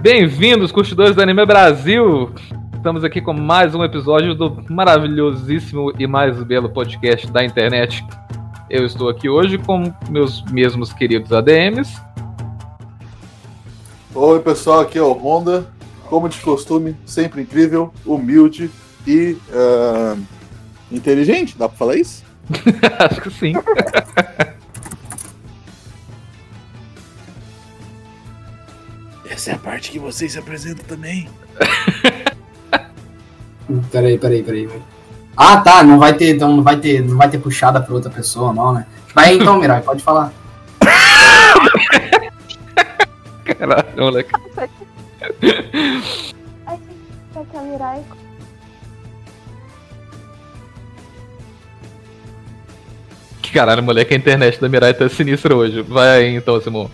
Bem-vindos, curtidores do Anime Brasil! Estamos aqui com mais um episódio do maravilhosíssimo e mais belo podcast da internet. Eu estou aqui hoje com meus mesmos queridos ADMs. Oi, pessoal, aqui é o Honda. Como de costume, sempre incrível, humilde e uh, inteligente, dá pra falar isso? Acho que sim. Essa é a parte que vocês se apresentam também. peraí, peraí, peraí. Ah, tá, não vai ter, então não vai ter, não vai ter puxada pra outra pessoa, não, né? Vai então, Mirai, pode falar. Caralho, moleque. Ai, vai que a Mirai. Caralho, moleque, a internet da Mirai tá sinistra hoje. Vai aí então, Simon.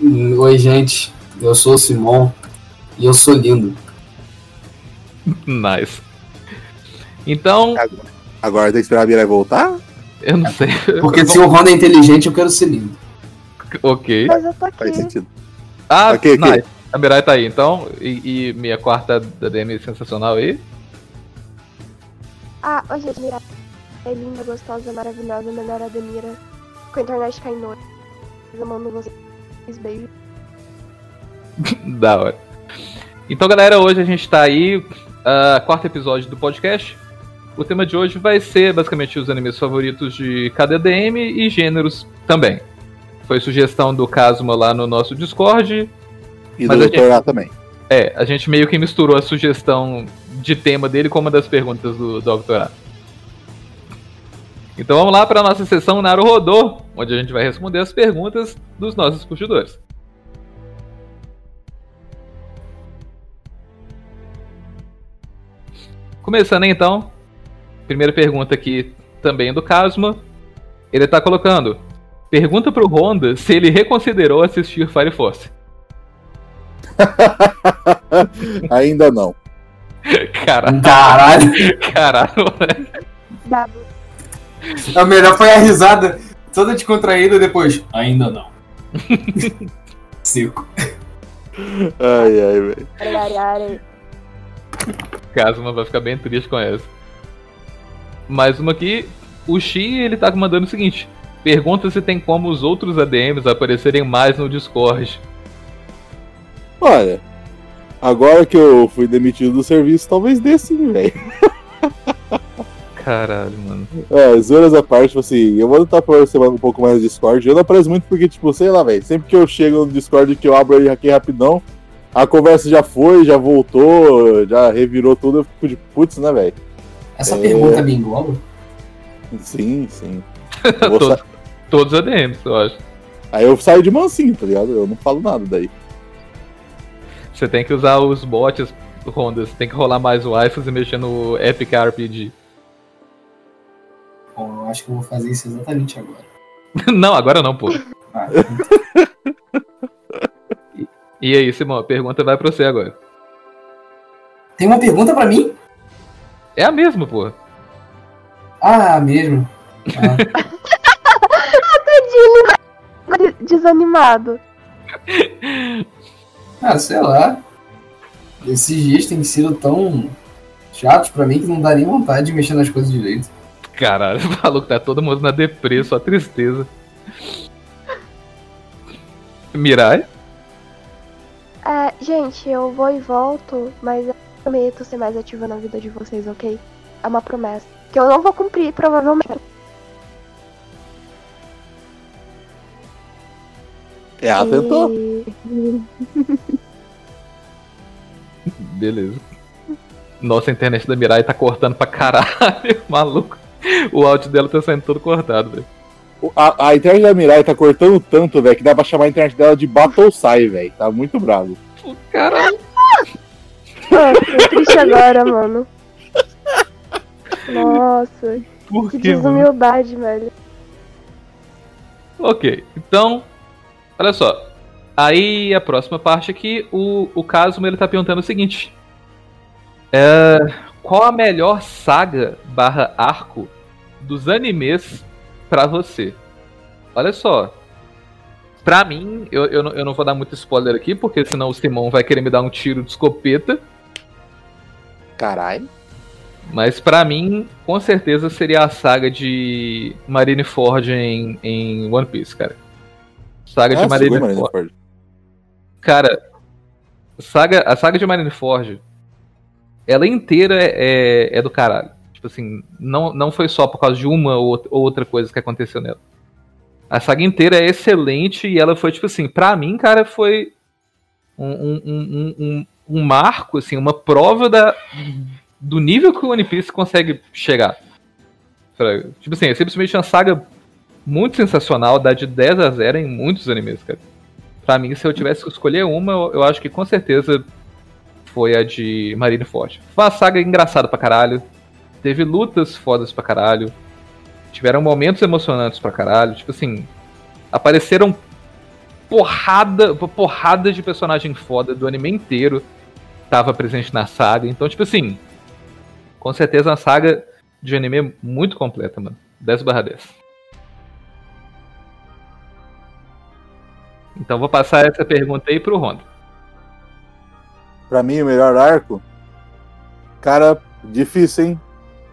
Hum, Oi, gente. Eu sou o Simon e eu sou lindo. Nice. Então, Agora, agora tem que esperar a Mirai voltar? eu não sei. Porque se o Honda é inteligente, eu quero ser lindo. Ok. Mas eu tô Faz aqui. sentido. Ah, Ok, ok. nice. A Mirai tá aí, então. E, e minha quarta da DM sensacional aí. Ah, ô gente, Mirai. É linda, gostosa, maravilhosa, melhor Ademira. Com a internet caindo. Eu mando vocês beijo. Da hora. Então, galera, hoje a gente tá aí, ah, quarto episódio do podcast. O tema de hoje vai ser basicamente os animes favoritos de cada DM e gêneros também. Foi sugestão do Kazuma lá no nosso Discord. E do gente- doutorado também. É, a gente meio que misturou a sugestão de tema dele com uma das perguntas do doutorado. Então vamos lá para a nossa sessão Naru Rodô, onde a gente vai responder as perguntas dos nossos curtidores. Começando então, primeira pergunta aqui também do Kazuma. Ele tá colocando: Pergunta pro Honda se ele reconsiderou assistir Fire Force. Ainda não. Caralho, Caralho. caralho. W. A melhor foi a risada toda descontraída depois. Ainda não. Seco. Ai, ai, velho. Kazuma vai ficar bem triste com essa. Mais uma aqui. O Shi, ele tá mandando o seguinte. Pergunta se tem como os outros ADMs aparecerem mais no Discord. Olha, agora que eu fui demitido do serviço, talvez dê sim, velho. Caralho, mano. É, zoeiras à parte, tipo assim, eu vou tentar aparecer um pouco mais no Discord. Eu não apareço muito porque, tipo, sei lá, velho. Sempre que eu chego no Discord que eu abro ele aqui rapidão, a conversa já foi, já voltou, já revirou tudo, eu fico de putz, né, velho? Essa É. pergunta me engloba? Sim, sim. Todos, sa- todos ADMs, eu acho. Aí eu saio de mansinho, tá ligado? Eu não falo nada daí. Você tem que usar os bots, Honda. Você tem que rolar mais o iPhone e mexer no Epic RPG. Bom, eu acho que eu vou fazer isso exatamente agora. não, agora não, pô. Ah, E aí, Simão, a pergunta vai pra você agora. tem uma pergunta pra mim? É a mesma, pô. Ah, mesmo. Ah, Tadinho, desanimado. ah, sei lá. Esses dias têm sido tão chatos pra mim que não dá nem vontade de mexer nas coisas direito. Caralho, o maluco tá todo mundo na depressa, só tristeza. Mirai? É, gente, eu vou e volto, mas eu prometo ser mais ativa na vida de vocês, ok? É uma promessa. Que eu não vou cumprir, provavelmente. É, ela tentou. E- Beleza. Nossa, a internet da Mirai tá cortando pra caralho, maluco. O áudio dela tá saindo todo cortado, velho. A, a internet da Mirai tá cortando tanto, velho, que dá pra chamar a internet dela de Battlesai, velho. Tá muito bravo. Caralho. Nossa, tô triste agora, mano. Nossa, Por que que, mano? desumildade, velho. Ok, então, olha só. Aí a próxima parte aqui, o, o Kazuma ele tá perguntando o seguinte. É, qual a melhor saga barra arco dos animes pra você? Olha só. pra mim, eu, eu, não, eu não vou dar muito spoiler aqui, porque senão o Simon vai querer me dar um tiro de escopeta. Caralho. Mas pra mim, com certeza seria a saga de Marineford em, em One Piece, cara. Saga de Ah, em Marineford. Marineford. Cara, saga, a saga de Marineford, ela inteira é, é do caralho. Tipo assim, não, não foi só por causa de uma ou outra- ou outra coisa que aconteceu nela. A saga inteira é excelente e ela foi, tipo assim, pra mim, cara, foi um, um, um, um, um marco, assim, uma prova da, do nível que o One Piece consegue chegar. Tipo assim, é simplesmente uma saga muito sensacional, dá de 10 a 0 em muitos animes, cara. Pra mim, se eu tivesse que escolher uma, eu, eu acho que com certeza foi a de Marineford. Foi uma saga engraçada pra caralho. Teve lutas fodas pra caralho. Tiveram momentos emocionantes pra caralho. Tipo assim, apareceram porrada, porrada de personagem foda do anime inteiro tava presente na saga. Então, tipo assim, com certeza uma saga de anime muito completa, mano. 10 barra 10. Então vou passar essa pergunta aí pro Rondo. Pra mim, o melhor arco. Cara, difícil, hein?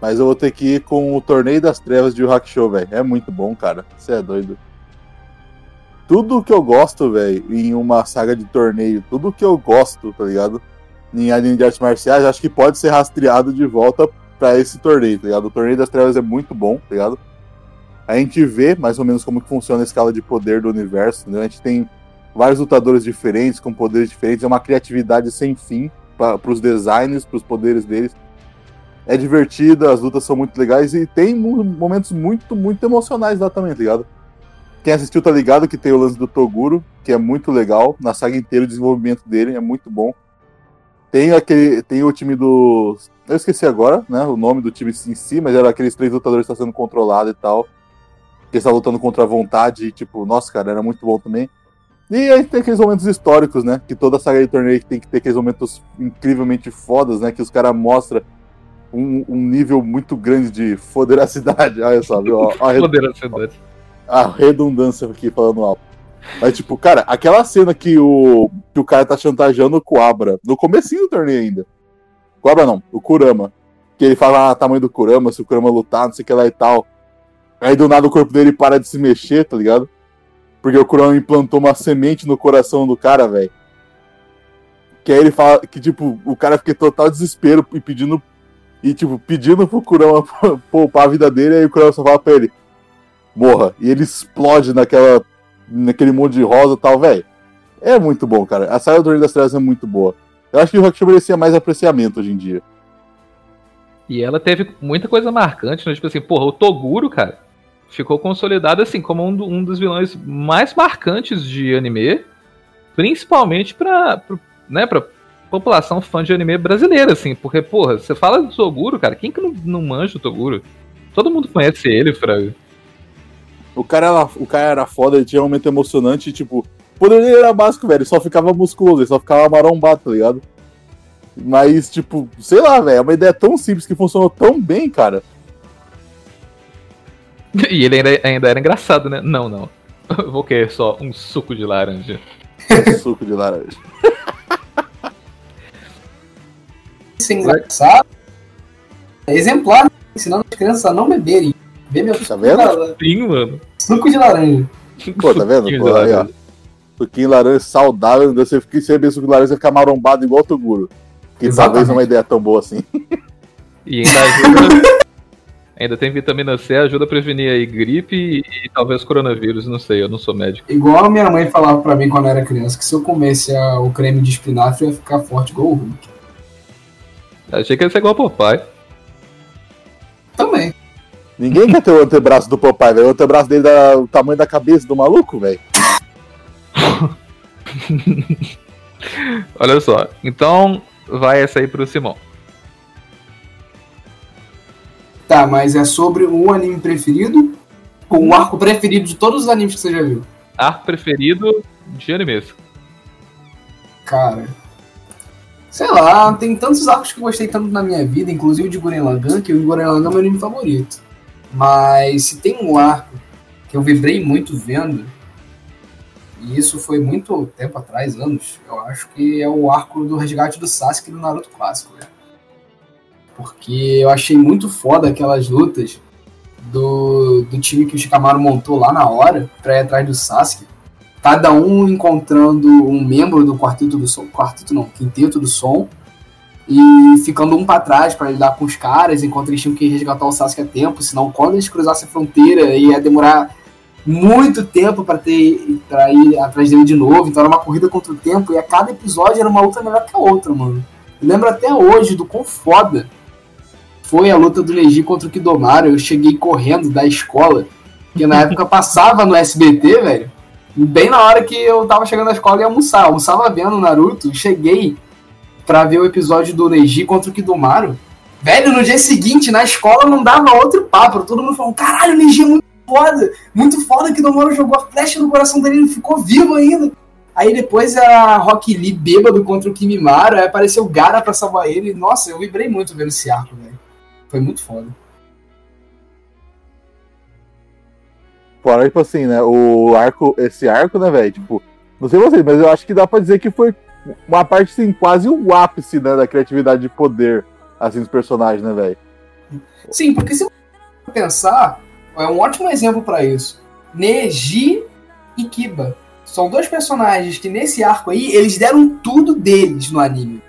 Mas eu vou ter que ir com o Torneio das Trevas de Yu velho. É muito bom, cara. Você é doido. Tudo que eu gosto, velho, em uma saga de torneio, tudo que eu gosto, tá ligado? Em anime de artes marciais, acho que pode ser rastreado de volta pra esse torneio, tá ligado? O Torneio das Trevas é muito bom, tá ligado? A gente vê mais ou menos como que funciona a escala de poder do universo? A gente tem vários lutadores diferentes, com poderes diferentes, é uma criatividade sem fim para os designs, para os poderes deles. É divertida, as lutas são muito legais e tem momentos muito, muito emocionais lá também, tá ligado? Quem assistiu tá ligado que tem o lance do Toguro, que é muito legal, na saga inteira o desenvolvimento dele é muito bom. Tem aquele, tem o time do, eu esqueci agora, né, o nome do time em si, mas era aqueles três lutadores que estão sendo controlados e tal. Que está lutando contra a vontade, e, tipo, nossa, cara, era muito bom também. E a gente tem aqueles momentos históricos, né? Que toda saga de torneio tem que ter aqueles momentos incrivelmente fodas, né? Que os caras mostram um, um nível muito grande de foderacidade. Olha só, viu? Ó, a, Poderosidade. a redundância aqui falando alto. Mas, tipo, cara, aquela cena que o, que o cara tá chantageando o Coabra, no comecinho do torneio ainda. Coabra não, o Kurama. Que ele fala ah, tamanho do Kurama, se o Kurama lutar, não sei o que lá e tal. Aí do nada o corpo dele para de se mexer, tá ligado? Porque o Kurama implantou uma semente no coração do cara, velho. Que aí ele fala que, tipo, o cara fica em total desespero e pedindo. E, tipo, pedindo pro Kurama poupar a vida dele, aí o Kurama só fala pra ele, morra. E ele explode naquela. naquele monte de rosa e tal, velho. É muito bom, cara. A saga do Torneio das Trevas é muito boa. Eu acho que o Hakusho merecia mais apreciamento hoje em dia. E ela teve muita coisa marcante, né? Tipo assim, porra, o Toguro, cara, ficou consolidado assim como um, do- um dos vilões mais marcantes de anime, principalmente pra, pro- né, pra população fã de anime brasileira, assim, porque, porra, você fala do Toguro, cara, quem que não, não manja o Toguro? Todo mundo conhece ele, Fraga. O cara, era, o cara era foda, ele tinha um momento emocionante, tipo, o poder dele era básico, velho. Ele só ficava musculoso, ele só ficava marombado, tá ligado? Mas, tipo, sei lá, velho, é uma ideia tão simples que funcionou tão bem, cara. E ele ainda, ainda era engraçado, né? Não, não. Vou querer só um suco de laranja. Suco de laranja. Isso é engraçado. É exemplar, né? ensinando as crianças a não beberem. Bebe meu Tá vendo? laranja- Sim, mano. suco de laranja. Pô, tá vendo? Suquinho Pô, de aí, ó. laranja. Suquinho láranjo saudável, você fica sem beber suco de laranja, você fica marombado igual o Toguro. Que talvez Exatamente. não é uma ideia tão boa assim. E ainda ajuda. ainda tem vitamina C, ajuda a prevenir aí gripe e, e talvez coronavírus, não sei, eu não sou médico. Igual a minha mãe falava pra mim quando eu era criança, que se eu comesse a- o creme de espinafre eu ia ficar forte igual o Hulk. Achei que ia ser igual ao papai. Também. Ninguém quer ter o antebraço do Popeye, velho. O antebraço dele dá o tamanho da cabeça do maluco, velho. Olha só. Então, vai essa aí pro Simão. Tá, mas é sobre o anime preferido ou o arco preferido de todos os animes que você já viu? Arco preferido de animes. Cara. Sei lá, tem tantos arcos que eu gostei tanto na minha vida, inclusive o de Gurren Lagann, que o Gurren Lagann é meu anime favorito. Mas se tem um arco que eu vibrei muito vendo, e isso foi muito tempo atrás, anos, eu acho que é o arco do resgate do Sasuke no Naruto clássico, velho. Porque eu achei muito foda aquelas lutas do, do time que o Shikamaru montou lá na hora pra ir atrás do Sasuke. Cada um encontrando um membro do quarteto do som, quarteto não, quinteto do som, e ficando um para trás para lidar com os caras, enquanto eles tinham que resgatar o Sasuke a tempo, senão quando eles cruzassem a fronteira ia demorar muito tempo para ter para ir atrás dele de novo, então era uma corrida contra o tempo e a cada episódio era uma luta melhor que a outra, mano. Eu lembro até hoje do quão foda foi a luta do Neji contra o Kidomaru, eu cheguei correndo da escola, que na época passava no SBT, velho. Bem na hora que eu tava chegando na escola e almoçar, almoçava vendo Naruto, cheguei pra ver o episódio do Neji contra o Kidomaru. Velho, no dia seguinte, na escola, não dava outro papo. Todo mundo falou, caralho, o Neji é muito foda. Muito foda que o Kidomaru jogou a flecha no coração dele e ficou vivo ainda. Aí depois a Rock Lee bêbado contra o Kimimaro, aí apareceu o Gara pra salvar ele. Nossa, eu vibrei muito vendo esse arco, velho. Foi muito foda. Fora, tipo assim, né? O arco, esse arco, né, velho? Tipo, não sei vocês, mas eu acho que dá pra dizer que foi uma parte, assim, quase o ápice, né, da criatividade de poder, assim, dos personagens, né, velho? Sim, porque se pensar, é um ótimo exemplo pra isso. Neji e Kiba. São dois personagens que nesse arco aí, eles deram tudo deles no anime.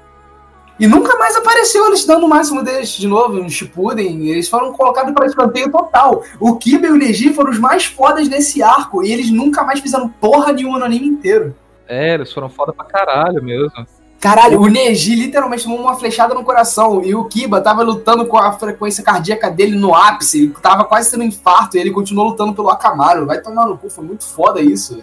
E nunca mais apareceu eles dando o máximo deles de novo no Shippuden. Eles foram colocados para escanteio total. O Kiba e o Neji foram os mais fodas nesse arco. E eles nunca mais fizeram porra nenhuma no anime inteiro. É, eles foram foda pra caralho mesmo. Caralho, o Neji literalmente tomou uma flechada no coração. E o Kiba tava lutando com a frequência cardíaca dele no ápice. Ele tava quase tendo um infarto. E ele continuou lutando pelo Akamaru. Vai tomar no cu, foi muito foda isso.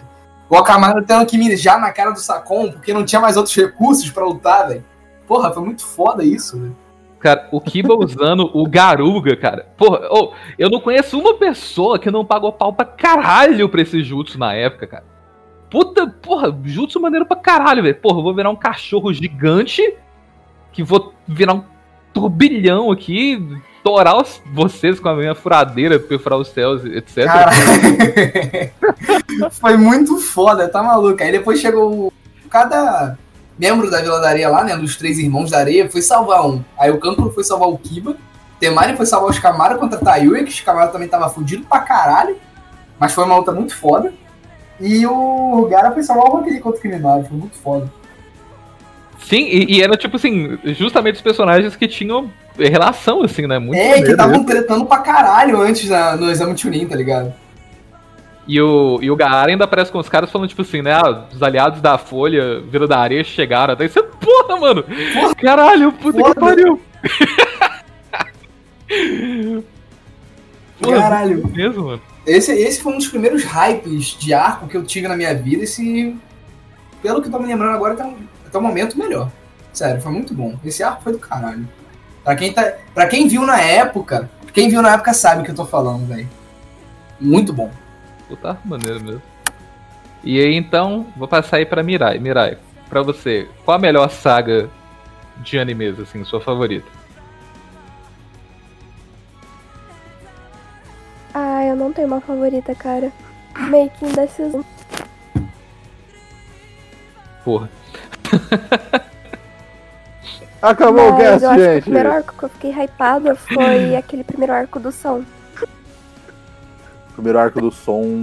O Akamaru tendo que mijar na cara do Sakon, porque não tinha mais outros recursos para lutar, velho. Porra, foi muito foda isso, velho. Cara, o Kiba usando o Garuga, cara. Porra, oh, eu não conheço uma pessoa que não pagou pau pra caralho pra esse jutsu na época, cara. Puta, porra, jutsu maneiro pra caralho, velho. Porra, eu vou virar um cachorro gigante que vou virar um turbilhão aqui, torar os, vocês com a minha furadeira, perfurar os céus, etc. Foi muito foda, tá maluco. Aí depois chegou cada membro da Vila da Areia lá, né, dos três irmãos da areia, foi salvar um. Aí o Kankuro foi salvar o Kiba, Temari foi salvar o Shikamaru contra Tayuya, que o Shikamaru também tava fudido pra caralho, mas foi uma luta muito foda. E o Gara foi salvar o Rock contra o Kimimaro, foi muito foda. Sim, e, e, era tipo assim, justamente os personagens que tinham relação, assim, né? Muito é, que estavam tretando pra caralho antes na, no exame Chunin, tá ligado? E o, e o Gaara ainda aparece com os caras falando, tipo assim, né? Ah, os aliados da Folha, Vila da Areia, chegaram. Daí você, porra, mano! Porra, Caralho, puta porra. que pariu! porra, Caralho! Mesmo, mano. Esse, esse foi um dos primeiros hypes de arco que eu tive na minha vida. Esse, pelo que eu tô me lembrando agora, tá, até o momento melhor. Sério, foi muito bom. Esse arco foi do caralho. Pra quem, tá, pra quem viu na época, quem viu na época sabe o que eu tô falando, velho. Muito bom. Puta maneiro mesmo. E aí então, vou passar aí pra Mirai. Mirai, pra você, qual a melhor saga de animes, assim, sua favorita? Ah, eu não tenho uma favorita, cara. Making da Season. Porra. Acabou Mas o cast, eu acho gente. Que o primeiro arco que eu fiquei hypada foi aquele primeiro arco do som. Primeiro arco do som.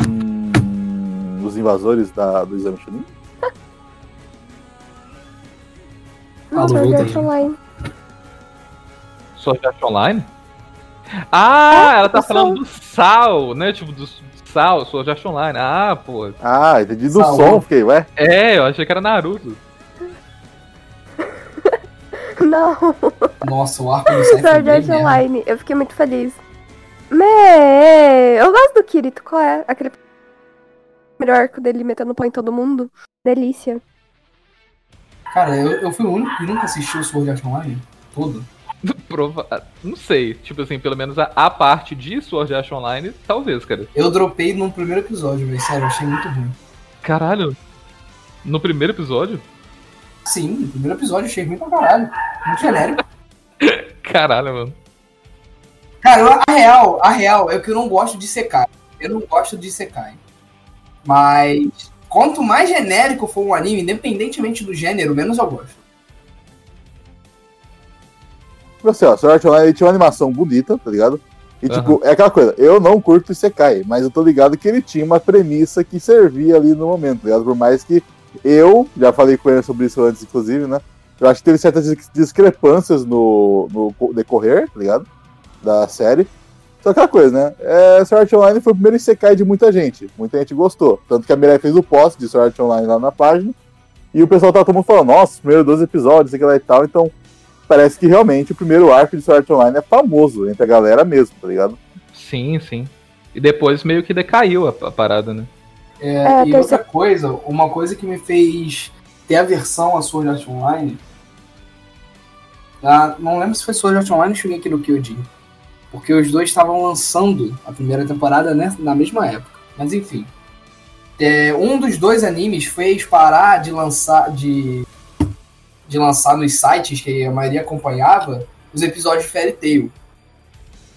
Os invasores da, do exame Chunin? Não, Sword Art Online. Sword Art Online? Ah, é, ela tá falando som. do Sal, né? Tipo, do Sal, Sword Art Online. Ah, pô. Ah, entendi do Sal. som, fiquei, ué? É, eu achei que era Naruto. Não. Nossa, o arco do Sword Art Online. Eu fiquei muito feliz. Me, eu gosto do Kirito. Qual é? Aquele melhor arco dele metendo pão em todo mundo. Delícia. Cara, eu, eu fui o único que nunca assistiu o Sword Art Online todo. Prova... Não sei, tipo assim, pelo menos a, a parte de Sword Art Online, talvez, cara. Eu dropei no primeiro episódio, velho. Sério, eu achei muito ruim. Caralho. No primeiro episódio? Sim, no primeiro episódio eu achei ruim pra caralho. Muito genérico. caralho, mano. Cara, a real, a real é que eu não gosto de secar. Eu não gosto de secar. Mas quanto mais genérico for um anime, independentemente do gênero, menos eu gosto. Tipo assim, ó, Sword Art tinha uma animação bonita, tá ligado? E, tipo, é aquela coisa, eu não curto Isekai, mas eu tô ligado que ele tinha uma premissa que servia ali no momento, tá ligado? Por mais que eu, já falei com ele sobre isso antes, inclusive, né? Eu acho que teve certas discrepâncias no, no decorrer, tá ligado? Da série. Só aquela coisa, né? É, Sword Art Online foi o primeiro Isekai de muita gente. Muita gente gostou. Tanto que a Mirai fez o post de Sword Art Online lá na página. E o pessoal tava todo mundo falando, nossa, os primeiros 12 episódios, sei lá e tal. Então, parece que realmente o primeiro arco de Sword Art Online é famoso entre a galera mesmo, tá ligado? Sim, sim. E depois meio que decaiu a, a parada, né? É, é, e outra coisa, uma coisa que me fez ter aversão a Sword Art Online. Ah, não lembro se foi Sword Art Online ou Shingeki no Kyojin. Porque os dois estavam lançando a primeira temporada né, na mesma época. Mas enfim. É, um dos dois animes fez parar de lançar de de lançar nos sites que a maioria acompanhava os episódios de Fairy Tail.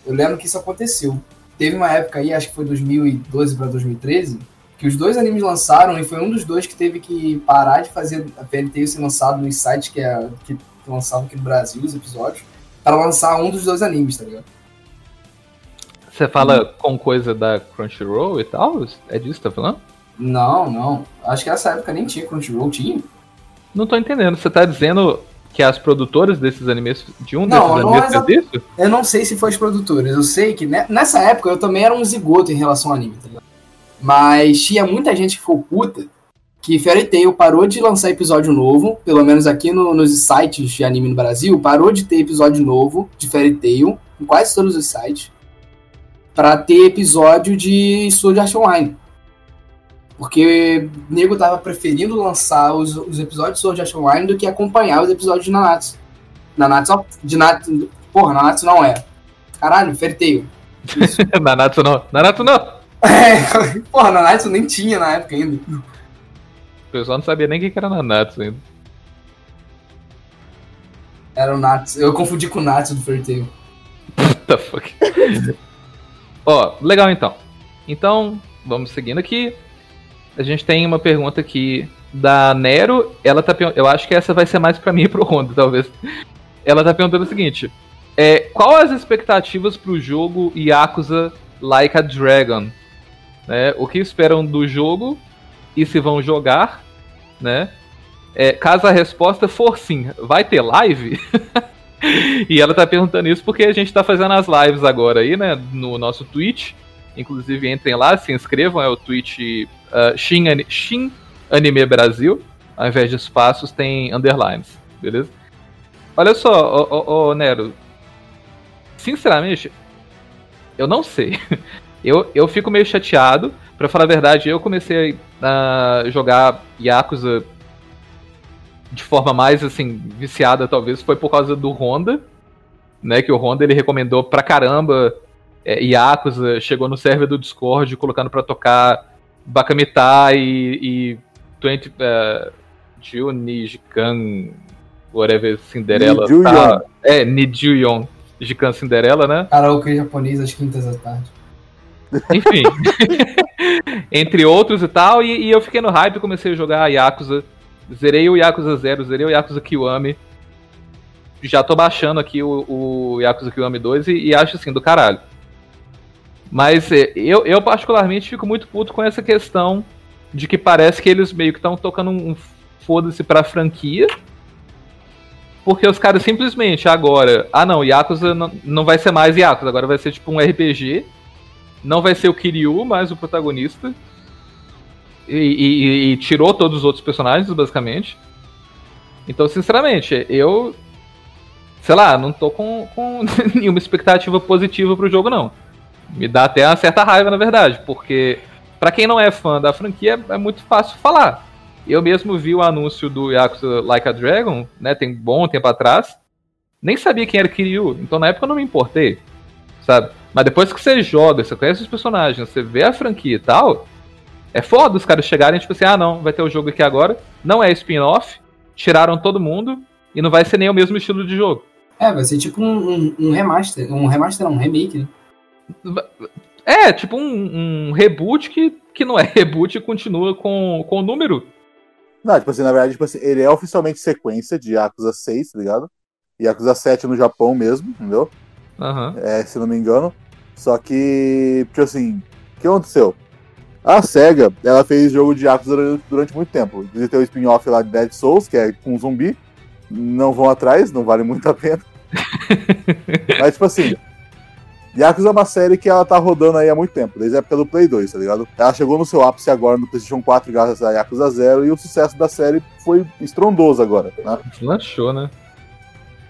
Eu lembro que isso aconteceu. Teve uma época aí, acho que foi 2012 para 2013, que os dois animes lançaram e foi um dos dois que teve que parar de fazer a Fairy Tail ser lançado nos sites que, é, que lançavam aqui no Brasil os episódios, para lançar um dos dois animes, tá ligado? Você fala hum. com coisa da Crunchyroll e tal? É disso que tá falando? Não, não. Acho que nessa época nem tinha Crunchyroll, tinha. Não tô entendendo. Você tá dizendo que as produtoras desses animes, de um não, desses animes não fez isso? Eu não sei se foi as produtoras. Eu sei que nessa época eu também era um zigoto em relação ao anime, tá ligado? Mas tinha muita gente que ficou puta que Fairy Tail parou de lançar episódio novo, pelo menos aqui no, nos sites de anime no Brasil, parou de ter episódio novo de Fairy Tail, em quase todos os sites, para ter episódio de Sword Art Online. Porque o nego tava preferindo lançar os, os episódios de Sword Art Online do que acompanhar os episódios de Nanatsu. Nanatsu, de Nanatsu, porra, Nanatsu não é. Caralho, Fairy Nanatsu não. Nanatsu não. É, porra, Nanatsu nem tinha na época ainda. O pessoal não sabia nem o que era Nanatsu ainda. Era o Natsu. Eu confundi com o Natsu do Fairy Tail. What the fuck? Ó, legal então. Então, vamos seguindo aqui a gente tem uma pergunta aqui da Nero. Ela tá Eu acho que essa vai ser mais para mim e pro Rondo, talvez. Ela tá perguntando o seguinte: é, qual as expectativas pro jogo Yakuza Like a Dragon? Né? O que esperam do jogo e se vão jogar, né? É, caso a resposta for sim, vai ter live? e ela tá perguntando isso porque a gente tá fazendo as lives agora aí, né? No nosso Twitch. Inclusive, entrem lá, se inscrevam, é o Twitch uh, Shin, Shin Anime Brasil. Ao invés de espaços, tem underlines, beleza? Olha só, ô, ô, Nero. Sinceramente, eu não sei. Eu, eu fico meio chateado. Pra falar a verdade, eu comecei a jogar Yakuza de forma mais, assim, viciada, talvez, foi por causa do Honda. Né, que o Honda ele recomendou pra caramba é, Yakuza, chegou no server do Discord colocando pra tocar Bakamita e, e 20 uh, Junijikan, whatever, Cinderela. Tá, é, Nijuyon Jikan Cinderela, né? Karaokê japonês às quintas da tarde. Enfim. Entre outros e tal, e, e, eu fiquei no hype, comecei a jogar Yakuza. Zerei o Yakuza 0, zerei o Yakuza Kiwami. Já tô baixando aqui o, o Yakuza Kiwami 2 e, e acho assim, do caralho. Mas é, eu, eu particularmente fico muito puto com essa questão de que parece que eles meio que estão tocando um, foda-se pra franquia. Porque os caras simplesmente agora. Ah não, Yakuza não, não vai ser mais Yakuza, agora vai ser tipo um RPG. Não vai ser o Kiryu, mais o protagonista. E, e, e tirou todos os outros personagens, basicamente. Então, sinceramente, eu. Sei lá, não tô com, com nenhuma expectativa positiva pro jogo, não. Me dá até uma certa raiva, na verdade, porque para quem não é fã da franquia é muito fácil falar. Eu mesmo vi o anúncio do Yakuza Like a Dragon, né, tem bom tempo atrás. Nem sabia quem era Kiryu, então na época eu não me importei, sabe? Mas depois que você joga, você conhece os personagens, você vê a franquia e tal, é foda os caras chegarem tipo assim, ah não, vai ter o jogo aqui agora, não é spin-off, tiraram todo mundo e não vai ser nem o mesmo estilo de jogo. É, vai ser tipo um, um, um remaster, um remaster, não, um remake, né? É, tipo um, um, reboot que, que não é reboot e continua com, com o número. Não, tipo assim, na verdade, tipo assim, ele é oficialmente sequência de Yakuza 6, tá ligado? Yakuza 7 no Japão mesmo, entendeu? Aham. É, se não me engano. Só que, tipo assim, o que aconteceu? A SEGA, ela fez jogo de Yakuza durante, durante muito tempo. Inclusive tem o spin-off lá de Dead Souls, que é com zumbi. Não vão atrás, não vale muito a pena. Mas, tipo assim, Yakuza é uma série que ela tá rodando aí há muito tempo, desde a época do Play 2, tá ligado? Ela chegou no seu ápice agora no PlayStation 4 graças a Yakuza 0 e o sucesso da série foi estrondoso agora, né? Lanchou, né?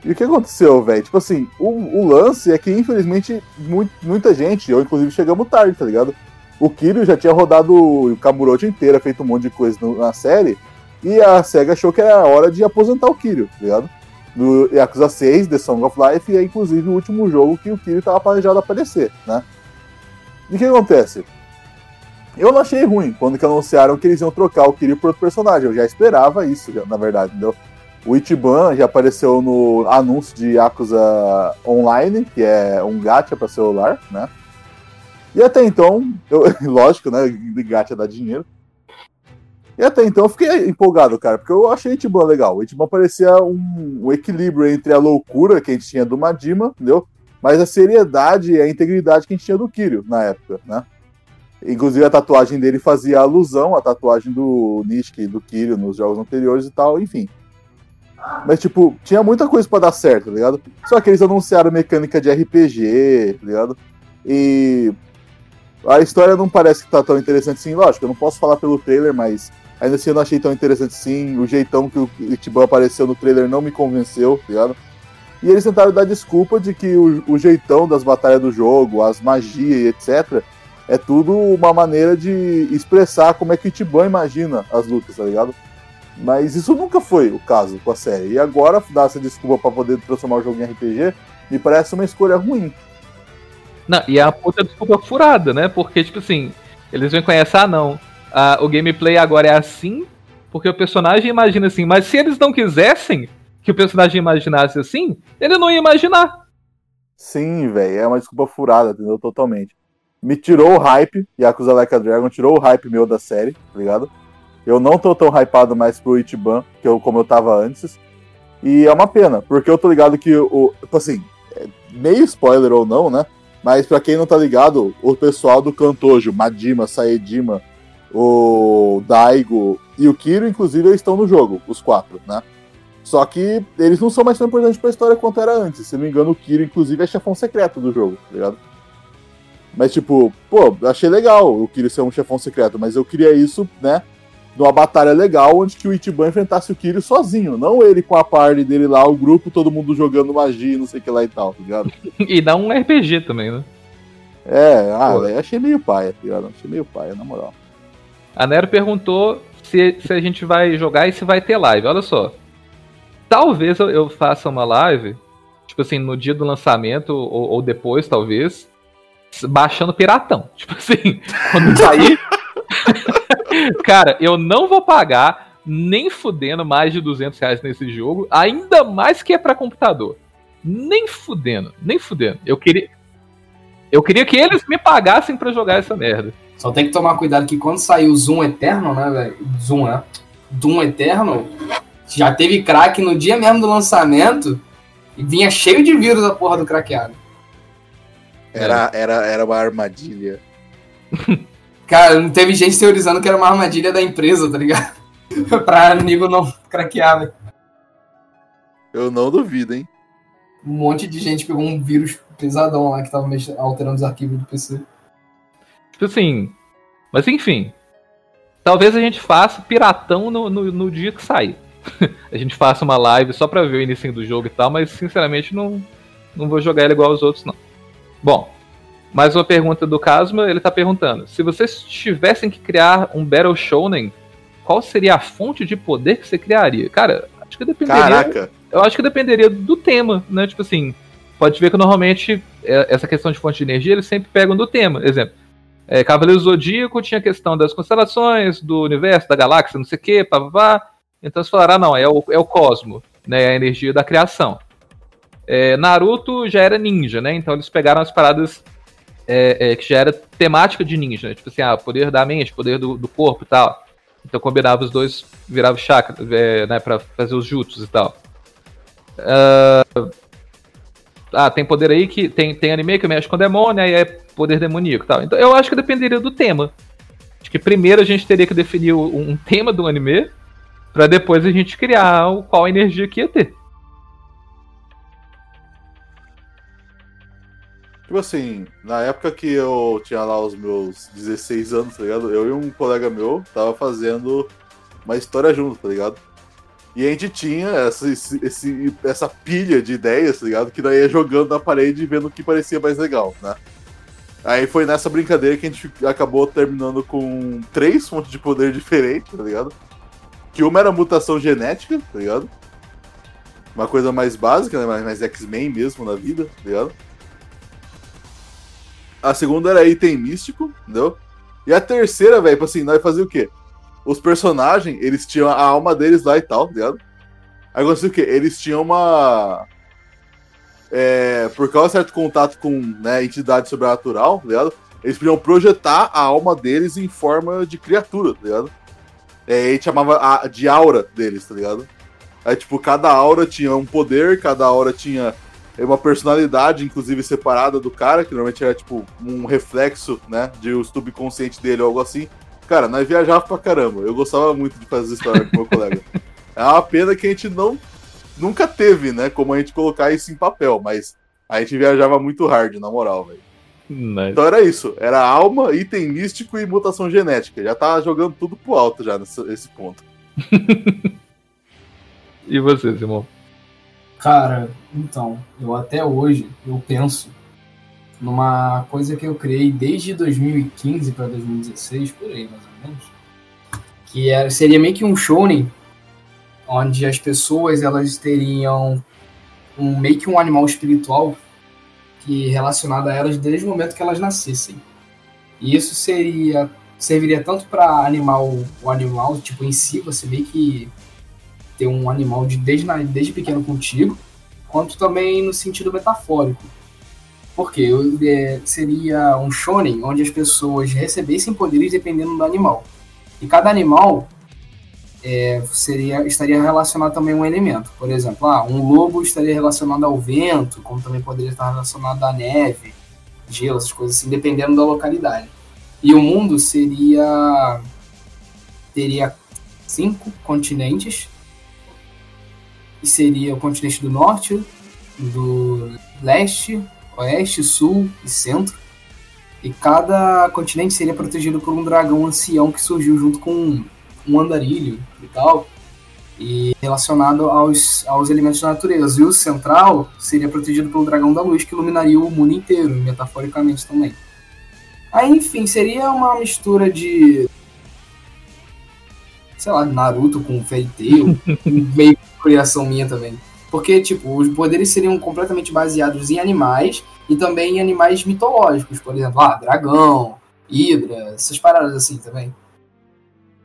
E o que aconteceu, velho? Tipo assim, o, o lance é que infelizmente mu- muita gente, eu inclusive chegamos tarde, tá ligado? O Kiryu já tinha rodado o Kamurocho inteira, feito um monte de coisa na série, e a SEGA achou que era hora de aposentar o Kiryu, tá ligado? No Yakuza 6, The Song of Life, é inclusive o último jogo que o Kiryu tava planejado aparecer, né? E o que acontece? Eu não achei ruim quando que anunciaram que eles iam trocar o Kiryu por outro personagem. Eu já esperava isso, já, na verdade, entendeu? O Ichiban já apareceu no anúncio de Yakuza Online, que é um gacha para celular, né? E até então, eu, lógico, né? Gacha dá dinheiro. E até então eu fiquei empolgado, cara, porque eu achei Ichiban legal. O Ichiban parecia um, um equilíbrio entre a loucura que a gente tinha do Majima, entendeu? Mas a seriedade e a integridade que a gente tinha do Kiryu na época, né? Inclusive a tatuagem dele fazia alusão à tatuagem do Nishiki do Kiryu nos jogos anteriores e tal, enfim. Mas, tipo, tinha muita coisa pra dar certo, tá ligado? Só que eles anunciaram mecânica de RPG, tá ligado? E a história não parece que tá tão interessante assim. Lógico, eu não posso falar pelo trailer, mas ainda assim eu não achei tão interessante assim. O jeitão que o Ichiban apareceu no trailer não me convenceu, tá ligado? E eles tentaram dar desculpa de que o, o jeitão das batalhas do jogo, as magias e etc., é tudo uma maneira de expressar como é que o Ichiban imagina as lutas, tá ligado? Mas isso nunca foi o caso com a série. E agora dar essa desculpa pra poder transformar o jogo em RPG me parece uma escolha ruim. Não, e uma puta desculpa furada, né? Porque, tipo assim, eles vêm conhecer, ah, não. ah, o gameplay agora é assim, porque o personagem imagina assim. Mas se eles não quisessem que o personagem imaginasse assim, ele não ia imaginar. Sim, velho, é uma desculpa furada, entendeu? Totalmente. Me tirou o hype, Yakuza Like a Dragon tirou o hype meu da série, tá ligado? Eu não tô tão hypado mais pro Ichiban, que eu, como eu tava antes. E é uma pena, porque eu tô ligado que o. Tipo assim, é meio spoiler ou não, né? Mas pra quem não tá ligado, o pessoal do Kantojo, Madima, Saedima, o Daigo e o Kiro, inclusive, eles estão no jogo, os quatro, né? Só que eles não são mais tão importantes pra história quanto era antes. Se não me engano, o Kiro, inclusive, é chefão secreto do jogo, tá ligado? Mas, tipo, pô, achei legal o Kiro ser um chefão secreto, mas eu queria isso, né? Numa batalha legal, onde que o Ichiban enfrentasse o Kiro sozinho, não ele com a party dele lá, o grupo, todo mundo jogando magia, não sei o que lá e tal, tá ligado? E dá um RPG também, né? É, ah, velho, achei meio paia, tá ligado? Achei meio paia, na moral. A Nero perguntou se, se a gente vai jogar e se vai ter live. Olha só. Talvez eu, eu faça uma live, tipo assim, no dia do lançamento, ou, ou depois, talvez, baixando piratão. Tipo assim, quando sair. Cara, eu não vou pagar nem fudendo mais de 200 reais nesse jogo, ainda mais que é pra computador. Nem fudendo, nem fudendo. Eu queria. Eu queria que eles me pagassem pra jogar essa merda. Só tem que tomar cuidado que quando sair o Zoom Eterno, né, velho? Zoom, né? Doom Eterno, já teve crack no dia mesmo do lançamento e vinha cheio de vírus a porra do craqueado. Era, era, era uma armadilha. Cara, não teve gente teorizando que era uma armadilha da empresa, tá ligado? pra amigo não craquear, velho. Eu não duvido, hein? Um monte de gente pegou um vírus pesadão lá que tava alterando os arquivos do PC. Tipo assim. Mas enfim. Talvez a gente faça piratão no, no, no dia que sair. a gente faça uma live só pra ver o início do jogo e tal, mas sinceramente não, não vou jogar ele igual aos outros, não. Bom, mais uma pergunta do Casma, ele tá perguntando: se vocês tivessem que criar um Battle Shonen, qual seria a fonte de poder que você criaria? Cara, acho que dependeria. Caraca. Eu acho que dependeria do tema, né? Tipo assim, pode ver que normalmente é, essa questão de fonte de energia eles sempre pegam do tema. Exemplo, é, Cavaleiro Zodíaco tinha a questão das constelações, do universo, da galáxia, não sei o que, pá. Então eles falaram, ah, não, é o, é o cosmo, né? A energia da criação. É, Naruto já era ninja, né? Então eles pegaram as paradas é, é, que já era temática de ninja, né? Tipo assim, ah, poder da mente, poder do, do corpo e tal. Então combinava os dois, virava chakra, é, né, pra fazer os jutsus e tal. Uh, ah, tem poder aí que. Tem, tem anime que mexe com demônio, aí é poder demoníaco e tal. Então eu acho que dependeria do tema. Acho que primeiro a gente teria que definir um tema do anime, para depois a gente criar qual energia que ia ter. Tipo assim, na época que eu tinha lá os meus 16 anos, tá ligado? Eu e um colega meu tava fazendo uma história junto, tá ligado? E a gente tinha essa, esse, essa pilha de ideias, tá ligado? Que daí ia jogando na parede e vendo o que parecia mais legal, né? Aí foi nessa brincadeira que a gente acabou terminando com três fontes de poder diferentes, tá ligado? Que uma era mutação genética, tá ligado? Uma coisa mais básica, né? Mais, mais X-Men mesmo na vida, tá ligado? A segunda era item místico, entendeu? E a terceira, velho, tipo assim, nós fazia o quê? Os personagens, eles tinham a alma deles lá e tal, tá ligado? Aí aconteceu o quê? Eles tinham uma. É, por causa de certo contato com né, entidade sobrenatural, tá ligado? Eles podiam projetar a alma deles em forma de criatura, tá ligado? É, gente chamava de aura deles, tá ligado? Aí, tipo, cada aura tinha um poder, cada aura tinha uma personalidade, inclusive, separada do cara, que normalmente era tipo um reflexo, né, de o subconsciente dele ou algo assim. Cara, nós viajava pra caramba. Eu gostava muito de fazer história com meu colega. É uma pena que a gente não nunca teve, né, como a gente colocar isso em papel, mas a gente viajava muito hard, na moral, velho. Nice. Então era isso, era alma, item místico e mutação genética. Já tava jogando tudo pro alto já nesse, nesse ponto. e você, Simão? Cara, então, eu até hoje eu penso numa coisa que eu criei desde 2015 para 2016, por aí mais ou menos, que era, seria meio que um shonen onde as pessoas elas teriam um meio que um animal espiritual que relacionado a elas desde o momento que elas nascessem. E isso seria serviria tanto para animal o animal tipo em si, você meio que ter um animal de desde, desde pequeno contigo, quanto também no sentido metafórico. Porque é, seria um shonen onde as pessoas recebessem poderes dependendo do animal. E cada animal é, seria, estaria relacionado também a um elemento. Por exemplo, ah, um lobo estaria relacionado ao vento, como também poderia estar relacionado à neve, gelo, essas coisas assim, dependendo da localidade. E o mundo seria teria cinco continentes que seria o continente do norte, do leste, oeste, sul e centro. E cada continente seria protegido por um dragão ancião que surgiu junto com um andarilho e tal, e relacionado aos, aos elementos da natureza. E o central seria protegido pelo dragão da luz que iluminaria o mundo inteiro, metaforicamente também. Aí, enfim, seria uma mistura de. sei lá, Naruto com Fairy Tail, meio criação minha também. Porque, tipo, os poderes seriam completamente baseados em animais e também em animais mitológicos, por exemplo, ah, dragão, hidra, essas paradas assim também.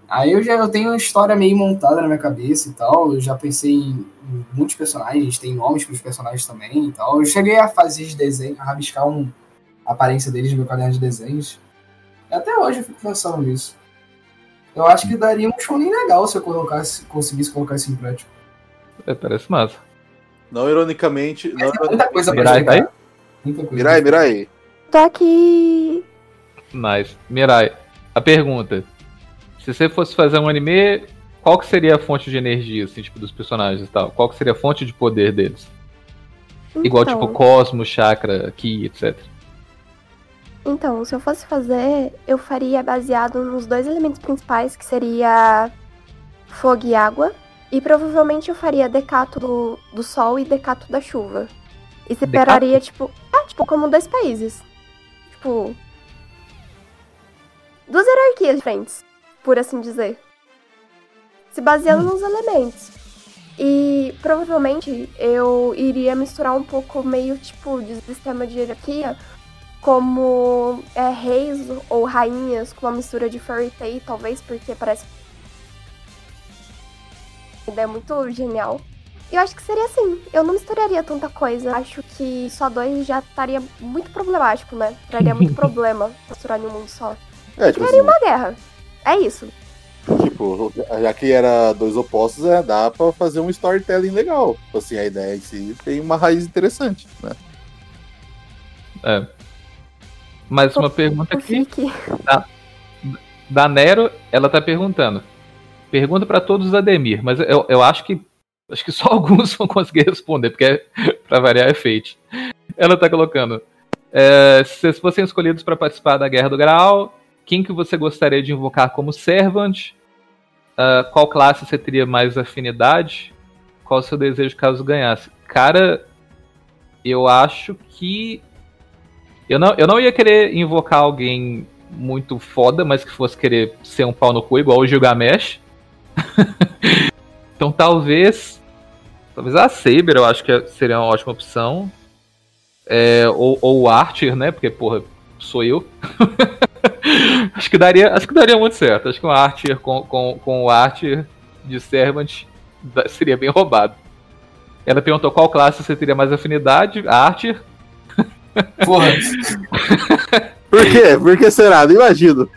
Aí eu já eu tenho uma história meio montada na minha cabeça e tal. Eu já pensei em, muitos personagens, tem nomes para os personagens também e tal. Eu cheguei a fazer de desenho, a rabiscar um, a aparência deles no meu caderno de desenhos. Até hoje eu fico pensando nisso. Eu acho que daria um show legal se eu colocasse, conseguisse colocar isso em prática. É, parece massa. Não ironicamente. Não é muita coisa pra Mirai, tá aí? Mirai, Mirai. Tô aqui. Nice. Mirai, a pergunta. Se você fosse fazer um anime, qual que seria a fonte de energia, assim, tipo, dos personagens e tal? Qual que seria a fonte de poder deles? Então, Igual, tipo, Cosmo, Chakra, Ki, etc. Então, se eu fosse fazer, eu faria baseado nos dois elementos principais, que seria fogo e água. E provavelmente eu faria decato do, do sol e decato da chuva. E separaria, decato? tipo. É, tipo, como dois países. Tipo. Duas hierarquias diferentes, por assim dizer. Se baseando hum. nos elementos. E provavelmente eu iria misturar um pouco meio tipo de sistema de hierarquia, como é, reis ou rainhas com uma mistura de fairy tale, talvez, porque parece ideia muito genial. Eu acho que seria assim. Eu não misturaria tanta coisa. Acho que só dois já estaria muito problemático, né? Traria muito problema misturar em um mundo só. É, tipo Criaria assim, uma guerra. É isso. tipo, já que era dois opostos, é, dá pra fazer um storytelling legal. Tipo Assim, a ideia em si tem uma raiz interessante, né? É. Mais uma pergunta aqui. Fique. Da Nero, ela tá perguntando. Pergunta pra todos os Ademir, mas eu, eu acho que acho que só alguns vão conseguir responder, porque é, pra variar é fate. Ela tá colocando. é, se vocês fossem escolhidos pra participar da Guerra do Graal, quem que você gostaria de invocar como servant? Ah, qual classe você teria mais afinidade? Qual o seu desejo caso ganhasse? Cara, eu acho que eu não, eu não ia querer invocar alguém muito foda, mas que fosse querer ser um pau no cu igual o Gilgamesh. então talvez. Talvez a Saber eu acho que seria uma ótima opção. É, ou, ou o Archer, né? Porque, porra, sou eu. acho, que daria, acho que daria muito certo. Acho que um Archer com, com, com o Archer de Servant seria bem roubado. Ela perguntou qual classe você teria mais afinidade. Archer. Porra, Por quê? Por que será? Não imagino.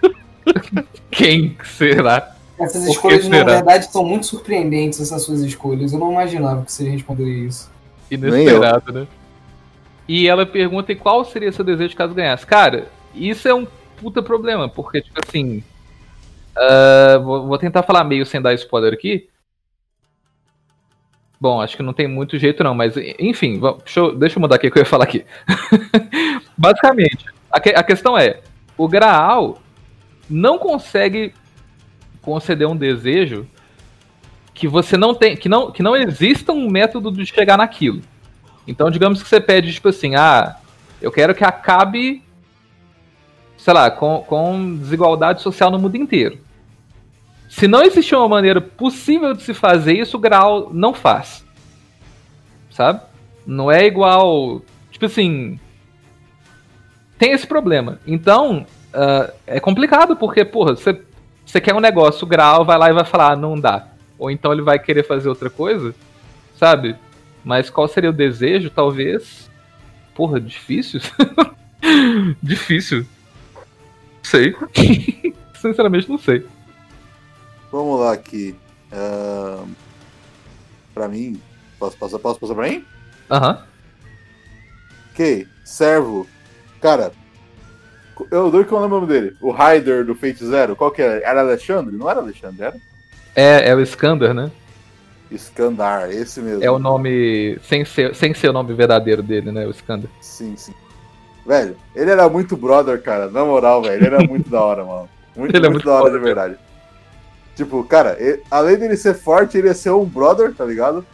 Quem será? Essas Por escolhas, na verdade, são muito surpreendentes, essas suas escolhas. Eu não imaginava que você responderia isso. Inesperado, né? E ela pergunta e qual seria seu desejo caso ganhasse. Cara, isso é um puta problema, porque, tipo assim. ah, vou, tentar falar meio sem dar spoiler aqui. Bom, acho que não tem muito jeito não, mas enfim, deixa eu, deixa eu mudar aqui o que eu ia falar aqui. Basicamente, a, que- a questão é: o Graal não consegue conceder um desejo que você não tem, que não, que não exista um método de chegar naquilo. Então, digamos que você pede, tipo assim, ah, eu quero que acabe, sei lá, com, com desigualdade social no mundo inteiro. Se não existir uma maneira possível de se fazer isso, o Graal não faz. Sabe? Não é igual. Tipo assim. Tem esse problema. Então, ah, é complicado, porque, porra, você, você quer um negócio, o Graal vai lá e vai falar, ah, não dá. Ou então ele vai querer fazer outra coisa, sabe? Mas qual seria o desejo, talvez? Porra, difícil? difícil. Sei. Sinceramente, não sei. Vamos lá aqui. Ahn, pra mim. Posso passar, posso passar pra mim? Aham. Ok. Servo. Cara. Eu dou que eu lembro o nome dele. O Raider do Fate Zero. Qual que era? Era Alexandre? Não era Alexandre, era? É, é o Skander, né? Skandar, esse mesmo. É o nome. Sem ser, sem ser o nome verdadeiro dele, né? O Skander. Sim, sim. Velho, ele era muito brother, cara. Na moral, velho. Ele era muito da hora, mano. Muito, Ele é muito, muito da hora foda, de verdade. Tipo, cara, ele- além dele ser forte, ele ia ser um brother, tá ligado?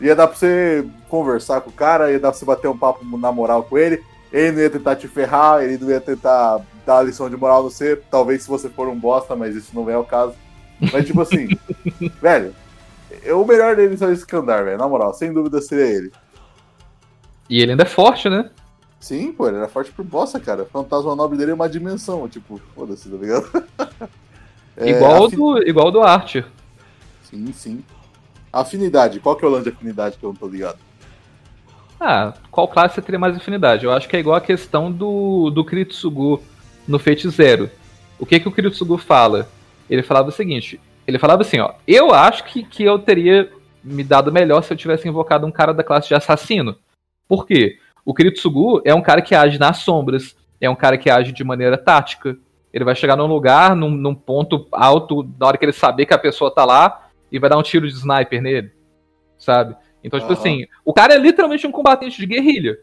Ia dar pra você conversar com o cara, ia dar pra você bater um papo na moral com ele. Ele não ia tentar te ferrar, ele não ia tentar dar a lição de moral no você. Talvez se você for um bosta, mas isso não é o caso. Mas, tipo assim, velho, o melhor dele é o Skandar, velho. Na moral, sem dúvida seria ele. E ele ainda é forte, né? Sim, pô, ele era forte por bosta, cara. Fantasma nobre dele é uma dimensão, tipo, foda-se, tá ligado? É, igual, afi- do, igual do Archer. Sim, sim. Afinidade, qual que é o lance de afinidade que eu não tô ligado? Ah, qual classe você teria mais afinidade? Eu acho que é igual a questão do, do Kiritsugu no Zero. O que, que o Kiritsugu fala? Ele falava o seguinte: ele falava assim, ó, eu acho que, que eu teria me dado melhor se eu tivesse invocado um cara da classe de assassino. Por quê? O Kiritsugu é um cara que age nas sombras, é um cara que age de maneira tática. Ele vai chegar num lugar, num, num ponto alto, na hora que ele saber que a pessoa tá lá, e vai dar um tiro de sniper nele. Sabe? Então, tipo assim, o cara é literalmente um combatente de guerrilha.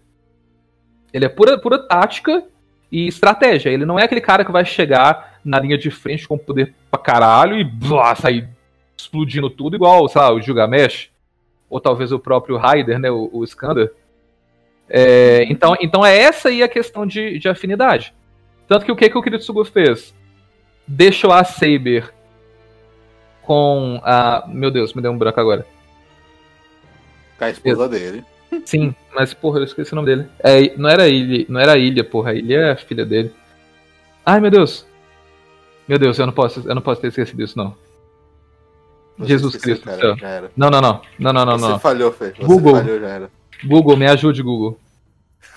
Ele é pura, pura tática e estratégia. Ele não é aquele cara que vai chegar na linha de frente com poder pra caralho e blá, sair explodindo tudo, igual, sei lá, o Gilgamesh. Ou talvez o próprio Raider, né? O, o Skander. É, então, então é essa aí a questão de, de afinidade. Tanto que o que, que o Kiritsugu fez? Deixou a Saber com a. Meu Deus, me deu um branco agora. Com a esposa dele. Sim, mas porra, eu esqueci o nome dele. É, não era ilha, não era ilha, porra. A ilha é a filha dele. Ai, meu Deus. Meu Deus, eu não posso, eu não posso ter esquecido isso não. Você Jesus esqueceu, Cristo. cara. Não, não, não. Não, não, não, Você não. falhou, Fê. Você Google. falhou, já era. Google, me ajude, Google.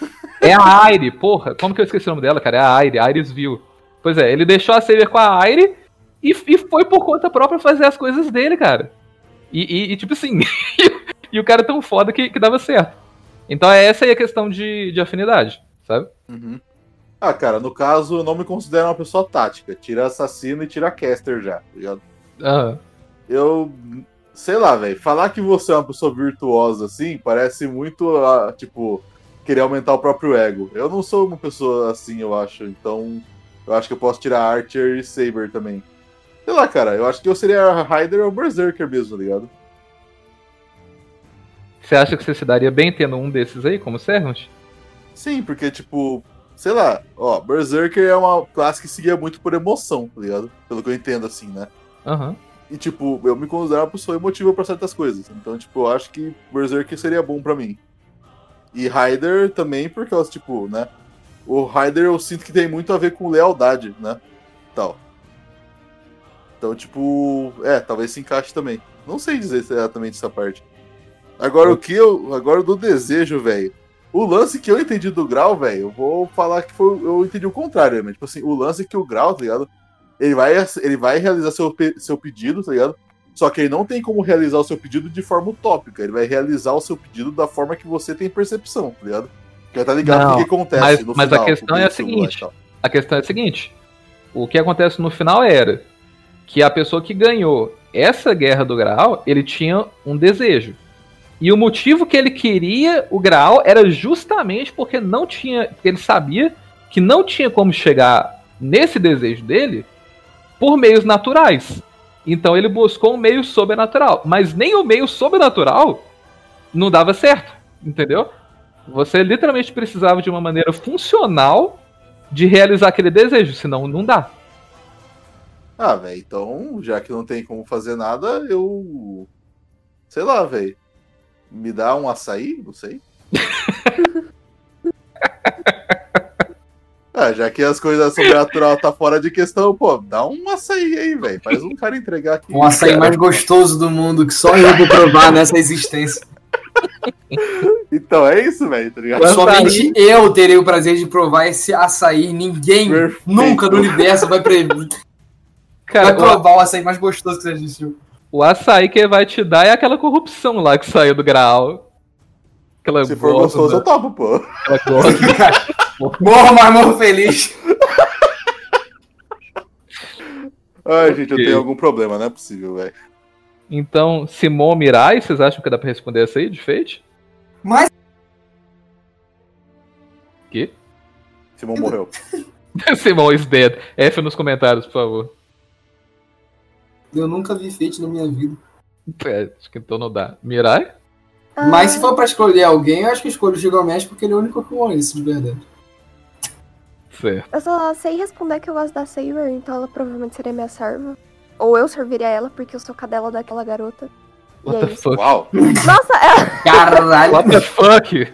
É a Aire, porra. Como que eu esqueci o nome dela, cara? É a Aire, Iris View. Pois é, ele deixou a Saber com a Aire e, e foi por conta própria fazer as coisas dele, cara. E, e- e, tipo assim, e o cara é tão foda que, que dava certo. Então é essa aí a questão de, de afinidade, sabe? Uhum. Ah, cara, no caso, eu não me considero uma pessoa tática. Tira assassino e tira caster já, tá ligado? Aham. Eu. Sei lá, velho. Falar que você é uma pessoa virtuosa assim parece muito, ah, tipo, querer aumentar o próprio ego. Eu não sou uma pessoa assim, eu acho. Então, eu acho que eu posso tirar Archer e Saber também. Sei lá, cara. Eu acho que eu seria Ryder ou Berserker mesmo, tá ligado? Você acha que você se daria bem tendo um desses aí como Servant? Sim, porque, tipo, sei lá, ó, Berserker é uma classe que seguia muito por emoção, tá ligado? Pelo que eu entendo, assim, né? Aham. E, tipo, eu me considero uma pessoa emotiva pra certas coisas. Então, tipo, eu acho que Berserker seria bom pra mim. E Ryder também, porque, eu, tipo, né? O Ryder eu sinto que tem muito a ver com lealdade, né? Tal. Então, tipo, é, talvez se encaixe também. Não sei dizer exatamente essa parte. Agora, o que eu. Agora do desejo, velho. O lance que eu entendi do Grau, velho, eu vou falar que foi. Eu entendi o contrário, mas, tipo assim, o lance que o Grau, tá ligado? Ele vai, ele vai realizar seu, seu pedido, tá ligado? Só que ele não tem como realizar o seu pedido de forma utópica. Ele vai realizar o seu pedido da forma que você tem percepção, tá ligado? Que tá ligado Não, o que acontece mas- no mas a final, questão é a seguinte. A questão é a seguinte: o que acontece no final era que a pessoa que ganhou essa guerra do Graal, ele tinha um desejo. E o motivo que ele queria o Graal era justamente porque não tinha, ele sabia que não tinha como chegar nesse desejo dele por meios naturais. Então ele buscou um meio sobrenatural, mas nem o meio sobrenatural não dava certo, entendeu? Você literalmente precisava de uma maneira funcional de realizar aquele desejo, senão não dá. Ah, velho, então, já que não tem como fazer nada, eu. Sei lá, velho. Me dá um açaí? Não sei. ah, já que as coisas sobrenatural tá fora de questão, pô, dá um açaí aí, velho. Faz um cara entregar aqui. Um açaí cara. mais gostoso do mundo que só eu vou provar nessa existência. Então é isso, velho, tá ligado? Somente eu terei o prazer de provar esse açaí. Ninguém Perfeito. nunca no universo vai, pre... vai Cara, provar o açaí mais gostoso que já existiu. O, açaí que vai te dar é aquela corrupção lá que saiu do Graal. Aquela Se for gostoso, eu topo, pô. Morro, mas morro feliz. Ai, gente, eu Ok. tenho algum problema, não é possível, velho. Então, Simon Mirai, vocês acham que dá pra responder essa aí de Fate? Mas Que? Simão morreu. Simon is dead. F nos comentários, por favor. Eu nunca vi Fate na minha vida. É, acho que então não dá. Mirai? Ah, Mas se for pra escolher alguém, eu acho que eu escolho o Gilgamesh porque ele é o único que eu conheço de verdade. Certo. Eu só sei responder que eu gosto da Saber, então ela provavelmente seria minha serva. Ou eu serviria ela, porque eu sou cadela daquela garota. E What é isso. fuck? Uau! Nossa, ela Caralho! What the fuck?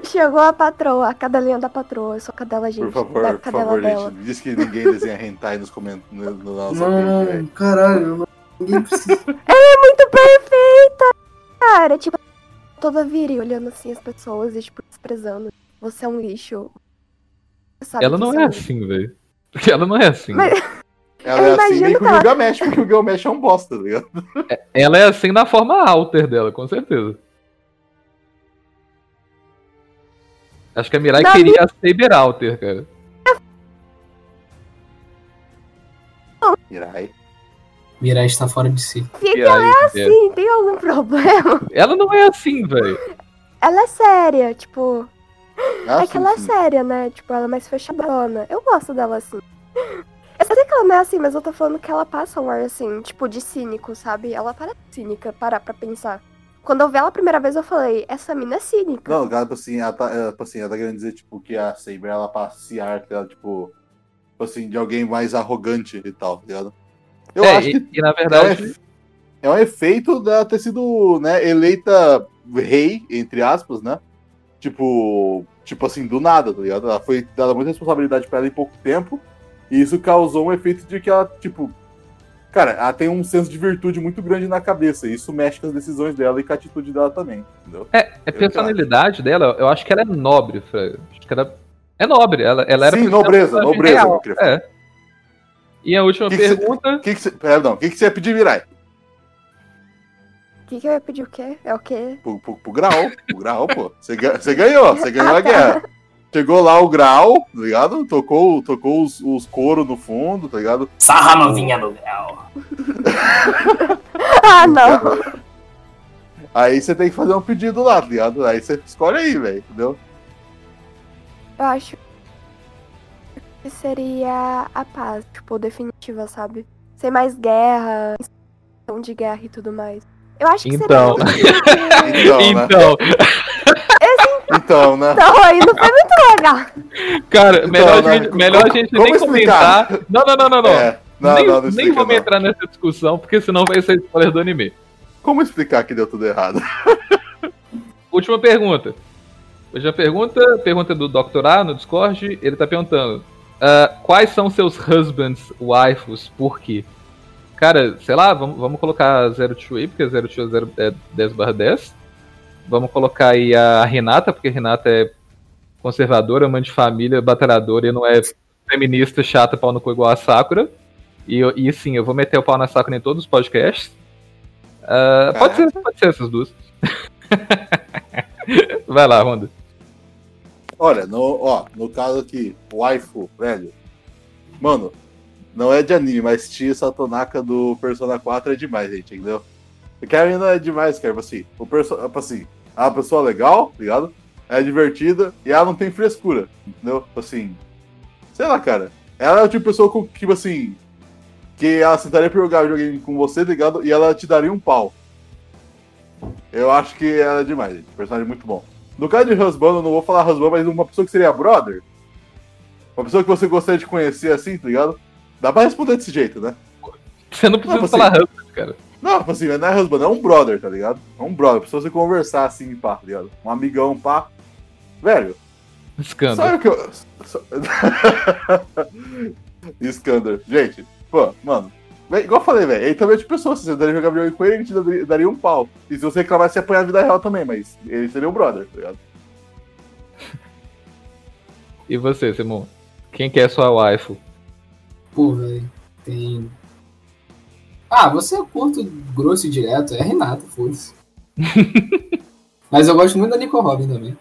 chegou a patroa, a cadelinha da patroa. Eu sou cadela, gente. Por favor, da por cadela favor, dela. gente. Diz que ninguém desenha hentai nos comentários no, no vídeo, Não, caralho, não- ninguém precisa. Muito perfeita! Cara, tipo, toda viril, olhando assim as pessoas e, tipo, desprezando. Você é um lixo. Ela não é lixo. assim, velho. Ela não é assim. Mas- Ela Eu é assim nem com que o ela- Gilgamesh, porque o Gilgamesh é um bosta, tá ligado? Ela é assim na forma alter dela, com certeza. Acho que a Mirai Na queria a Saber Alter, cara. Mirai. Mirai está fora de si. Fica Mirai, é. assim, tem algum problema? Ela não é assim, velho. Ela é séria, tipo. Ah, é que ela é séria, né? Tipo, ela é mais fechadona. Eu gosto dela assim. Eu sei que ela não é assim, mas eu tô falando que ela passa um ar assim, tipo, de cínico, sabe? Ela parece cínica, parar pra pensar. Quando eu vi ela a primeira vez, eu falei, essa mina é cínica. Não, cara, tipo assim, ela tá, ela, tipo assim, ela tá querendo dizer, tipo, que a Saber, ela passa ar, tá ligado? tipo, tipo assim, de alguém mais arrogante e tal, tá ligado? Eu é, acho e, que e, na é verdade, efe- é um efeito dela ter sido, né, eleita rei, entre aspas, né? Tipo, tipo assim, do nada, tá ligado? Ela foi dada muita responsabilidade pra ela em pouco tempo, e isso causou um efeito de que ela, tipo, Cara, ela tem um senso de virtude muito grande na cabeça. E isso mexe com as decisões dela e com a atitude dela também. Entendeu? É, a personalidade dela, eu acho que ela é nobre, Fred. Acho que ela é nobre. Ela, ela era Sim, nobreza, nobreza. Real. Eu é. E a última que pergunta. Que que cê, perdão, o que, que você ia pedir, Mirai? O que, que eu ia pedir o quê? É o quê? Pro, pro, pro grau. Pro grau, pô. Você ganhou, você ganhou a guerra. Chegou lá o grau, tá ligado? Tocou, tocou os, os coros no fundo, tá ligado? Sarra novinha no grau. ah, não. Aí você tem que fazer um pedido lá, tá ligado? Aí você escolhe aí, velho, entendeu? Eu acho que seria a paz, tipo, definitiva, sabe? Sem mais guerra, de guerra e tudo mais. Eu acho que então. seria. então, né? Então. Então, né? Então, aí não foi muito legal. Cara, Então, melhor, né? a gente, melhor a gente Como nem explicar? comentar. Não, não, não, não, não. É. Não, nem não, não nem vamos entrar nessa discussão, porque senão vai ser spoiler do anime. Como explicar que deu tudo errado? Última pergunta. Última pergunta, pergunta do Dr. A no Discord. Ele tá perguntando: ah, quais são seus husbands, waifus, por quê? Cara, sei lá, vamos, vamos colocar 02 aí, porque 02 é 0, é 10 barra 10. Vamos colocar aí a Renata, porque a Renata é conservadora, mãe de família, batalhadora e não é feminista, chata, pau no cu igual a Sakura. E, eu- e sim, eu vou meter o pau na Sakura em todos os podcasts. Ah, pode, ser, pode ser essas duas. Vai lá, Ronda. Olha, no, ó, no caso aqui, waifu, velho. Mano, não é de anime, mas Tia Satonaka do Persona 4 é demais, gente, entendeu? O Karen não é demais, cara. Tipo assim, o perso tipo assim, é uma pessoa legal, ligado? É divertida e ela não tem frescura, entendeu? Tipo Assim, sei lá, cara. Ela é o tipo de pessoa com, tipo assim, que ela sentaria pra jogar videogame com você, ligado? E ela te daria um pau. Eu acho que ela é demais, gente. Personagem muito bom. No caso de husband, eu não vou falar husband, mas uma pessoa que seria brother. Uma pessoa que você gostaria de conhecer assim, tá ligado? Dá pra responder desse jeito, né? Você não precisa Não, falar você- husband, cara. Não, tipo assim, não é husband, é um brother, tá ligado? É um brother, pra você conversar assim, pá, tá ligado? Um amigão, pá. Velho, Escândalo. sabe o que eu. Iskander. Gente, pô, mano. Igual eu falei, velho, ele também é de pessoa. Se você daria jogar videogame com ele, ele te daria, um pau. E se você reclamar, você ia apanhar a vida real também, mas ele seria um brother, tá ligado? E você, Simon? Quem que é sua waifu? Pô, velho, tem. Ah, você é curto, grosso e direto, é a Renata, foda-se. Mas eu gosto muito da Nico Robin também.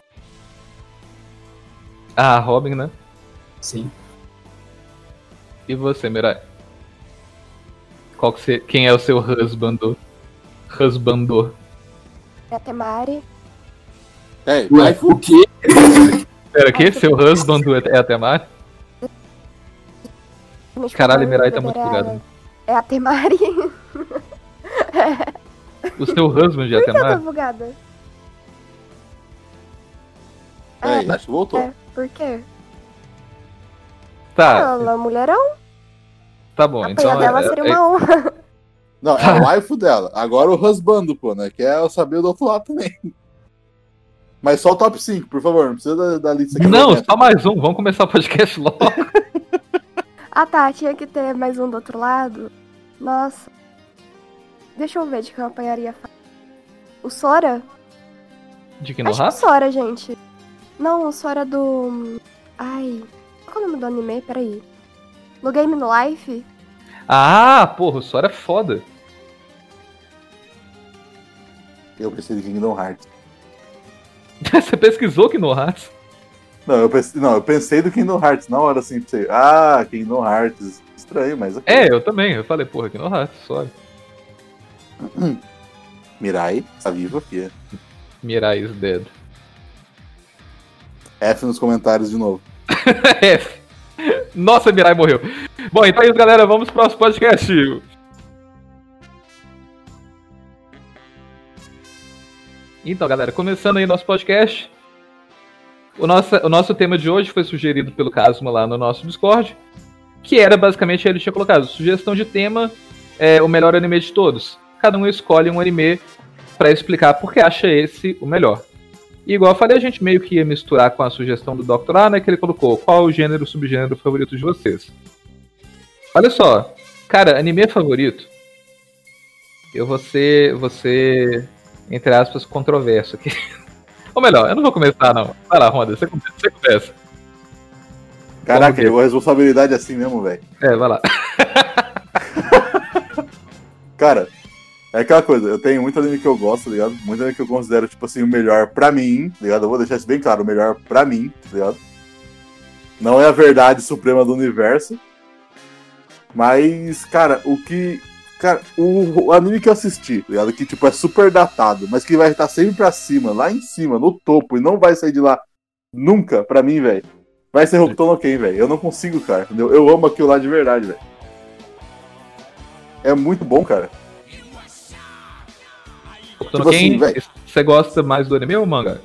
Ah, Robin, né? Sim. E você, Mirai? Qual que você, quem é o seu husbandor? Husbandor. É a Temari. É, Ué, o quê? Pera, aqui? Seu husbandor é a Temari? Realmente Caralho, falando, Mirai tá muito bugado. É a Temari. O seu husband é a que eu tô Temari? bugada? É, acho que voltou. É, por quê? Tá, Ela é mulherão. tá bom. Apanhar Então dela é, seria é- uma honra. Não, é o waifu dela. Agora o husbando, pô, né? Que é eu saber do outro lado também. Mas só o top 5, por favor. Não precisa da, da lista aqui. Não, só mais um. Vamos começar o podcast logo. Ah tá, tinha que ter mais um do outro lado. Nossa. Deixa eu ver de quem eu apanharia. O Sora? De que no Acho que o? Sora, gente. Não, o Sora do. Ai. Qual é o nome do anime? Peraí. No Game no Life? Ah, porra, o Sora é foda. Eu pensei de Kingdom Hearts. Você pesquisou que no rato? Não, eu pensei, não, eu pensei do Kingdom Hearts na hora assim, pensei, ah, Kingdom Hearts. Estranho, mas. ok. É, eu também. Eu falei, porra, que no rato, Sora. Mirai, tá vivo aqui. Mirai is dead. F nos comentários de novo. F. Nossa, Mirai morreu. Bom, então é isso, galera. Vamos pro próximo podcast. Então, galera, começando aí nosso podcast. O nosso, o nosso tema de hoje foi sugerido pelo Casma lá no nosso Discord. Que era basicamente, ele tinha colocado sugestão de tema, é, o melhor anime de todos. Cada um escolhe um anime pra explicar por que acha esse o melhor. E igual eu falei, a gente meio que ia misturar com a sugestão do Dr. A, né? Que ele colocou qual o gênero, subgênero favorito de vocês. Olha só, Cara, anime favorito? Eu vou ser, vou ser, entre aspas, controverso aqui. Ou melhor, eu não vou começar, não. Vai lá, Ronda, você. Você começa. Caraca, a responsabilidade é assim mesmo, velho. É, vai lá. Cara, é aquela coisa, eu tenho muito anime que eu gosto, tá ligado? Muito anime que eu considero, tipo assim, o melhor pra mim, tá ligado? Eu vou deixar isso bem claro, o melhor pra mim, tá ligado? Não é a verdade suprema do universo. Mas, cara, o que. Cara, o, o anime que eu assisti, tá ligado? Que, tipo, é super datado, mas que vai estar sempre pra cima, lá em cima, no topo, e não vai sair de lá nunca, pra mim, velho. Vai ser Hokuto no Ken, velho. Eu não consigo, cara. Entendeu? Eu amo aquilo lá de verdade, velho. É muito bom, cara. Hokuto no Ken, você gosta mais do anime ou manga?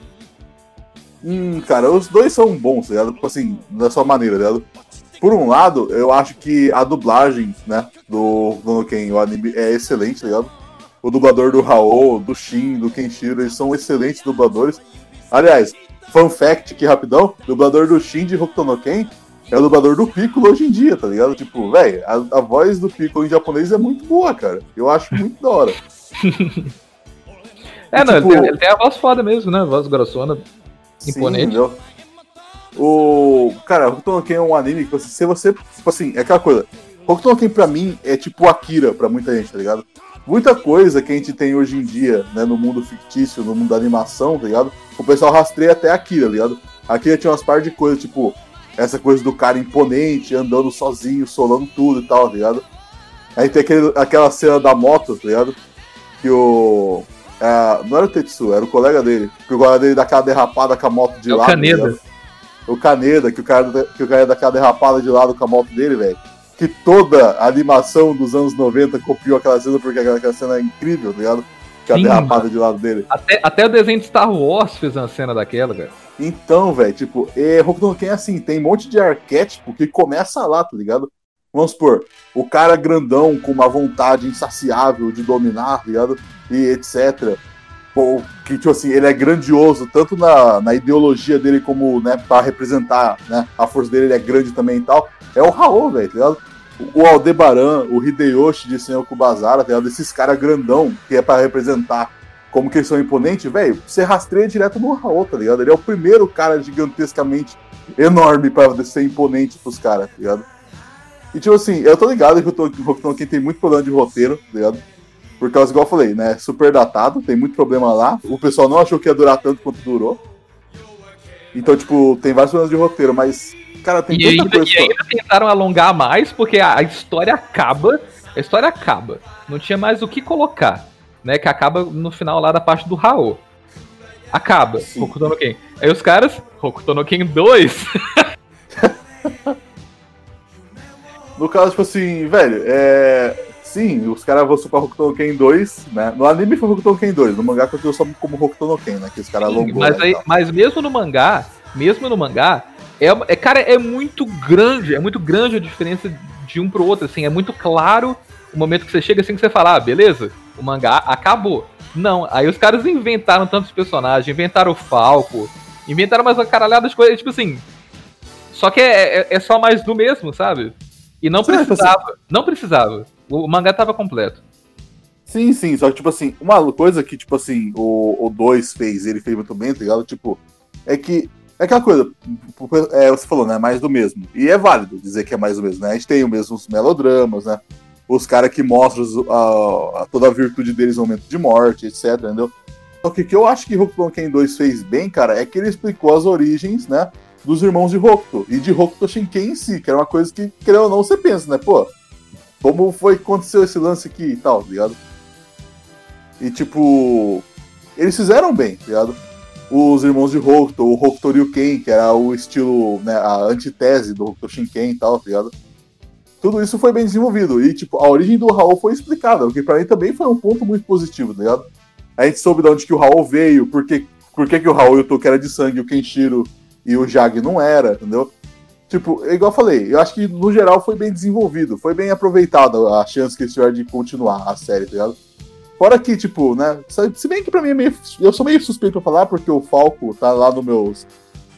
Hum, cara, os dois são bons, tá ligado? Tipo assim, da sua maneira, tá ligado? Por um lado, eu acho que a dublagem, né, do Ken, o anime, é excelente, tá ligado? O dublador do Raul, do Shin, do Kenshiro, eles são excelentes dubladores. Aliás, fun fact aqui rapidão, o dublador do Shin de Hokuto no Ken é o dublador do Piccolo hoje em dia, tá ligado? Tipo, velho, a, a, voz do Piccolo em japonês é muito boa, cara. Eu acho muito da hora. é, e, não, tipo, ele, tem, ele, tem, a voz foda mesmo, né? A voz grossona, imponente. Sim, o. Cara, Hokuto no Ken é um anime que você, se você. Tipo assim, é aquela coisa. Hokuto no Ken pra mim é tipo Akira pra muita gente, tá ligado? Muita coisa que a gente tem hoje em dia, né, no mundo fictício, no mundo da animação, tá ligado? O pessoal rastreia até Akira, tá ligado? Akira tinha umas par de coisas, tipo, essa coisa do cara imponente, andando sozinho, solando tudo e tal, tá ligado? Aí tem aquele, aquela cena da moto, tá ligado? Que o. É, não era o Tetsu, era o colega dele. Que o colega dele dá aquela derrapada com a moto de é lado. Tá o Caneda. Tá o Caneda, que o cara, que o cara dá aquela derrapada de lado com a moto dele, velho. Que toda animação dos anos 90 copiou aquela cena porque aquela cena é incrível, tá ligado? Que a derrapada de lado dele. Até, até o desenho de Star Wars fez uma cena daquela, velho. Então, velho, tipo, é, Hokuto no Ken é assim, tem um monte de arquétipo que começa lá, tá ligado? Vamos supor, o cara grandão com uma vontade insaciável de dominar, tá ligado? E etc que, tipo assim, ele é grandioso, tanto na, na ideologia dele como, né, pra representar, né, a força dele, ele é grande também e tal, é o Raul, velho, tá ligado? O Aldebaran, o Hideyoshi de Senhor Kubazara, tá ligado? Esses caras grandão, que é para representar como que eles são imponentes, velho, você rastreia direto no Raul, tá ligado? Ele é o primeiro cara gigantescamente enorme para ser imponente pros caras, tá ligado? E tipo assim, eu tô ligado que o no tem muito problema de roteiro, tá ligado? Por causa, igual eu falei, né? Super datado, tem muito problema lá. O pessoal não achou que ia durar tanto quanto durou. Então, tipo, tem vários problemas de roteiro, mas, cara, tem e ainda, coisa. E ainda tentaram alongar mais, porque a, a, história acaba. A história acaba. Não tinha mais o que colocar. Né? Que acaba no final lá da parte do Raul. Acaba. Sim. Hokuto no Ken. Aí os caras, Hokuto no Ken 2. no caso, tipo assim, velho, é Sim, os caras vão supor Hokuto no Ken 2, né? No anime foi Hokuto no Ken 2, no mangá continua só como Hokuto no Ken, né? Que os caras alongou. Mas, aí, mas mesmo no mangá, mesmo no mangá, é, é, cara, é muito grande, é muito grande a diferença de um pro outro, assim, é muito claro o momento que você chega assim que você fala, ah, beleza, o mangá acabou. Não, aí os caras inventaram tantos personagens, inventaram o Falco, inventaram mais uma caralhada de coisas, tipo assim. Só que é, é, é só mais do mesmo, sabe? E não precisava, não precisava. O mangá tava completo. Sim, sim, só que, tipo assim, uma coisa que, tipo assim, o 2 fez, ele fez muito bem, tá ligado? Tipo, é que. É aquela coisa, é, você falou, né? Mais do mesmo. E é válido dizer que é mais do mesmo, né? A gente tem os mesmos melodramas, né? Os caras que mostram a, a, toda a virtude deles no momento de morte, etc, entendeu? Só que o que eu acho que Hokuto Ken 2 fez bem, cara, é que ele explicou as origens, né? Dos irmãos de Hokuto e de Hokuto Shinken em si, que era uma coisa que, querendo ou não, você pensa, né? Pô, como foi que aconteceu esse lance aqui e tal, tá ligado? E tipo, eles fizeram bem, tá ligado? Os irmãos de Hokuto, o Hokuto Ryuken, que era o estilo, né, a antitese do Hokuto Shinken e tal, tá ligado? Tudo isso foi bem desenvolvido. E, tipo, a origem do Raul foi explicada, o que pra mim também foi um ponto muito positivo, ligado? A gente soube de onde que o Raul veio, por que, por que, que o Raul e o Toki era de sangue, o Kenshiro e o Jag não era, entendeu? Tipo, é igual eu falei, eu acho que no geral foi bem desenvolvido, foi bem aproveitado a chance que eles tiveram de continuar a série, tá ligado? Fora que, tipo, né? Se bem que pra mim é meio. Eu sou meio suspeito pra falar, porque o Falco tá lá no, meus,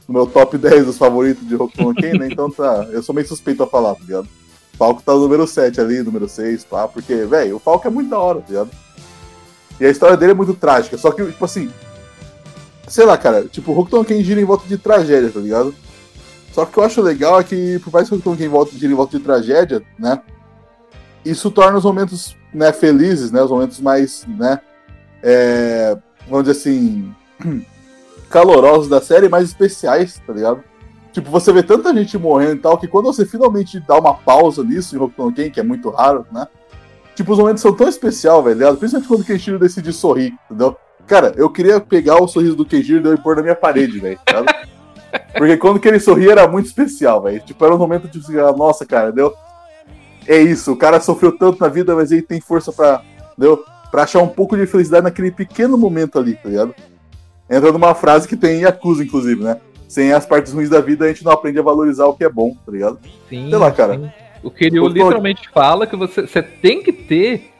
no meu top 10 dos favoritos de Hokuto no Ken, né? Então tá. Eu sou meio suspeito a falar, tá ligado? Falco tá no número 7 ali, número 6, pá, porque, velho, o Falco é muito da hora, tá ligado? E a história dele é muito trágica, só que, tipo assim, sei lá, cara, tipo, o Hokuto no Ken gira em volta de tragédia, tá ligado? Só que o que eu acho legal é que, por mais que o volta, gira em volta de tragédia, né, isso torna os momentos, né, felizes, né, os momentos mais, né, é, vamos dizer assim, calorosos da série, mais especiais, tá ligado? Tipo, você vê tanta gente morrendo e tal, que quando você finalmente dá uma pausa nisso em Hokuto Ken, que é muito raro, né? Tipo, os momentos são tão especial, velho, principalmente quando o Kenshiro decide sorrir, entendeu? Cara, eu queria pegar o sorriso do Kenshiro e pôr na minha parede, velho, tá Porque quando que ele sorria era muito especial, velho. Tipo, era um momento de você, nossa, cara, entendeu? É isso, o cara sofreu tanto na vida, mas ele tem força pra, entendeu? Pra achar um pouco de felicidade naquele pequeno momento ali, tá ligado? Entra numa frase que tem em Yakuza, inclusive, né? Sem as partes ruins da vida, a gente não aprende a valorizar o que é bom, tá ligado? Sim. Sei lá, cara. sim. O Eu tô- literalmente fala que você, você tem que ter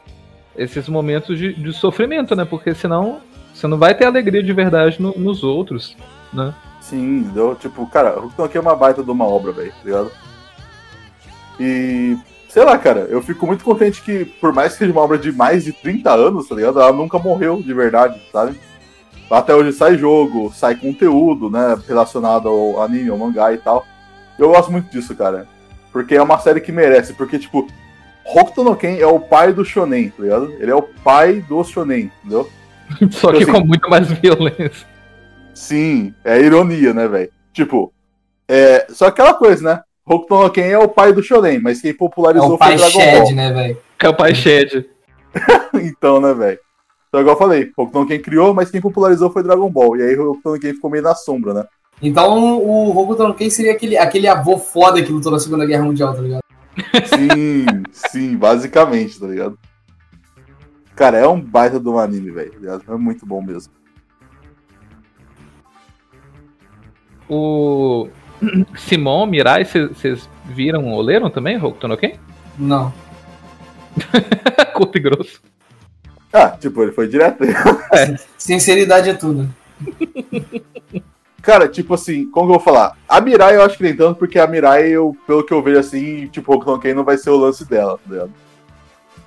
esses momentos de, de sofrimento, né? Porque senão você não vai ter alegria de verdade no- nos outros, né? Sim, entendeu? Tipo, cara, Hokuto no Ken é uma baita de uma obra, velho, tá ligado? E, sei lá, cara, eu fico muito contente que, por mais que seja uma obra de mais de 30 anos, tá ligado? Ela nunca morreu de verdade, sabe? Até hoje sai jogo, sai conteúdo, né, relacionado ao anime, ao mangá e tal. Eu gosto muito disso, cara. Porque é uma série que merece, porque, tipo, Hokuto no Ken é o pai do shonen, tá ligado? Ele é o pai do shonen, entendeu? Só que Assim- com muito mais violência. Sim, é ironia, né, velho? Tipo, é, só aquela coisa, né? Hokuto no Ken é o pai do shonen, mas quem É popularizou o pai foi Dragon Shed, Ball. né, velho? Capaz Shed. então, né, velho? Então, igual eu falei, Hokuto no Ken criou, mas quem popularizou foi Dragon Ball. E aí o Hokuto no Ken ficou meio na sombra, né? Então o Hokuto no Ken seria aquele, aquele avô foda que lutou na Segunda Guerra Mundial, tá ligado? Sim, sim, basicamente, tá ligado? Cara, é um baita do anime, velho. É muito bom mesmo. O Simon, Mirai, vocês viram ou leram também, Hokuto no Ken? Não. Curto e grosso. Ah, tipo, ele foi direto. Sinceridade é tudo. Cara, tipo assim, como que eu vou falar? A Mirai eu acho que nem tanto, porque a Mirai, eu, pelo que eu vejo assim, tipo, Hokuto no Ken não vai ser o lance dela, tá ligado?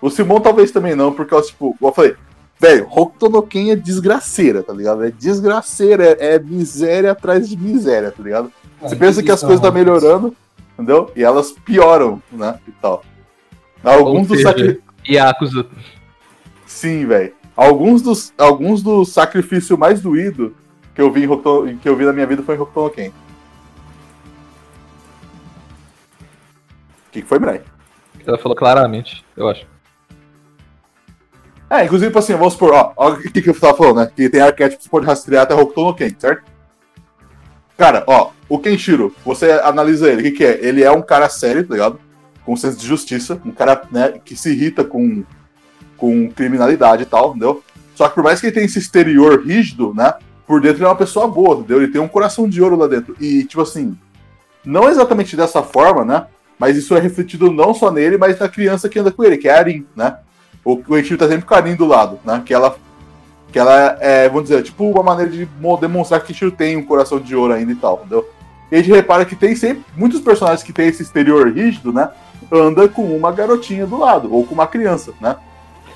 O Simon talvez também não, porque, eu, tipo, como eu falei, velho, Hokuto no Ken é desgraceira, tá ligado? É desgraceira, é, é miséria atrás de miséria, tá ligado? Você pensa que as coisas estão melhorando, entendeu? E elas pioram, né? E tal. Alguns dos seja, sacri... Yakuza. Sim, velho. Alguns dos, alguns dos sacrifícios mais doídos que eu vi em Hokuto, que eu vi na minha vida foi em Hokuto no Ken. O que, que foi, Mirai? Ela falou claramente, eu acho. É, inclusive, tipo assim, vamos supor, ó, o que, que eu tava falando, né? Que tem arquétipos que pode rastrear até Hokuto no Ken, certo? Cara, ó, o Kenshiro, você analisa ele, o que, que é? Ele é um cara sério, tá ligado? Com senso de justiça, um cara, né, que se irrita com, com criminalidade e tal, entendeu? Só que por mais que ele tenha esse exterior rígido, né? Por dentro ele é uma pessoa boa, entendeu? Ele tem um coração de ouro lá dentro. E, tipo assim, não exatamente dessa forma, né? Mas isso é refletido não só nele, mas na criança que anda com ele, que é a Arin, né? O, o Eiichiro tá sempre com a Arin do lado, né? Que ela, que ela é, vamos dizer, tipo uma maneira de mo- demonstrar que o Eiichiro tem um coração de ouro ainda e tal, entendeu? E a gente repara que tem sempre, muitos personagens que tem esse exterior rígido, né? Anda com uma garotinha do lado, ou com uma criança, né?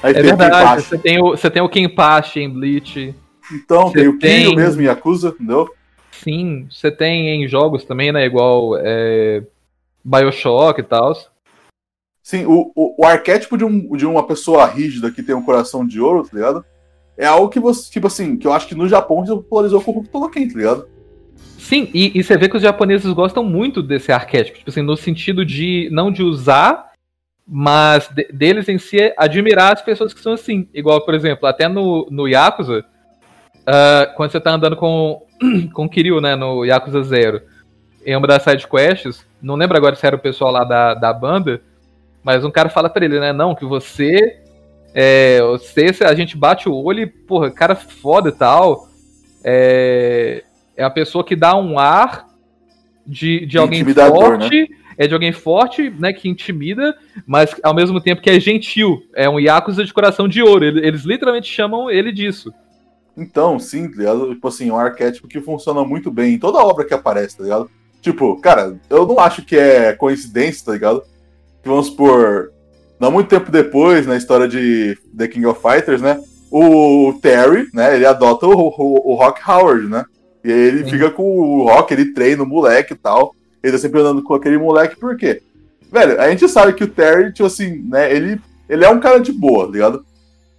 Aí É tem verdade, você tem o, você tem o Kenpachi em Bleach. Então, tem o Kiryu tem- mesmo em Yakuza, entendeu? Sim, você tem em jogos também, né? Igual é, Bioshock e tal. Sim, o, o, o arquétipo de, um, de uma pessoa rígida que tem um coração de ouro, tá ligado? É algo que você, tipo assim, que eu acho que no Japão já popularizou com o Ken, tá ligado? Sim, e, e você vê que os japoneses gostam muito desse arquétipo, tipo assim, no sentido de não de usar, mas de- deles em si admirar as pessoas que são assim. Igual, por exemplo, até no, no Yakuza, ah, quando você tá andando com, com Kiryu, né, no Yakuza Zero, em uma das side quests, não lembro agora se era o pessoal lá da, da banda, mas um cara fala pra ele, né, não, que você, é, você, se a gente bate o olho e, porra, cara foda e tal, é, é a pessoa que dá um ar de, de alguém Intimidador, forte, é de alguém forte, né, que intimida, mas ao mesmo tempo que é gentil, é um Yakuza de coração de ouro, ele- eles literalmente chamam ele disso. Então, sim, tá ligado? Tipo assim, um arquétipo que funciona muito bem em toda obra que aparece, tá ligado? Tipo, cara, eu não acho que é coincidência, tá ligado? Vamos supor, não muito tempo depois, na história de The King of Fighters, né? O Terry, né? Ele adota o, o, o Rock Howard, né? E aí ele Sim. fica com o Rock, ele treina o moleque e tal. Ele tá sempre andando com aquele moleque, por quê? Velho, a gente sabe que o Terry, tipo assim, né? Ele, ele é um cara de boa, tá ligado?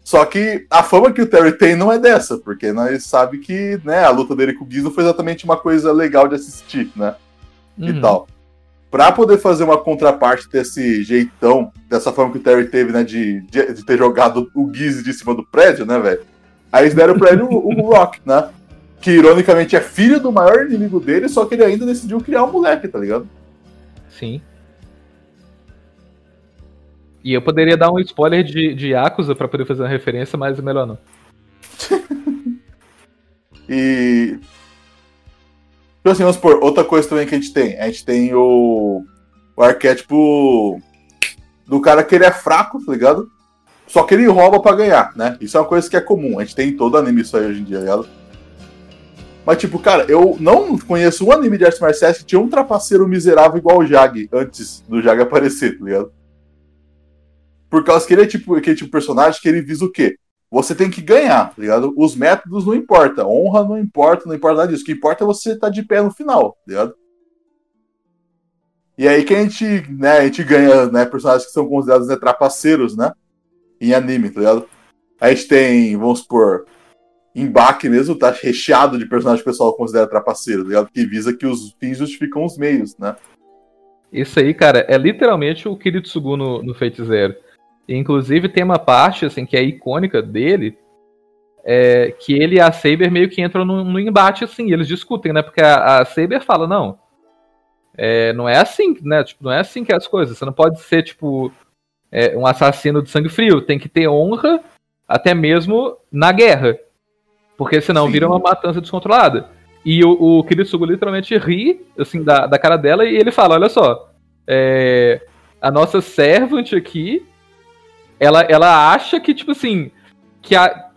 Só que a fama que o Terry tem não é dessa, porque nós sabe que, né, a luta dele com o Giz não foi exatamente uma coisa legal de assistir, né? Uhum. E tal. Pra poder fazer uma contraparte desse jeitão, dessa forma que o Terry teve, né, de, de, de ter jogado o Giz de cima do prédio, né, velho? Aí eles deram pra ele o, o Rock, né? Que ironicamente é filho do maior inimigo dele, só que ele ainda decidiu criar um moleque, tá ligado? Sim. E eu poderia dar um spoiler de, de Yakuza pra poder fazer uma referência, mas melhor não. e. Então, assim, vamos supor, outra coisa também que a gente tem. A gente tem o, o arquétipo do cara que ele é fraco, tá ligado? Só que ele rouba pra ganhar, né? Isso é uma coisa que é comum. A gente tem em todo anime isso aí hoje em dia, tá ligado? Mas, tipo, cara, eu não conheço um anime de artes marciais que tinha um trapaceiro miserável igual o Jag antes do Jag aparecer, tá ligado? Por causa que ele é tipo aquele tipo personagem que ele visa o quê? Você tem que ganhar, tá ligado? Os métodos não importam. Honra não importa, não importa nada disso. O que importa é você estar tá de pé no final, tá ligado? E aí que a gente, né, a gente ganha, né, personagens que são considerados né, trapaceiros, né? Em anime, tá ligado? A gente tem, vamos supor, embaque mesmo, tá recheado de personagens que o pessoal considera trapaceiro, tá ligado? Que visa que os fins justificam os meios, né? Isso aí, cara, é literalmente o Kiritsugu no, no Fate Zero. Inclusive tem uma parte assim que é icônica dele, é, que ele e a Saber meio que entram no, no embate assim, eles discutem, né? Porque a, a Saber fala, não, é, não é assim, né? Tipo, não é assim que é as coisas. Você não pode ser, tipo, é, um assassino de sangue frio. Tem que ter honra até mesmo na guerra. Porque senão Sim. vira uma matança descontrolada. E o, o Kiritsugu literalmente ri, assim, da, da cara dela e ele fala, olha só, é, a nossa servant aqui ela, ela acha que, tipo assim, que a.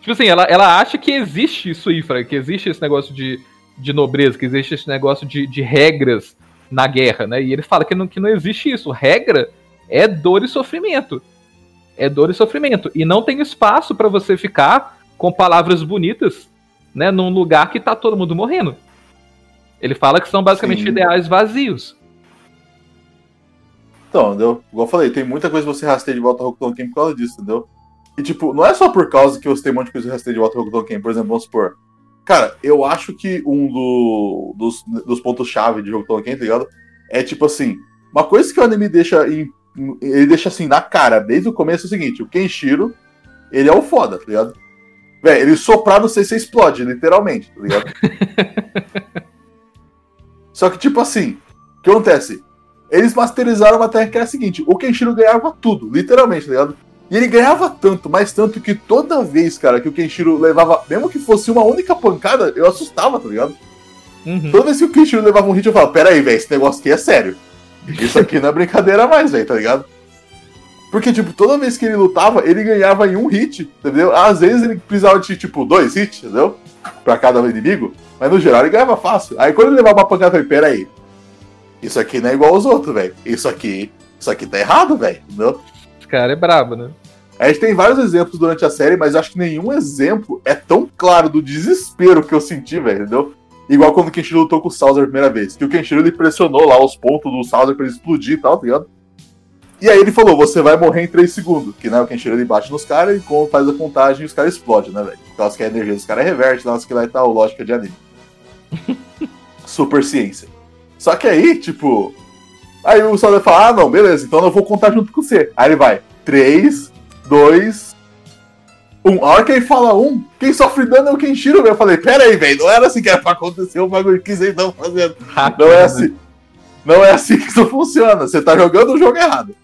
Tipo assim, ela, ela acha que existe isso aí, Frank, que existe esse negócio de, de nobreza, que existe esse negócio de, de regras na guerra, né? E ele fala que não, que não existe isso. Regra é dor e sofrimento. É dor e sofrimento. E não tem espaço para você ficar com palavras bonitas, né? Num lugar que tá todo mundo morrendo. Ele fala que são basicamente Sim. ideais vazios. Então, entendeu? Igual eu falei, tem muita coisa que você rasteia de volta ao Hokuton Ken por causa disso, entendeu? E, tipo, não é só por causa que você tem um monte de coisa que rasteia de volta ao Hokuton Ken. Por exemplo, vamos supor. Cara, eu acho que um do, dos, dos pontos-chave de Hokuton Ken, tá ligado? É, tipo assim, uma coisa que o anime deixa em, ele deixa assim na cara desde o começo é o seguinte: o Kenshiro, ele é o foda, tá ligado? Véi, ele soprar no C, você explode, literalmente, tá ligado? Só que, tipo assim, o que acontece? Eles masterizaram uma técnica que era a seguinte: o Kenshiro ganhava tudo, literalmente, tá ligado? E ele ganhava tanto, mas tanto que toda vez, cara, que o Kenshiro levava, mesmo que fosse uma única pancada, eu assustava, tá ligado? Uhum. Toda vez que o Kenshiro levava um hit, eu falava: Pera aí, velho, esse negócio aqui é sério. Isso aqui não é brincadeira mais, velho, tá ligado? Porque, tipo, toda vez que ele lutava, ele ganhava em um hit, entendeu? Às vezes ele precisava de, tipo, dois hits, entendeu? Pra cada inimigo. Mas no geral ele ganhava fácil. Aí quando ele levava uma pancada, eu falei, pera aí. Isso aqui não é igual aos outros, velho. Isso aqui. Isso aqui tá errado, velho. Esse cara é brabo, né? A gente tem vários exemplos durante a série, mas acho que nenhum exemplo é tão claro do desespero que eu senti, velho, entendeu? Igual quando o Kenshiro lutou com o Sauzer a primeira vez. Que o Kenshiro ele pressionou lá os pontos do Sauzer pra ele explodir e tal, tá ligado? E aí ele falou, você vai morrer em 3 segundos. Que né, o Kenshiro ele bate nos caras e como faz a contagem os caras explodem, né, velho? Por causa que a energia dos caras reverte, por causa que lá e tal, lógica de anime. Super ciência. Só que aí, tipo. Aí o Sauzer fala: ah, não, beleza, então eu vou contar junto com você. Aí ele vai: 3, 2, 1. A hora que ele fala 1, quem sofre dano é o Kenshiro, Eu falei: pera aí, velho, não era assim que era pra acontecer o bagulho que vocês estão fazendo. Não é assim. Não é assim que isso funciona. Você tá jogando o jogo errado.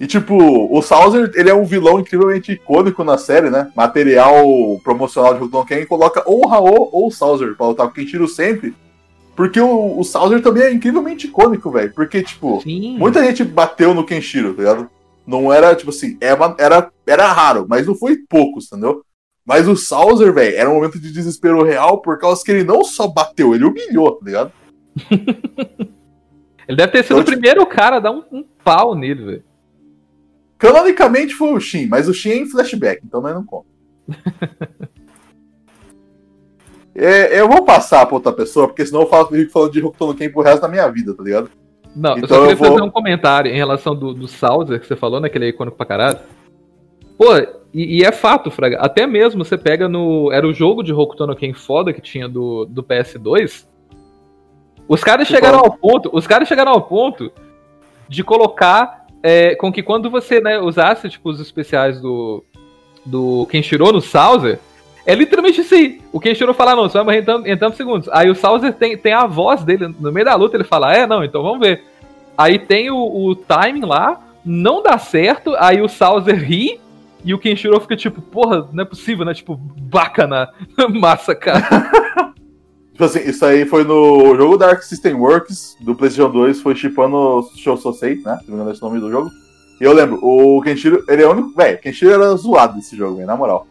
E, tipo, o Sauzer, ele é um vilão incrivelmente icônico na série, né? Material promocional de Hokuton Ken coloca ou o Raô ou o Sauzer pra lutar com o Kenshiro sempre. Porque o, o Sauzer também é incrivelmente icônico, velho. Porque, tipo, Sim. muita gente bateu no Kenshiro, tá ligado? Não era, tipo assim, era, era, era raro, mas não foi poucos, entendeu? Mas o Sauzer, velho, era um momento de desespero real por causa que ele não só bateu, ele humilhou, tá ligado? Ele deve ter sido Eu o te- primeiro cara a dar um, um pau nele, velho. Canonicamente foi o Shin, mas o Shin é em flashback, então nós não conta. É, eu vou passar pra outra pessoa, porque senão eu falo, fico falando de Hokuto no Ken pro resto da minha vida, tá ligado? Não, eu Então só queria eu vou- fazer um comentário em relação do, do Sauser que você falou, né? Que ele é icônico pra caralho. Pô, e, e é fato, Fraga. Até mesmo você pega no. Era o jogo de Hokuto no Ken foda que tinha do, do PS2. Os caras Tipo, chegaram ao ponto. Os caras chegaram ao ponto de colocar. é, com que quando você né, usasse tipo, os especiais do. Do Kenshiro no Sauser. É literalmente isso aí. O Kenshiro fala, não, você vai morrer em em tantos segundos. Aí o Sauser tem, tem a voz dele no meio da luta, ele fala, é, não, então vamos ver. Aí tem o, o timing lá, não dá certo, aí o Sauser ri e o Kenshiro fica tipo, porra, não é possível, né? Tipo, bacana, massa, cara. Tipo assim, isso aí foi no jogo Dark System Works do PlayStation 2, foi chipando Show Sosei, né? Se não me engano, esse é o nome do jogo. E eu lembro, o Kenshiro, ele é o único. O Kenshiro era zoado nesse jogo, velho, na moral.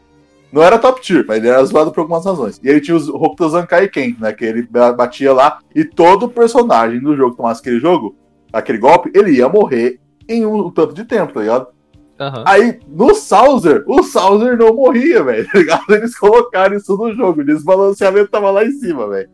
Não era top tier, mas ele era zoado por algumas razões. E ele tinha os Hokuto Zankai Ken, né? Que ele ba- batia lá, e todo personagem do jogo que tomasse aquele jogo, aquele golpe, ele ia morrer em um tanto de tempo, tá ligado? Aham. Aí, no Sauser, o Sauser não morria, velho. Tá ligado? Eles colocaram isso no jogo. O desbalanceamento tava lá em cima, velho.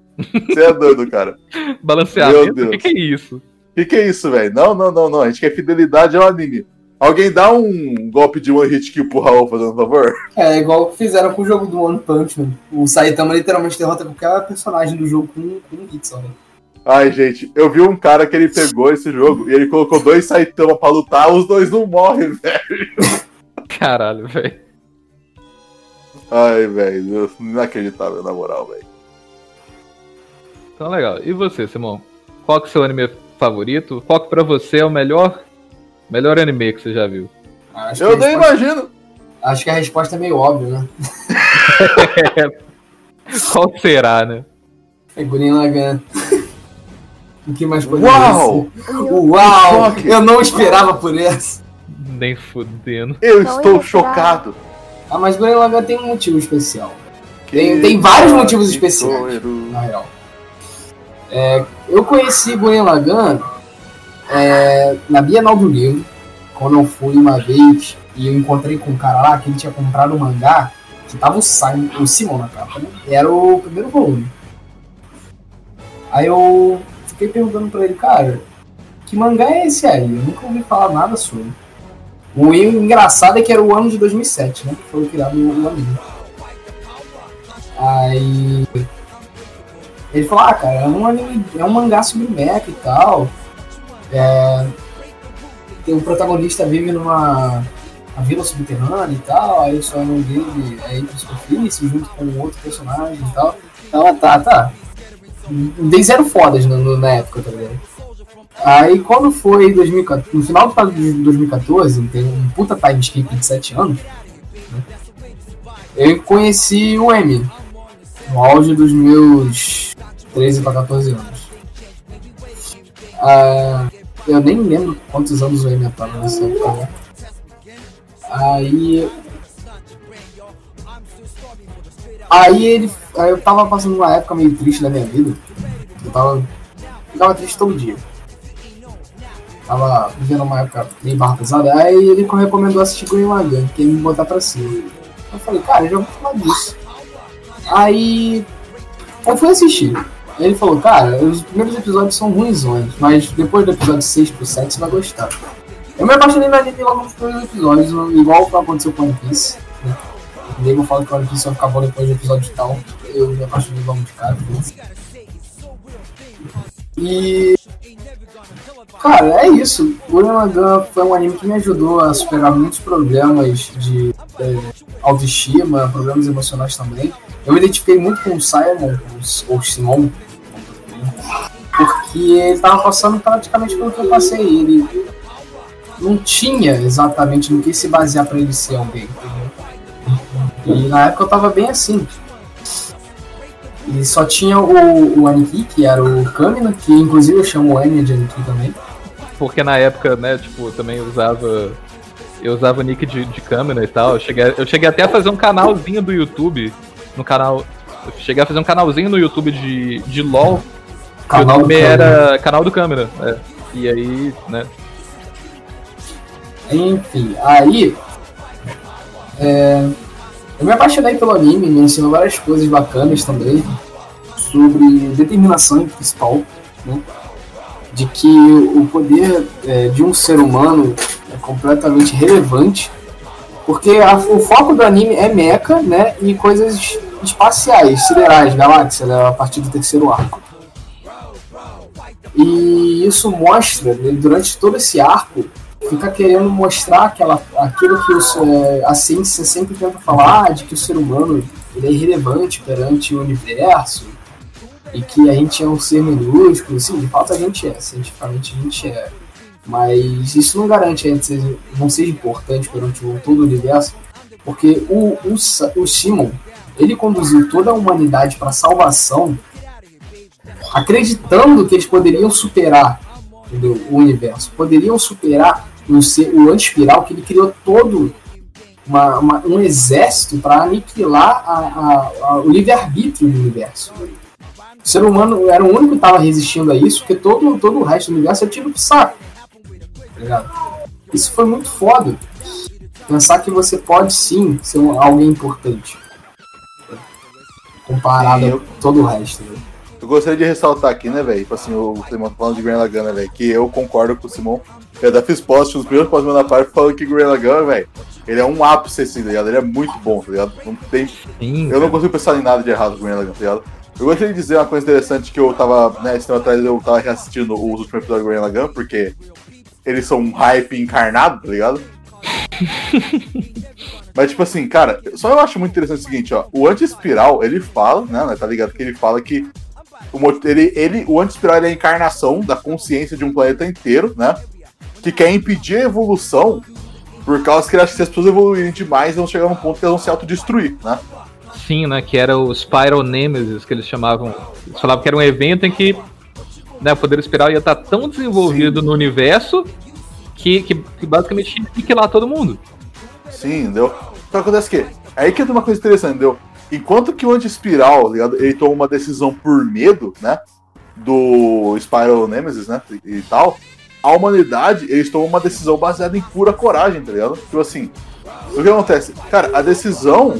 Você é doido, cara. Balanceamento, Meu o que, Deus. que é isso? O que, que é isso, velho? Não, não, não, não. A gente quer fidelidade ao anime. Alguém dá um golpe de one hit kill pro Raul, fazendo um favor? É igual que fizeram com o jogo do One Punch Man. O Saitama literalmente derrota qualquer personagem do jogo com, com um hit só, né? Ai, gente, eu vi um cara que ele pegou esse jogo e ele colocou dois Saitama pra lutar, os dois não morrem, velho. Caralho, velho. Ai, velho, inacreditável, na moral, velho. Então legal. E você, Simão? Qual que é o seu anime favorito? Qual que pra você é o melhor, melhor anime que você já viu? Acho, Eu nem resposta, imagino. acho que a resposta é meio óbvia, né? Qual será, né? É Gurren Lagann. O que mais pode Uau! ser? Uau! Eu não esperava por essa. Nem fudendo. Eu Não estou chocado. Ah, mas Gurren Lagann tem um motivo especial. Tem- tem vários motivos especiais. na real. É, eu conheci Gurren Lagann é, na Bienal do Livro, quando eu fui uma vez e eu encontrei com um cara lá que ele tinha comprado um mangá que tava o, Simon, o Simon na capa, né? Era o primeiro volume. Aí eu fiquei perguntando pra ele, cara, que mangá é esse aí? Eu nunca ouvi falar nada sobre. O engraçado é que era o ano de 2007, né? Que foi criado o anime. Aí ele falou, ah, cara, é um anime, é um mangá sobre mecha e tal. É, um protagonista vive numa uma vila subterrânea e tal, aí o sonho dele é ir pra superfície junto com outro personagem e tal. Então, tá, tá. Eles eram fodas no- no- na época, tá ligado? Aí quando foi 2014, no final de 2014, tem um puta time skip de 7 anos, né? eu conheci o M, no auge dos meus 13 para 14 anos. Ah, eu nem lembro quantos anos o M tava nessa época. né? Aí. Aí ele. Aí eu tava passando uma época meio triste da minha vida. Eu tava. Ficava triste todo dia. Tava vivendo uma época meio barra pesada. Aí ele recomendou assistir Gurren Lagann, que ele me botar pra cima. Eu falei, cara, eu já vou falar disso. Aí eu fui assistir. Ele falou, cara, os primeiros episódios são ruins, mas depois do episódio 6 pro 7 você vai gostar. Eu me apaixonei no anime logo nos primeiros episódios, igual aconteceu com One Piece. Né? O nego fala que One Piece vai ficar bom depois do episódio tal. Eu me apaixonei logo de cara. Né? E. Cara, é isso. Gurren Lagann foi um anime que me ajudou a superar muitos problemas de é, autoestima, problemas emocionais também. Eu me identifiquei muito com o Simon, ou Simon, porque ele tava passando praticamente pelo que eu passei. Ele não tinha exatamente no que se basear para ele ser alguém. E na época eu tava bem assim. E só tinha o, o Aniki, que era o Kamina, que inclusive eu chamo o Anya de Aniki também. Porque na época, né, tipo, eu também usava. Eu usava o nick de, de câmera e tal. Eu cheguei, eu cheguei até a fazer um canalzinho do YouTube. No canal. Eu cheguei a fazer um canalzinho no YouTube de, de LOL. Que o Canal nome era Canal do Câmera. É. E aí, né? Enfim, aí. É, eu me apaixonei pelo anime, me ensinou várias coisas bacanas também. Sobre determinação principal, né? De que o poder é, de um ser humano é completamente relevante. Porque a, o foco do anime é mecha, né? E coisas espaciais, siderais, galáxias, né, a partir do terceiro arco. E isso mostra, né, durante todo esse arco, fica querendo mostrar aquela, aquilo que é, a ciência sempre tenta falar, de que o ser humano é irrelevante perante o universo e que a gente é um ser minúsculo. Sim, de fato a gente é, cientificamente a gente é. Mas isso não garante a gente não seja importante perante o, todo o universo, porque o, o, o Simon ele conduziu toda a humanidade para a salvação, acreditando que eles poderiam superar entendeu, o universo, poderiam superar o, o anti-espiral, que ele criou todo uma, uma, um exército para aniquilar a, a, a, o livre-arbítrio do universo. O ser humano era o único que estava resistindo a isso, porque todo, todo o resto do universo é tiro pro saco. Tá isso foi muito foda. Pensar que você pode sim ser alguém importante comparado eu, a todo o resto. Né? Eu gostaria de ressaltar aqui, né, velho? Tipo assim, o Simão falando de Gurren Lagann, né, velho? Que eu concordo com o Simão. Eu até fiz post, os primeiros posts da parte falando que Gurren Lagann, velho, ele é um ápice, assim, tá ligado? Ele é muito bom, tá ligado? Não tem... Sim, eu não consigo pensar em nada de errado com Gurren Lagann, tá ligado? Eu gostaria de dizer uma coisa interessante que eu tava, né, esse tempo atrás eu tava reassistindo os últimos episódios de Gurren Lagann, porque eles são um hype encarnado, tá ligado? Mas, tipo assim, cara, só eu acho muito interessante o seguinte, ó. O anti-espiral, ele fala, né? Tá ligado? Que ele fala que o, ele, ele, o anti-espiral é a encarnação da consciência de um planeta inteiro, né? Que quer impedir a evolução por causa que ele acha que se as pessoas evoluírem demais, vão chegar num ponto que elas vão se autodestruir, né? Sim, né? Que era o Spiral Nemesis, que eles chamavam. Eles falavam que era um evento em que né, o poder espiral ia estar tão desenvolvido Sim. no universo que, que, que basicamente ia aniquilar todo mundo. Sim, entendeu? Então acontece que. Aí que entra uma coisa interessante, entendeu? Enquanto que o anti-espiral, ligado, ele toma uma decisão por medo, né? Do Spiral Nemesis, né? E, e tal, a humanidade, eles tomam uma decisão baseada em pura coragem, tá ligado? Tipo assim, o que acontece? Cara, a decisão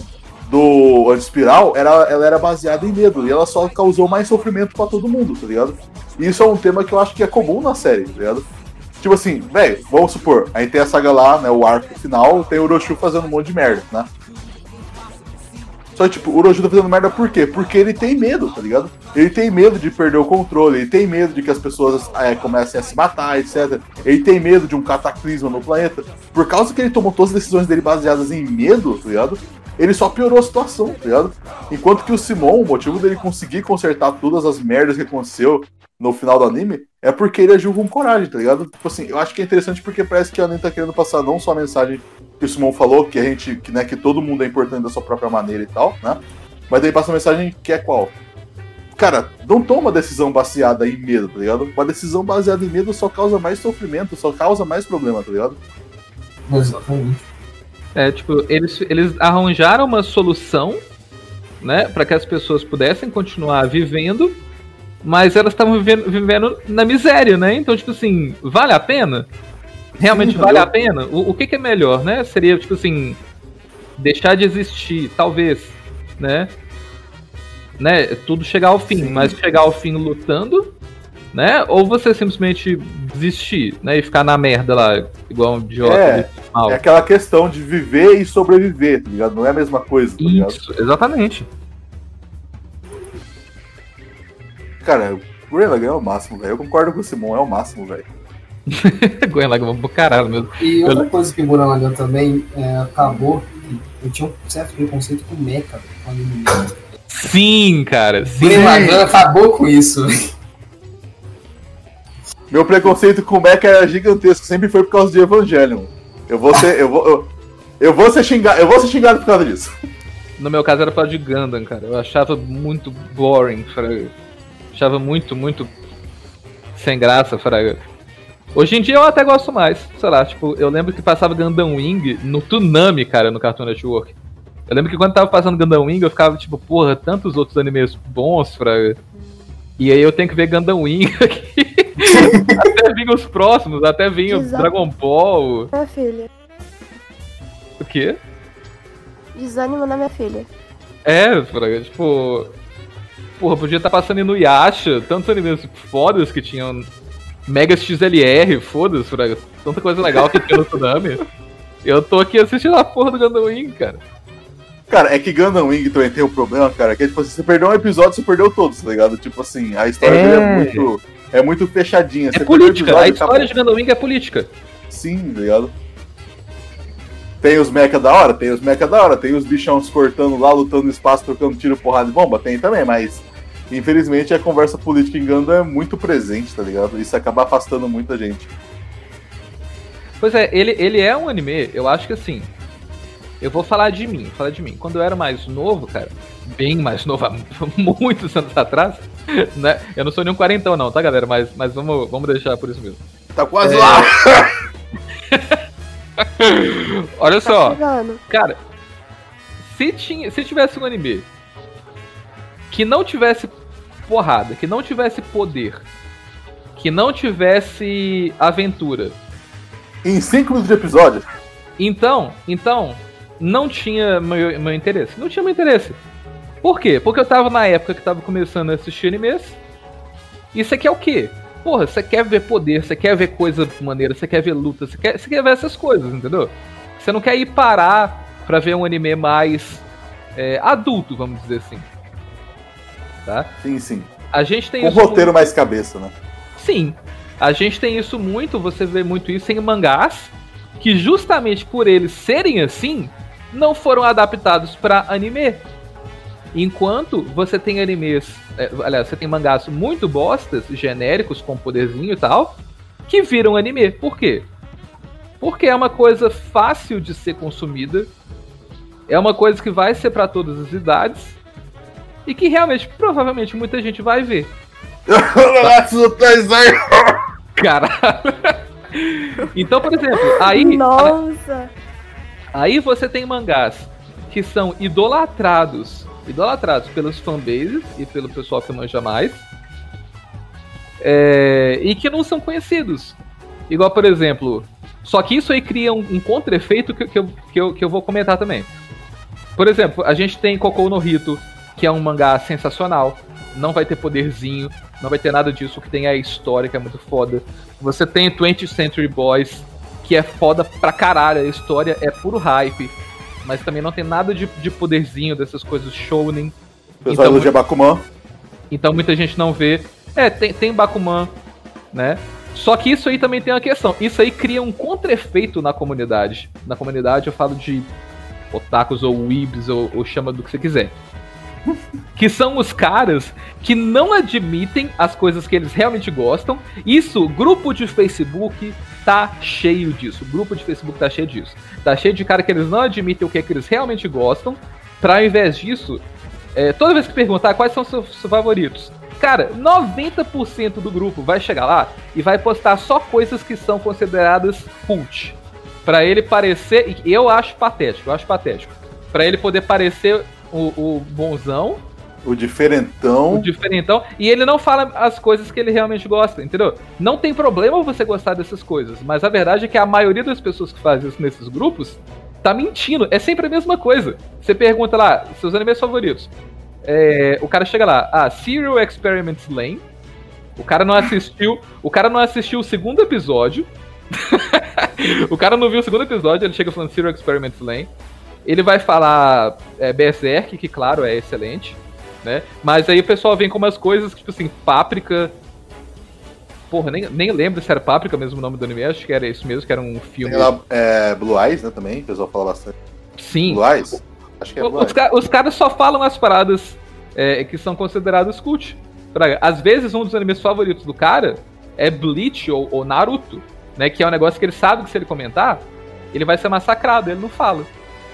do anti-espiral era, ela era baseada em medo, e ela só causou mais sofrimento para todo mundo, tá ligado? E isso é um tema que eu acho que é comum na série, tá ligado? Tipo assim, velho, vamos supor, a gente tem a saga lá, né, o arco final, tem o Orochu fazendo um monte de merda, né? Só tipo, o Orochu tá fazendo merda por quê? Porque ele tem medo, tá ligado? Ele tem medo de perder o controle, ele tem medo de que as pessoas é, comecem a se matar, etc. Ele tem medo de um cataclisma no planeta. Por causa que ele tomou todas as decisões dele baseadas em medo, tá ligado? Ele só piorou a situação, tá ligado? Enquanto que o Simon, o motivo dele conseguir consertar todas as merdas que aconteceu no final do anime é porque ele agiu com coragem, tá ligado? Tipo assim, eu acho que é interessante porque parece que a anime tá querendo passar não só a mensagem que o Simon falou, que a gente, que, né, que todo mundo é importante da sua própria maneira e tal, né? Mas daí passa a mensagem que é qual? Cara, não toma uma decisão baseada em medo, tá ligado? Uma decisão baseada em medo só causa mais sofrimento, só causa mais problema, tá ligado? Exatamente. É, tipo, eles, eles arranjaram uma solução, né, para que as pessoas pudessem continuar vivendo mas elas estavam vivendo, vivendo, na miséria, né? Então, tipo assim, vale a pena? Realmente Sim, vale a pena? O, o que, que, é melhor, né? Seria, tipo assim, deixar de existir, talvez, né? né? Tudo chegar ao fim, Sim. mas chegar ao fim lutando, né? Ou você simplesmente desistir, né? E ficar na merda lá, igual um idiota. É, é aquela questão de viver e sobreviver, tá ligado? Não é a mesma coisa, tá Isso, exatamente. Cara, o Gurren Lagann é o máximo, velho. Eu concordo com o Simon, é o máximo, velho. Gurren Lagann é pro caralho mesmo. E outra coisa que o Gurren Lagann também é, acabou, eu tinha um certo preconceito com Mecha. Sim, cara. Sim. Gurren Lagann acabou com isso. Meu preconceito com Mecha era gigantesco, sempre foi por causa de Evangelion. Eu vou ser. Eu vou, eu, eu vou ser xingado. Eu vou ser xingado por causa disso. No meu caso era por causa de Gundam, cara. Eu achava muito boring. Pra Achava muito, muito sem graça, fraga. Hoje em dia eu até gosto mais. Sei lá, tipo, eu lembro que passava Gundam Wing no Tsunami, cara, no Cartoon Network. Eu lembro que quando tava passando Gundam Wing, eu ficava tipo, porra, tantos outros animes bons, fraga. E aí eu tenho que ver Gundam Wing aqui. até vinha os próximos, até vinha o. Dragon Ball. Minha filha. O quê? Desânimo na minha filha. É, Fraga, tipo. Porra, podia estar passando no Yasha, tantos animes fodas que tinham. Mega XLR, foda-se. Tanta coisa legal que tinha no Tsunami. Eu tô aqui assistindo a porra do Gundam Wing, cara. Cara, é que Gundam Wing também tem um problema, cara, que é tipo assim, você perdeu um episódio, você perdeu todos, tá ligado? Tipo assim, a história É. dele é muito, é muito fechadinha. É você política, a episódio, história de. Gundam Wing é política. Sim, tá ligado? Tem os mecha da hora, tem os mecha da hora, tem os bichão se cortando lá, lutando no espaço, trocando tiro, porrada e bomba, tem também, mas infelizmente a conversa política em Gundam é muito presente, tá ligado? Isso acaba afastando muita gente. Pois é, ele, ele é um anime, eu acho que assim. Eu vou falar de mim, falar de mim. Quando eu era mais novo, cara, bem mais novo, há muitos anos atrás, né? Eu não sou nenhum quarentão, não, tá, galera? Mas, mas vamos, vamos deixar por isso mesmo. Tá quase É. lá! Olha Tá só, chegando. cara, se, tinha, se tivesse um anime que não tivesse porrada, que não tivesse poder, que não tivesse aventura, Em 5 minutos de episódio, Então, então, não tinha meu, meu interesse. Não tinha meu interesse. Por quê? Porque eu tava na época que tava começando a assistir animes. E você quer o quê? Porra, você quer ver poder, você quer ver coisa maneira, você quer ver luta, você quer, você quer ver essas coisas, entendeu? Você não quer ir parar pra ver um anime mais é, adulto, vamos dizer assim. Tá? sim, sim. A gente tem um roteiro mais cabeça, né? Sim. A gente tem isso muito, você vê muito isso em mangás, que justamente por eles serem assim, não foram adaptados pra anime. Enquanto você tem animes, é, aliás, você tem mangás muito bostas, genéricos, com poderzinho e tal, que viram anime. Por quê? Porque é uma coisa fácil de ser consumida, é uma coisa que vai ser pra todas as idades, e que realmente, provavelmente, muita gente vai ver. Caralho. Então, por exemplo, aí, Nossa! aí você tem mangás que são idolatrados, idolatrados pelos fanbases e pelo pessoal que manja mais, é, e que não são conhecidos. Igual, por exemplo, só que isso aí cria um, um contra-efeito que, que, eu, que, eu, que eu vou comentar também. Por exemplo, a gente tem Kokou no Hito, que é um mangá sensacional, não vai ter poderzinho, não vai ter nada disso, o que tem é a história, que é muito foda. Você tem 20th Century Boys, que é foda pra caralho, a história é puro hype, mas também não tem nada de, de poderzinho dessas coisas shounen. O pessoal Então, elogia Bakuman. Então muita gente não vê. É, tem, tem Bakuman, né? Só que isso aí também tem uma questão. Isso aí cria um contra-efeito na comunidade. Na comunidade eu falo de otakus ou weebs ou, ou chama do que você quiser. Que são os caras que não admitem as coisas que eles realmente gostam. Isso, grupo de Facebook tá cheio disso. Grupo de Facebook tá cheio disso. Tá cheio de cara que eles não admitem o que é que eles realmente gostam. Pra ao invés disso, é, toda vez que perguntar quais são seus, seus favoritos, cara, 90% do grupo vai chegar lá e vai postar só coisas que são consideradas cult. Pra ele parecer. Eu acho patético, eu acho patético. Pra ele poder parecer o, o bonzão, O diferentão. o diferentão, e ele não fala as coisas que ele realmente gosta, entendeu? Não tem problema você gostar dessas coisas, mas a verdade é que a maioria das pessoas que fazem isso nesses grupos tá mentindo. É sempre a mesma coisa. Você pergunta lá, seus animes favoritos. É, o cara chega lá, ah, Serial Experiments Lane. O cara não assistiu. O cara não assistiu o segundo episódio. o cara não viu o segundo episódio, ele chega falando Serial Experiments Lane. Ele vai falar é, Berserk, que claro, é excelente. Né? Mas aí o pessoal vem com umas coisas, tipo assim, Páprica. Porra, nem, nem lembro se era Páprica mesmo o nome do anime, acho que era isso mesmo, que era um filme. Lá é, Blue Eyes, né, também, o pessoal fala bastante. Sim. Blue Eyes? Acho que é Blue Os, Eyes. os caras só falam as paradas é, que são consideradas cult. Às vezes, um dos animes favoritos do cara é Bleach ou, ou Naruto, né? Que é um negócio que ele sabe que se ele comentar, ele vai ser massacrado, ele não fala.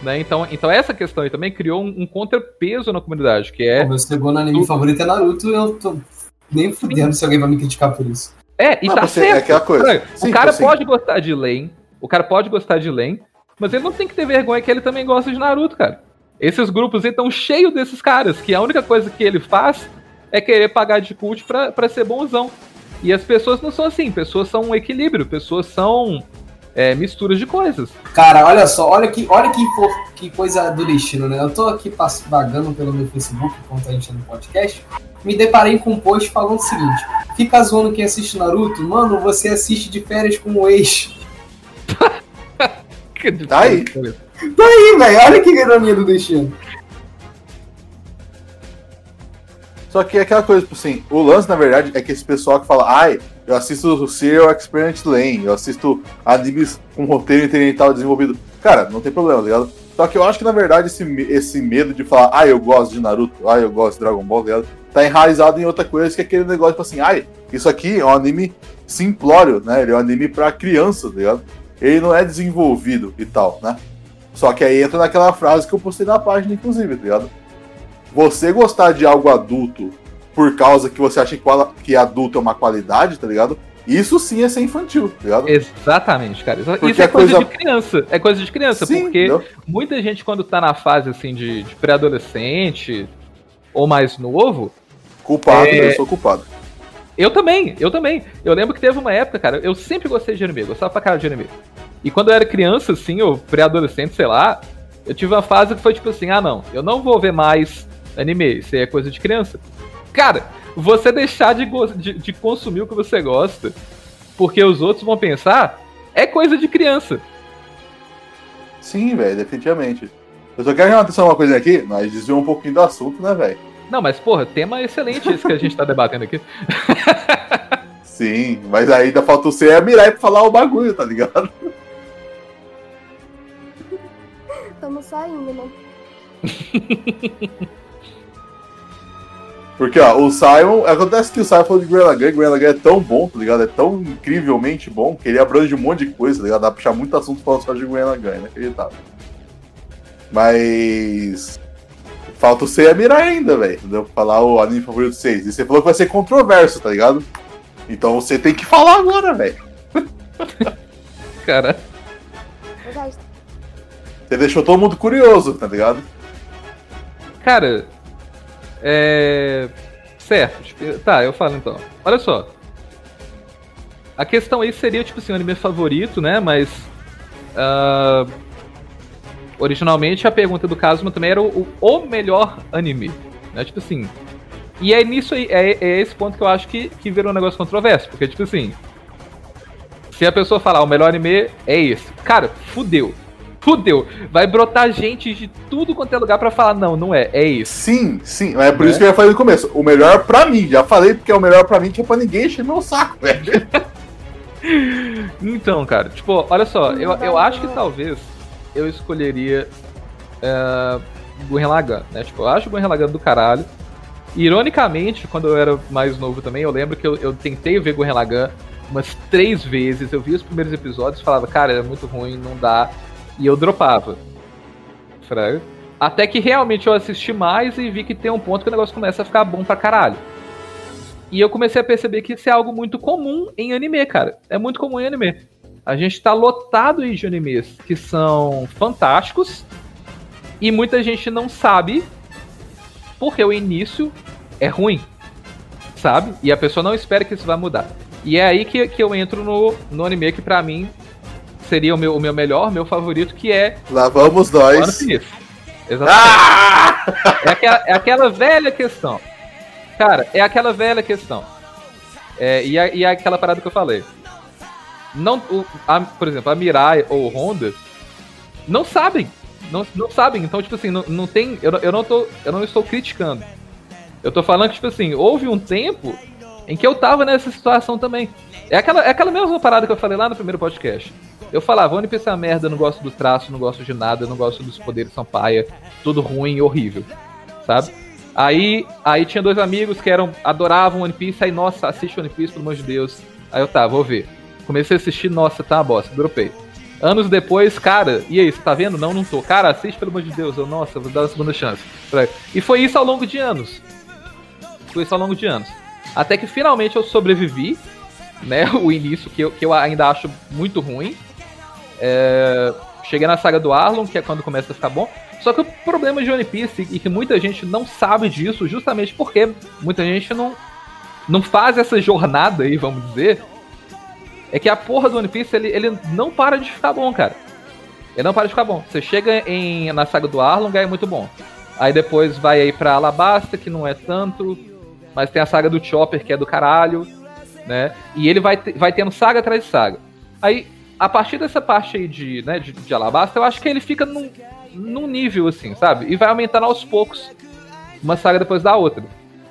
Né? Então, então essa questão aí também criou um, um contrapeso na comunidade, que é... O meu segundo anime favorito é Naruto eu tô nem fudendo se alguém vai me criticar por isso. É, e Não, tá você- certo. é aquela coisa. Sim, o cara assim. pode gostar de Len, o cara pode gostar de Len, mas ele não tem que ter vergonha que ele também gosta de Naruto, cara. Esses grupos estão cheios desses caras, que a única coisa que ele faz é querer pagar de cult pra, pra ser bonzão. E as pessoas não são assim, pessoas são um equilíbrio, pessoas são é, misturas de coisas. Cara, olha só, olha que, olha que, que coisa do destino, né? Eu tô aqui vagando pelo meu Facebook enquanto a gente tá no podcast. Me deparei com um post falando o seguinte: fica zoando quem assiste Naruto, mano, você assiste de férias com o ex. tá aí. Tá aí, velho. Olha que ironia do destino. Só que é aquela coisa, tipo assim, o lance, na verdade, é que esse pessoal que fala, ai, eu assisto o Serial Experiment Lane, eu assisto animes com roteiro incidental desenvolvido. Cara, não tem problema, tá ligado? Só que eu acho que, na verdade, esse, esse medo de falar, ah, eu gosto de Naruto, ah, eu gosto de Dragon Ball, tá ligado? Tá enraizado em outra coisa, que é aquele negócio, tipo assim, ai, isso aqui é um anime simplório, né? Ele é um anime pra criança, tá ligado? Ele não é desenvolvido e tal, né? Só que aí entra naquela frase que eu postei na página, inclusive, ligado? você gostar de algo adulto por causa que você acha que adulto é uma qualidade, tá ligado? Isso sim é ser infantil, tá ligado? Exatamente, cara. Porque Isso é coisa, coisa, de criança. É coisa de criança, sim, porque não? muita gente, quando tá na fase assim de, de pré-adolescente ou mais novo. Culpado, é... eu sou culpado. Eu também, eu também. Eu lembro que teve uma época, cara, eu sempre gostei de anime, gostava pra cara de anime. E quando eu era criança, assim, ou pré-adolescente, sei lá, eu tive uma fase que foi tipo assim: ah, não, eu não vou ver mais anime, isso aí é coisa de criança. Cara, você deixar de, de, de consumir o que você gosta porque os outros vão pensar é coisa de criança. Sim, velho, definitivamente. Eu só quero chamar atenção uma coisa aqui, nós desviamos um pouquinho do assunto, né, velho? Não, mas, porra, tema excelente esse que a gente tá debatendo aqui. Sim, mas ainda falta o C e a Mirai pra falar o bagulho, tá ligado? Estamos saindo, né? Porque, ó, o Simon. Acontece que o Simon falou de Gurren Lagann, Gurren Lagann é tão bom, tá ligado? É tão incrivelmente bom que ele abrange um monte de coisa, tá ligado? Dá pra puxar muito assunto falando só de Gurren Lagann, é inacreditável. Mas. Falta o Seiya Mirai ainda, velho. Entendeu? Falar o anime favorito de vocês. E você falou que vai ser controverso, tá ligado? Então você tem que falar agora, velho. Cara. Você deixou todo mundo curioso, tá ligado? Cara, é. Certo. Tipo, tá, eu falo então. Olha só. A questão aí seria, tipo assim, o anime favorito, né? Mas. Uh, originalmente a pergunta do Kazuma também era o, o melhor anime. Né? Tipo assim. E é nisso aí, é, é, esse ponto que eu acho que, que virou um negócio controverso. Porque, tipo assim. Se a pessoa falar o melhor anime é esse. Cara, fudeu fudeu. Vai brotar gente de tudo quanto é lugar para falar, não, não é, é isso. Sim, sim. É por é? isso que eu já falei no começo. O melhor para mim, já falei porque é o melhor para mim, que é pra ninguém encher meu saco, velho. então, cara, tipo, olha só, eu, eu acho que talvez eu escolheria uh, Gurren Lagann, né? Tipo, eu acho o Gurren Lagann do caralho. Ironicamente, quando eu era mais novo também, eu lembro que eu, eu tentei ver Gurren Lagann umas três vezes. Eu vi os primeiros episódios e falava, cara, é muito ruim, não dá. E eu dropava. Fraga. Até que realmente eu assisti mais e vi que tem um ponto que o negócio começa a ficar bom pra caralho. E eu comecei a perceber que isso é algo muito comum em anime, cara. É muito comum em anime. A gente tá lotado de animes que são fantásticos e muita gente não sabe porque o início é ruim, sabe? E a pessoa não espera que isso vai mudar. E é aí que, que eu entro no, no anime que pra mim seria o meu, o meu melhor, meu favorito, que é. Lá vamos nós. Exatamente. Ah! É, aquela, é aquela velha questão. Cara, é aquela velha questão. É, e, a, e é aquela parada que eu falei. Não, o, a, por exemplo, a Mirai ou o Honda não sabem. Não, não sabem. Então, tipo assim, não, não tem. Eu, eu, não tô, eu não estou criticando. Eu tô falando que, tipo assim, houve um tempo em que eu tava nessa situação também. É aquela, é aquela mesma parada que eu falei lá no primeiro podcast. Eu falava, One Piece é uma merda, eu não gosto do traço, não gosto de nada, não gosto dos poderes são paia, tudo ruim e horrível, sabe? Aí, aí tinha dois amigos que eram adoravam One Piece, aí, nossa, assiste One Piece, pelo amor de Deus. Aí eu, tá, vou ver. Comecei a assistir, nossa, tá uma bosta, dropei. Anos depois, cara, e aí, você tá vendo? Não, não tô. Cara, assiste, pelo amor de Deus. Eu, nossa, vou dar a segunda chance. E foi isso ao longo de anos. Foi isso ao longo de anos. Até que finalmente eu sobrevivi, né? O início que eu, que eu ainda acho muito ruim. É, cheguei na saga do Arlon, que é quando começa a ficar bom. Só que o problema de One Piece, e que muita gente não sabe disso, justamente porque muita gente não, não faz essa jornada aí, vamos dizer, é que a porra do One Piece, ele, ele não para de ficar bom, cara. Ele não para de ficar bom. Você chega em, na saga do Arlong, é muito bom. Aí depois vai aí pra Alabasta, que não é tanto. Mas tem a saga do Chopper, que é do caralho. Né? E ele vai, vai tendo saga atrás de saga. Aí, a partir dessa parte aí de, né, de, de Alabasta, eu acho que ele fica num, num nível assim, sabe? E vai aumentando aos poucos. Uma saga depois da outra.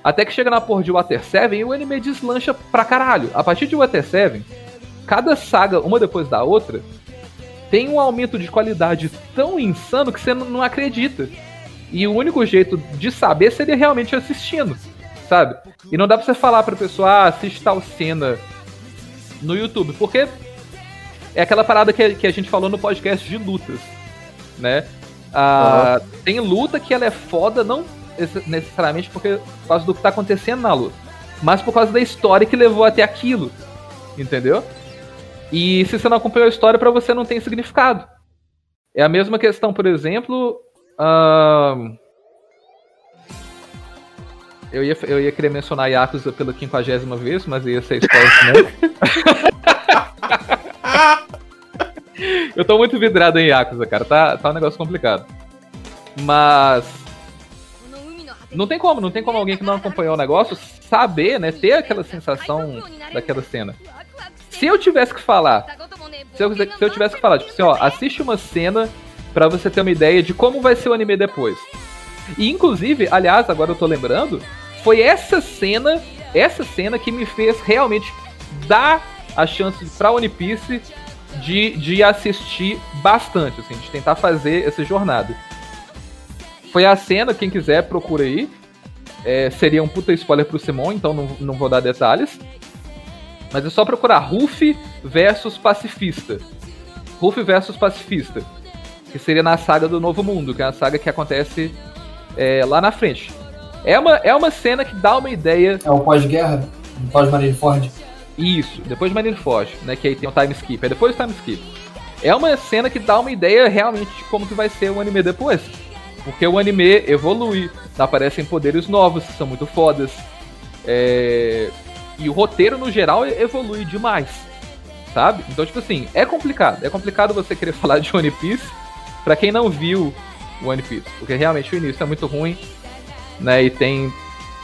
Até que chega na porra de Water 7 e o anime deslancha pra caralho. A partir de Water 7, cada saga, uma depois da outra, tem um aumento de qualidade tão insano que você não acredita. E o único jeito de saber seria realmente assistindo, sabe? E não dá pra você falar pra pessoa, ah, assiste tal cena no YouTube, porque é aquela parada que, que a gente falou no podcast de lutas, né? Ah, uhum. Tem luta que ela é foda, não necessariamente porque, por causa do que tá acontecendo na luta, mas por causa da história que levou até aquilo, entendeu? E se você não acompanhou a história, para você não tem significado. É a mesma questão, por exemplo. Uh... Eu, ia, eu ia querer mencionar Yakuza pela quinquagésima vez, mas ia ser spoiler também. eu tô muito vidrado em Yakuza, cara. Tá, tá um negócio complicado. Mas. Não tem como, não tem como alguém que não acompanhou o negócio saber, né? Ter aquela sensação daquela cena. Se eu tivesse que falar, se eu, se eu tivesse que falar, tipo assim, ó, assiste uma cena para você ter uma ideia de como vai ser o anime depois. E inclusive, aliás, agora eu tô lembrando, foi essa cena, essa cena que me fez realmente dar a chance pra One Piece de, de assistir bastante, assim, de tentar fazer essa jornada. Foi a cena, quem quiser procura aí. É, seria um puta spoiler pro Simon, então não, não vou dar detalhes. Mas é só procurar Ruff versus Pacifista. Ruff versus Pacifista. Que seria na saga do Novo Mundo, que é a saga que acontece é, lá na frente. É uma, é uma cena que dá uma ideia. É o pós-guerra? Pós-Marineford? Isso, depois de Marineford, né? Que aí tem o time skip. É depois do time skip. É uma cena que dá uma ideia realmente de como que vai ser o anime depois. Porque o anime evolui, aparecem poderes novos, que são muito fodas. É... E o roteiro, no geral, evolui demais. Sabe? Então, tipo assim, é complicado. É complicado você querer falar de One Piece pra quem não viu o One Piece. Porque realmente o início é muito ruim. Né? E tem.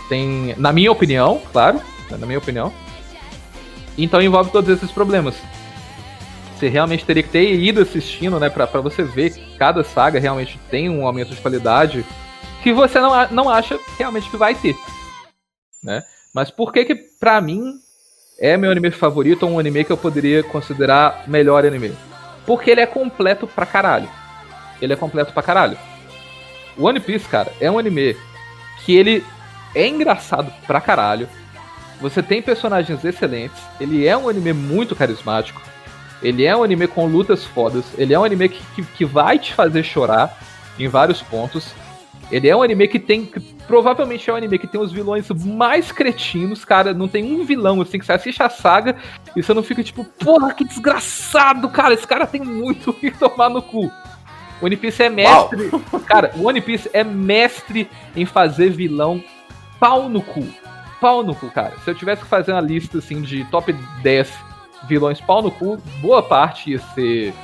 Tem. Na minha opinião, claro. Né, na minha opinião. Então envolve todos esses problemas. Você realmente teria que ter ido assistindo, né? Pra você ver que cada saga realmente tem um aumento de qualidade que você não, não acha realmente que vai ter. Né? Mas por que que, pra mim, é meu anime favorito ou um anime que eu poderia considerar melhor anime? Porque ele é completo pra caralho. Ele é completo pra caralho. One Piece, cara, é um anime que ele é engraçado pra caralho. Você tem personagens excelentes. Ele é um anime muito carismático. Ele é um anime com lutas fodas. Ele é um anime que, que, que vai te fazer chorar em vários pontos. Ele é um anime que tem. Que provavelmente é um anime que tem os vilões mais cretinos, cara. Não tem um vilão assim que você assiste a saga e você não fica tipo, porra, que desgraçado, cara. Esse cara tem muito que tomar no cu. O One Piece é mestre. Uau. Cara, o One Piece é mestre em fazer vilão pau no cu. Pau no cu, cara. Se eu tivesse que fazer uma lista assim de top 10 vilões pau no cu, boa parte ia ser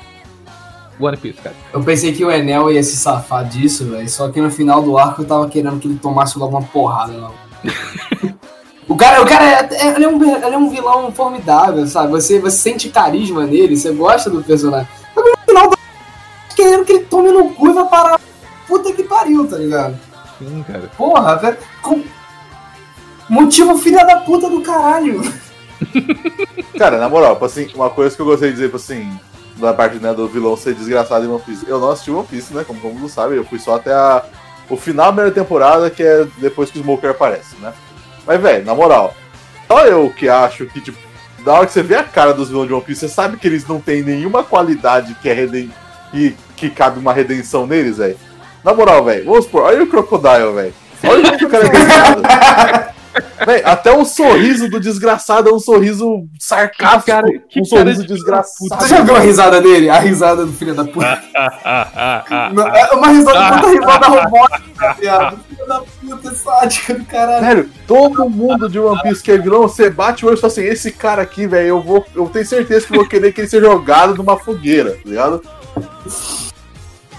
One Piece, cara. Eu pensei que o Enel ia se safar disso, velho. Só que no final do arco eu tava querendo que ele tomasse logo uma porrada, não. o cara, o cara é, é, ele é, um, ele é um vilão formidável, sabe? Você, você sente carisma nele, você gosta do personagem. No final do querendo que ele tome no cu e vai parar. Puta que pariu, tá ligado? Sim, cara. Porra, velho. Com... Motivo filha da puta do caralho. Cara, na moral, assim, uma coisa que eu gostei de dizer, assim, da parte né, do vilão ser desgraçado em One Piece. Eu não assisti One Piece, né? Como todo mundo sabe, eu fui só até a, o final da primeira temporada, que é depois que o Smoker aparece, né? Mas, velho, na moral, só eu que acho que, tipo, da hora que você vê a cara dos vilões de One Piece, você sabe que eles não têm nenhuma qualidade que é reden... que, que cabe uma redenção neles, velho. Na moral, velho, vamos supor, olha o Crocodile, velho. Olha o que o cara é Véi, até o sorriso do desgraçado é um sorriso sarcástico. Que cara- que um sorriso de desgraçado. Você já viu a risada dele? A risada do filho da puta. Não, é uma risada, puta risada robótica, viado. Filho da puta, sádica do caralho. Velho, todo mundo de One Piece que é vilão, você bate o olho e fala assim: esse cara aqui, velho, eu vou. Eu tenho certeza que vou querer que ele seja jogado numa fogueira, tá ligado?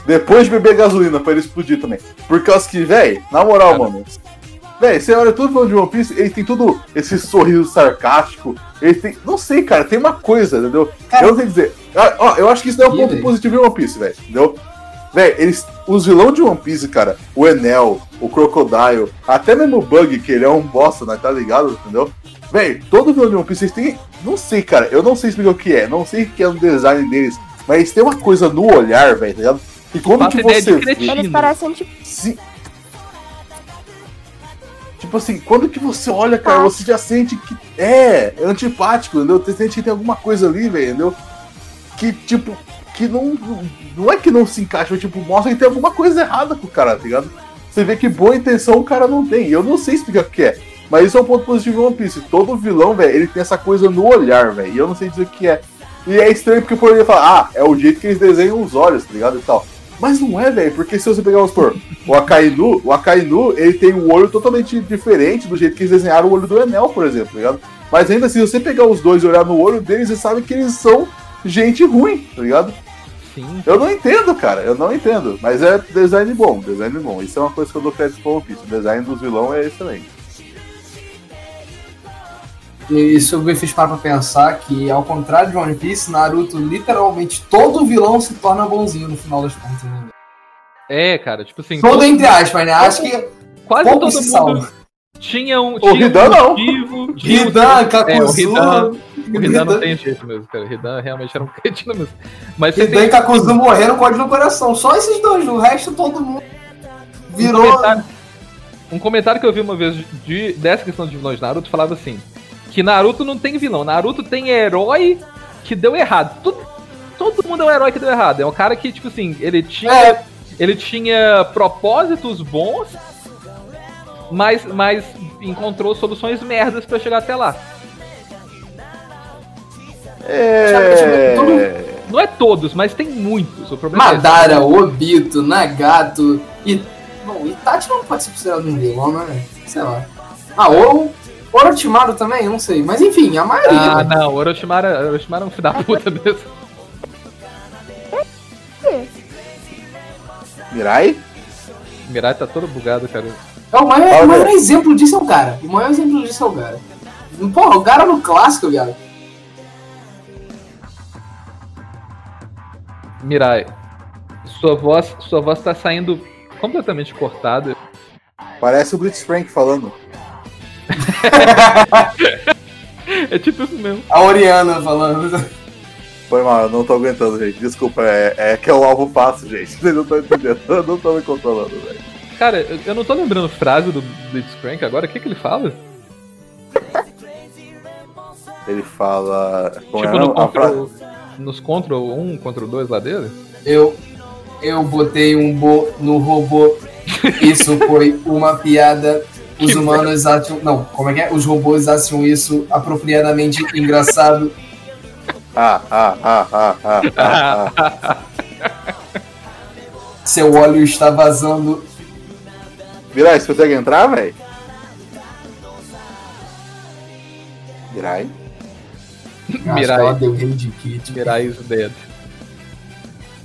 Depois de beber gasolina pra ele explodir também. Por causa que, velho, na moral, mano. Velho, você olha tudo vilão de One Piece, ele tem tudo esse sorriso sarcástico. Ele tem. Não sei, cara, tem uma coisa, entendeu? Cara- eu não sei dizer. Ah, Ó, eu acho que isso não é um ponto velho. positivo em One Piece, velho. Entendeu? Véi, eles. Os vilões de One Piece, cara, o Enel, o Crocodile, até mesmo o Bug, que ele é um bosta, né? Tá ligado? Entendeu? Véi, todo vilão de One Piece, eles têm. Não sei, cara, eu não sei explicar o que é, não sei o que é no design deles, mas eles têm uma coisa no olhar, velho, tá ligado? E quando que ideia você vê-. Eles parecem tipo. se- Tipo assim, quando que você olha, cara, você já sente que é, é antipático, entendeu? Você sente que tem alguma coisa ali, velho, entendeu? Que, tipo, que não. Não é que não se encaixa, mas, tipo, mostra que tem alguma coisa errada com o cara, tá ligado? Você vê que boa intenção o cara não tem. Eu não sei explicar o que é. Mas isso é um ponto positivo em One Piece. Todo vilão, velho, ele tem essa coisa no olhar, velho. E eu não sei dizer o que é. E é estranho porque poderia falar, ah, é o jeito que eles desenham os olhos, tá ligado? E tal. Mas não é, velho, porque se você pegar, vamos supor, o Akainu, o Akainu, ele tem um olho totalmente diferente do jeito que eles desenharam o olho do Enel, por exemplo, tá ligado? Mas ainda assim, se você pegar os dois e olhar no olho deles, você sabe que eles são gente ruim, tá ligado? Sim. Eu não entendo, cara, eu não entendo. Mas é design bom, design bom. Isso é uma coisa que eu dou crédito pro One Piece. O design dos vilões é excelente. Isso me fez parar pra pensar que, ao contrário de One Piece, Naruto, literalmente, todo vilão se torna bonzinho no final das contas. Né? É, cara, tipo assim. Todo todo- entre aspas, né? Acho que quase todo se mundo salva. tinha um. O Tinha Hidan um não. motivo, tinha um- Hidan, É, o Kakuzu, o Hidan não tem jeito mesmo, cara. O Hidan realmente era um cretino mesmo. Mas Hidan tem e Kakuzu morreram com ódio no coração. Só esses dois, o resto todo mundo um virou... comentário, um comentário que eu vi uma vez de, dessa questão de vilões de Naruto falava assim: que Naruto não tem vilão, Naruto tem herói que deu errado. Tudo, todo mundo é um herói que deu errado. É um cara que, tipo assim, ele tinha. É, Ele tinha propósitos bons, mas, mas encontrou soluções merdas pra chegar até lá. É. Não é todos, mas tem muitos. O problema é. Madara, Obito, Nagato e. Bom, Itachi não pode ser considerado um vilão, né? Sei lá. Ah, ou Orochimaru também, eu não sei. Mas enfim, a maioria. Ah, né? não, Orochimaru, Orochimaru é um filho da puta mesmo. Mirai? Mirai tá todo bugado, cara. É o maior, Olha. o maior exemplo disso é o cara. O maior exemplo disso é o cara. Porra, o cara no clássico, viado. Mirai, sua voz, sua voz tá saindo completamente cortada. Parece o Blitzcrank falando. É tipo isso mesmo. A Oriana falando. Foi mal, eu não tô aguentando, gente. Desculpa, é, é que é um alvo fácil, gente. Vocês não estão entendendo. Eu não tô me controlando, velho. Cara, eu, eu não tô lembrando frase do Blitzcrank agora. O que que ele fala? Ele fala. Como tipo, é no frase? control, nos Control 1, Control 2 lá dele? Eu. Eu botei um bo no robô. Isso foi uma piada. Os humanos acham. Não, como é que é? Os robôs acham isso apropriadamente engraçado. Ah, ah, ah, ah, ah, ah, ah. Seu óleo está vazando. Mirai, você consegue entrar, velho? Mirai? Mirai. Mirai is dead.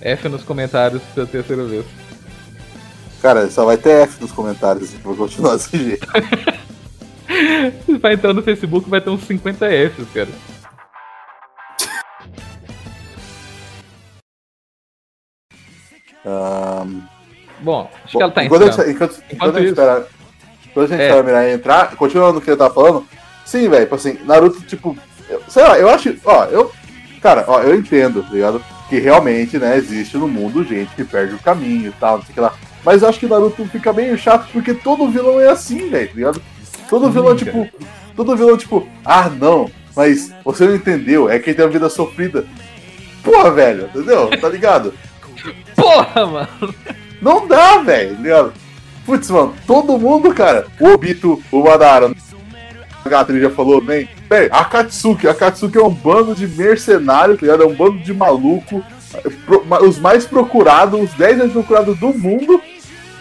F nos comentários pela terceira vez. Cara, só vai ter F nos comentários, vou continuar desse jeito. Você vai entrar no Facebook vai ter uns 50 Fs, cara. Ahn, Bom, acho que ela tá enquanto, a entrando. gente, enquanto, enquanto a gente isso. espera, enquanto a gente É. a Mirai entrar, continuando no que ele tá falando, sim, velho, tipo assim, Naruto, tipo, eu- sei lá, eu acho, ó, eu, cara, ó, eu entendo, tá ligado? Que realmente, né, existe no mundo gente que perde o caminho e tal, não sei o que lá. Mas eu acho que Naruto fica meio chato porque todo vilão é assim, velho, tá ligado? Todo Sim, vilão, cara. tipo, todo vilão, tipo, ah, não, mas você não entendeu, é quem tem a vida sofrida. Porra, velho, entendeu? Tá ligado? Porra, mano! Não dá, velho, tá ligado? Putz, mano, todo mundo, cara, o Obito, o Madara, Gatri já falou bem. Bem, a Katsuki, a Katsuki é um bando de mercenários, tá ligado? É um bando de maluco. Os mais procurados, os 10 mais procurados do mundo.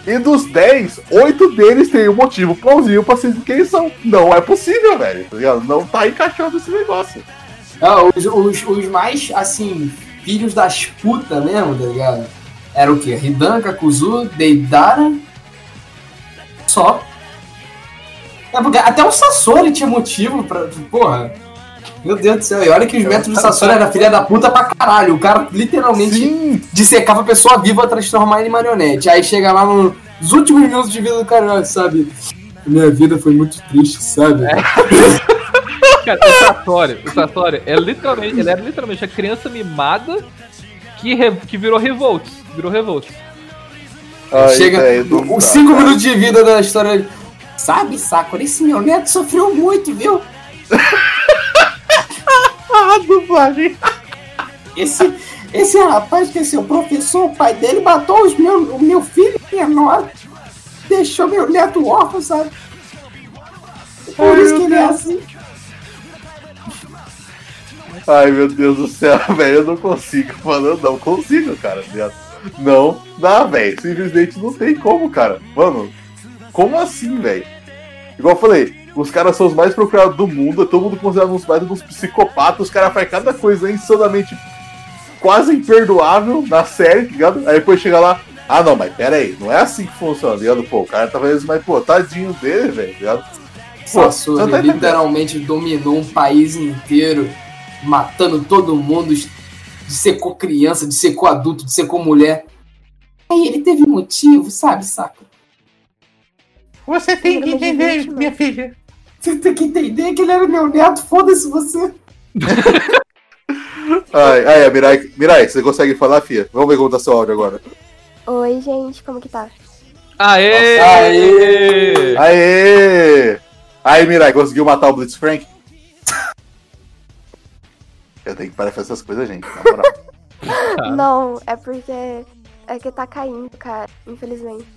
E dos 10, 8 deles têm um motivo plausível pra ser quem são. Não é possível, velho, tá? Não tá encaixando esse negócio. Ah, os, os, os mais, assim, filhos das putas mesmo, tá ligado? Era o quê? Hidan, Kakuzu, Deidara. Só. É até o Sasori tinha motivo pra. Porra. Meu Deus do céu. E olha que os métodos do Sasori era filha da puta pra caralho. O cara literalmente Sim, dissecava a pessoa viva pra transformar em marionete. Aí chega lá no- nos últimos minutos de vida do cara, sabe? Minha vida foi muito triste, sabe? Cara, o Satori, o Satori é literalmente, ele era literalmente a criança mimada que, re- que virou revolts. Virou revolts. Ai, Chega os dá, cinco cara. minutos de vida da história. Sabe, Sakura, esse meu neto sofreu muito, viu? Dublagem. Esse, esse rapaz que é seu professor, o pai dele, matou os meu, o meu filho menor. Deixou meu neto órfão, sabe? Por Ai, isso meu que ele é Deus. assim. Ai, meu Deus do céu, velho, eu não consigo, mano, eu não consigo, cara, ligado? Não dá, velho, simplesmente não tem como, cara. Mano, como assim, velho? Igual eu falei, os caras são os mais procurados do mundo, é todo mundo considerado uns mais uns psicopatas, os caras fazem cada coisa insanamente quase imperdoável na série, tá ligado? Aí depois chega lá, ah não, mas pera aí, não é assim que funciona, tá ligado? Pô, o cara tá fazendo isso, mas pô, tadinho dele, velho, tá ligado? Pô, você tá literalmente dominou um país inteiro, matando todo mundo, dissecou criança, dissecou adulto, dissecou mulher. Aí ele teve motivo, sabe, Sakura? Você tem que entender, minha filha. Você tem que entender que ele era meu neto, foda-se você. Ai, ai, a Mirai, Mirai, você consegue falar, fia? Vamos ver como tá seu áudio agora. Oi, gente, como que tá? Aê! Nossa, aê! Aê! Aí, Mirai, conseguiu matar o Blitzcrank? Eu tenho que parar de fazer essas coisas, gente, na moral. Tá. Não, é porque é que tá caindo, cara, infelizmente.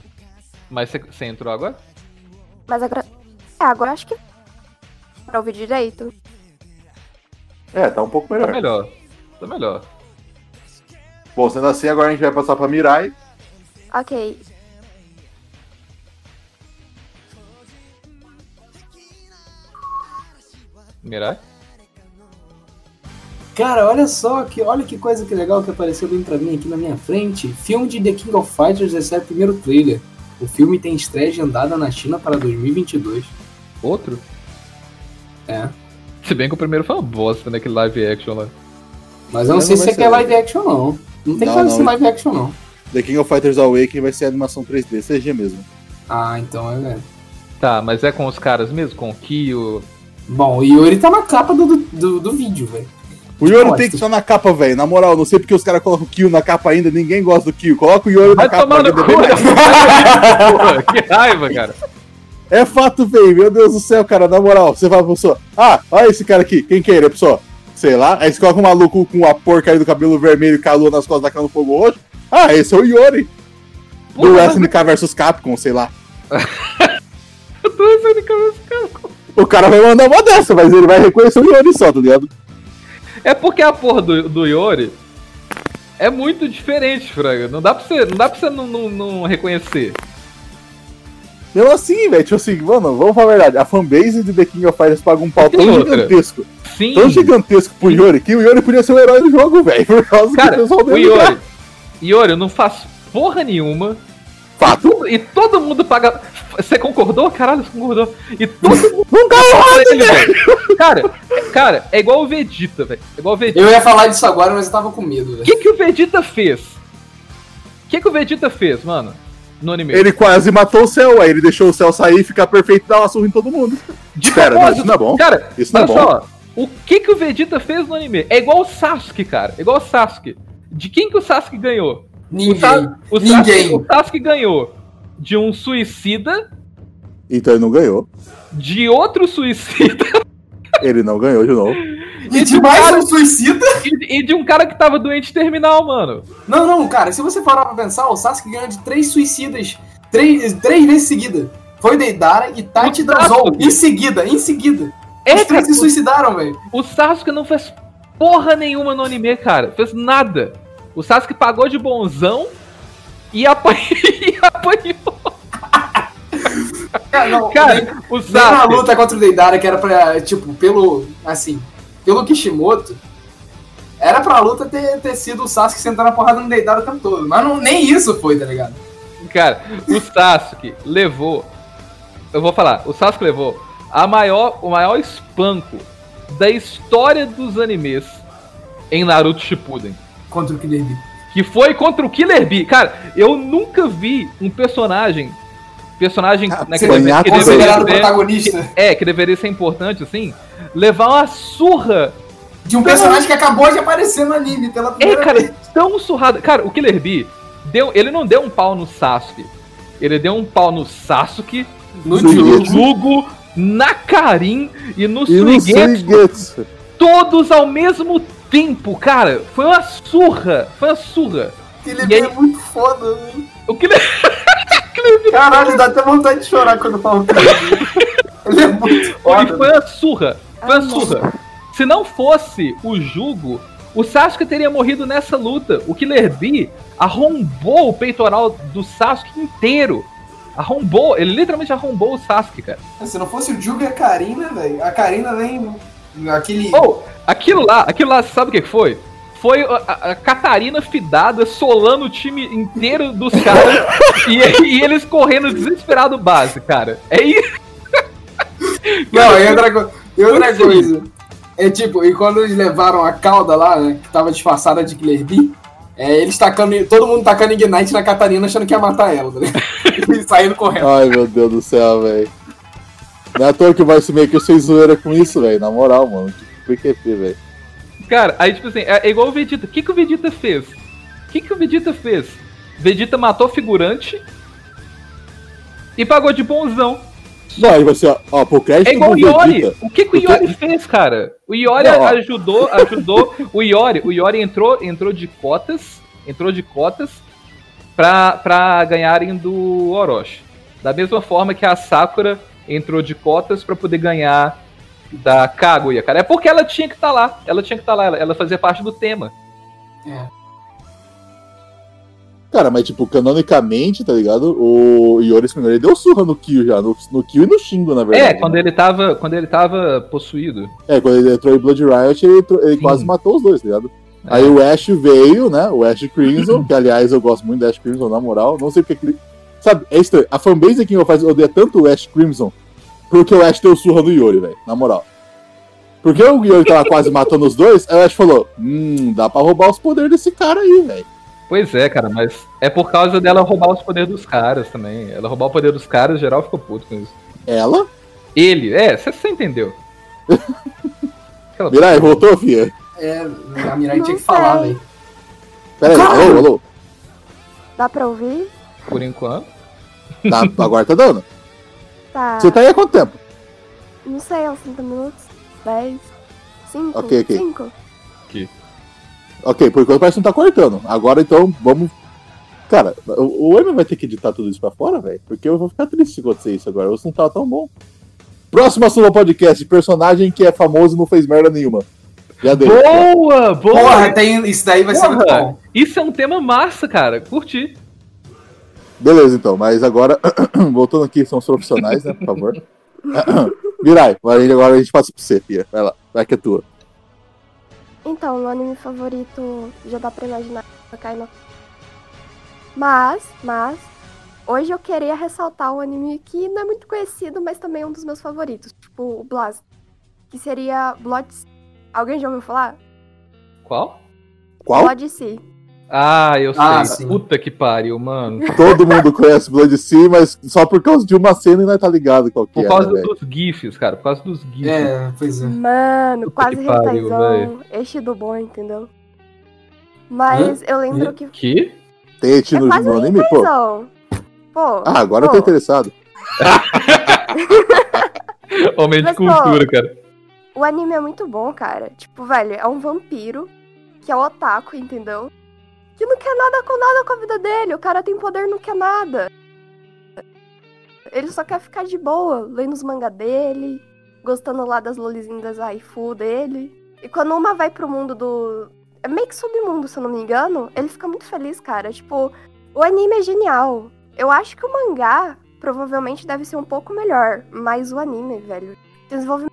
Mas você, você entrou agora? Mas agora. É, agora acho que. Pra ouvir direito. É, tá um pouco Tá melhor. melhor. Tá melhor. Bom, sendo assim, agora a gente vai passar pra Mirai. Ok. Mirai? Cara, olha só, que, olha que coisa que legal que apareceu bem pra mim aqui na minha frente. Filme de The King of Fighters recebe o primeiro trailer. O filme tem estreia agendada na China para 2022. Outro? É. Se bem que o primeiro foi uma bosta, né? Aquele live action lá. Mas eu não Não sei vai se é que é live action, não. Não tem Não, cara de ser live action, não. The King of Fighters Awakening vai ser animação 3D, CG mesmo. Ah, então é. é. Tá, mas é com os caras mesmo? Com o Kyo? Bom, o Yuri tá na capa do, do, do vídeo, velho. O Yori Gosto. tem que estar na capa, velho. Na moral, não sei porque os caras colocam o Kill na capa ainda, ninguém gosta do Kill. Coloca o Yori na Vai capa. tomar no cu! que raiva, cara. É fato, velho. Meu Deus do céu, cara. Na moral, você fala pra pessoa: Ah, olha esse cara aqui. Quem que é ele? A pessoa, sei lá. Aí você coloca um maluco com a porca aí do cabelo vermelho e calor nas costas da cara no fogo roxo. Ah, esse é o Yori. Do SNK vs Capcom, sei lá. Pensando em cabeça, cara. O cara vai mandar uma dessa, mas ele vai reconhecer o Yori só, tá ligado? É porque a porra do, do Yori é muito diferente, Fraga. Não dá pra você não, dá pra você não, não, não reconhecer. Mesmo assim, velho, tipo assim, mano, vamos falar a verdade. A fanbase de The King of Fighters paga um pau tão outra. gigantesco, Sim. tão gigantesco pro Yori, que o Yori podia ser o herói do jogo, velho. Por causa Cara, que o pessoal o dele Yori. Yori, eu não faço porra nenhuma. Fato. E todo mundo paga. Você concordou? Caralho, você concordou. E todo mundo pra ele, velho. Cara, é- cara, é igual o Vegeta, velho. É igual o Vegeta. Eu ia falar disso agora, mas eu tava com medo, O velho. que, que o Vegeta fez? O que, que o Vegeta fez, mano? No anime. Ele quase matou o céu, aí ele deixou o céu sair, ficar perfeito e dar uma surra em todo mundo. De Pera, não, isso não é bom. Cara, Isso não é olha bom. só. O que, que o Vegeta fez no anime? É igual o Sasuke, cara. É igual o Sasuke. De quem que o Sasuke ganhou? Ninguém. O, Sa- o Ninguém. Sasuke, o Sasuke ganhou de um suicida, Então ele não ganhou. de outro suicida Ele não ganhou de novo. E de mais um suicida? e, e de um cara que tava doente terminal, mano. Não, não, cara, se você parar pra pensar, o Sasuke ganhou de três suicidas. Três, três vezes seguida. Foi Deidara e Tati. Sasuke. Em seguida, em seguida. É, Os cara, três se suicidaram, velho. o Sasuke não fez porra nenhuma no anime, cara. Fez nada. O Sasuke pagou de bonzão e apanhou. e apanhou. Não, Cara, nem- o nem na Sasuke. luta contra o Deidara, que era pra, tipo, pelo, assim, pelo Kishimoto, era pra luta ter, ter sido o Sasuke sentando a porrada no Deidara o tempo todo. Mas não, nem isso foi, tá ligado? Cara, o Sasuke levou. Eu vou falar, o Sasuke levou a maior, o maior espanco da história dos animes em Naruto Shippuden. Contra o Killer Bee. Que foi contra o Killer Bee. Cara, eu nunca vi um personagem. Personagem Ah, né, que, deve- que deveria ser, protagonista É, que deveria ser importante, assim. Levar uma surra. de um personagem que acabou de aparecer no anime pela É, primeira cara, vez. tão surrada. Cara, o Killer Bee, deu, ele não deu um pau no Sasuke. Ele deu um pau no Sasuke, No. Jugo. no Jugo, na Karin e no Suigetsu. Todos ao mesmo tempo, cara. Foi uma surra. Foi uma surra. Ele E Bee aí- é muito foda, velho. O Killer Caralho, dá até vontade de chorar quando fala o Killer Bee. Ele é muito Ele foda. foi uma surra. Foi Ah, uma surra. Se não fosse o Jugo, o Sasuke teria morrido nessa luta. O Killer Bee arrombou o peitoral do Sasuke inteiro. Arrombou, ele literalmente arrombou o Sasuke, cara. Se não fosse o Jugo e a Karina, velho. A Karina vem. Aquele. Ou, aquilo lá, aquilo lá, sabe o que foi? Foi a, a- Catarina fidada solando o time inteiro dos caras e, e eles correndo desesperado base, cara. É isso. Não, e outra, co- e outra coisa. É tipo, e quando eles levaram a cauda lá, né, que tava disfarçada de Killer Bee, é, eles tacando. Todo mundo tacando Ignite na Catarina achando que ia matar ela, tá ligado? E saindo correndo. Ai, meu Deus do céu, velho. Não é à toa que se meio que fez zoeira com isso, velho. Na moral, mano. Que PQP, velho. Cara, aí tipo assim, é, é igual o Vegeta. O que, que o Vegeta fez? O que, que o Vegeta fez? Vegeta matou figurante e pagou de bonzão. Não, aí vai ser, ó, pro crédito É igual o Iori. Vegeta. O que, que o Iori fez, cara? O Iori Não, ajudou, ajudou. O Iori, o Iori entrou, entrou de cotas, entrou de cotas pra, pra ganharem do Orochi. Da mesma forma que a Sakura entrou de cotas pra poder ganhar da Kaguya, cara. É porque ela tinha que estar lá. Ela tinha que estar lá. Ela, ela fazia parte do tema. É. Cara, mas tipo, canonicamente, tá ligado? O Iori Spinner, ele deu surra no Kyo já. No, no Kyo e no Shingo, na verdade. É, quando ele tava, quando ele tava possuído. É, quando ele entrou em Blood Riot, ele, ele quase matou os dois, tá ligado? É. Aí o Ash veio, né? O Ash Crimson, que aliás eu gosto muito do Ash Crimson, na moral. Não sei porque. ele- Sabe, é estranho. A fanbase aqui faz odeia tanto o Ash Crimson porque o Ash deu surra no Yori, velho. Na moral. Porque o Yori tava quase matando os dois, aí o Ash falou: Hum, dá pra roubar os poderes desse cara aí, velho. Pois é, cara, mas é por causa dela roubar os poderes dos caras também. Ela roubar o poder dos caras, geral ficou puto com isso. Ela? Ele, é, você entendeu. Mirai, voltou, filha? É, a Mirai Não tinha que falar, velho. Pera aí, alô, alô. Dá pra ouvir? Por enquanto. Tá, agora tá dando. Tá. Você tá aí há quanto tempo? Não sei, uns 30 minutos? 10? 5? Ok, ok. 5? Ok, por enquanto parece que não tá cortando. Agora então, vamos. Cara, o Emi vai ter que editar tudo isso pra fora, velho. Porque eu vou ficar triste se acontecer isso agora. Isso não tá tão bom. Próximo assunto do podcast: personagem que é famoso e não fez merda nenhuma. Já deu. Boa, boa! Porra, tem, isso daí vai ser muito Porra, bom. Isso é um tema massa, cara. Curti. Beleza, então. Mas agora, voltando aqui, são os profissionais, né? Por favor. Virai, agora a gente- agora a gente passa pra você, Fia. Vai lá, vai que é tua. Então, meu anime favorito já dá pra imaginar cai no... Mas, mas, hoje eu queria ressaltar um anime que não é muito conhecido, mas também é um dos meus favoritos, tipo o Blast, que seria Blood... Alguém já ouviu falar? Qual? Qual? Blood Sea. Ah, eu sei. Ah. Puta que pariu, mano. Todo mundo conhece Blood Sea, mas só por causa de uma cena e nós tá ligado qual que Por é, causa né, dos GIFs, cara. Por causa dos GIFs. É, pois é. Mano, Puta quase que pariu, retaizão, este do bom, entendeu? Mas eu lembro Hã? que... Que? Tem eti É no, quase anime, pô? Pô, Ah, agora eu pô, tô interessado. Homem de Mas, pô, cultura, cara. O anime é muito bom, cara. Tipo, velho, é um vampiro que é otaku, entendeu? Que não quer nada com nada com a vida dele. O cara tem poder, não quer nada. Ele só quer ficar de boa, lendo os mangá dele, gostando lá das lolizinhas das Aifu dele. E quando uma vai pro mundo do. É meio que submundo, se eu não me engano, ele fica muito feliz, cara. Tipo, o anime é genial. Eu acho que o mangá provavelmente deve ser um pouco melhor, mas o anime, velho, desenvolvimento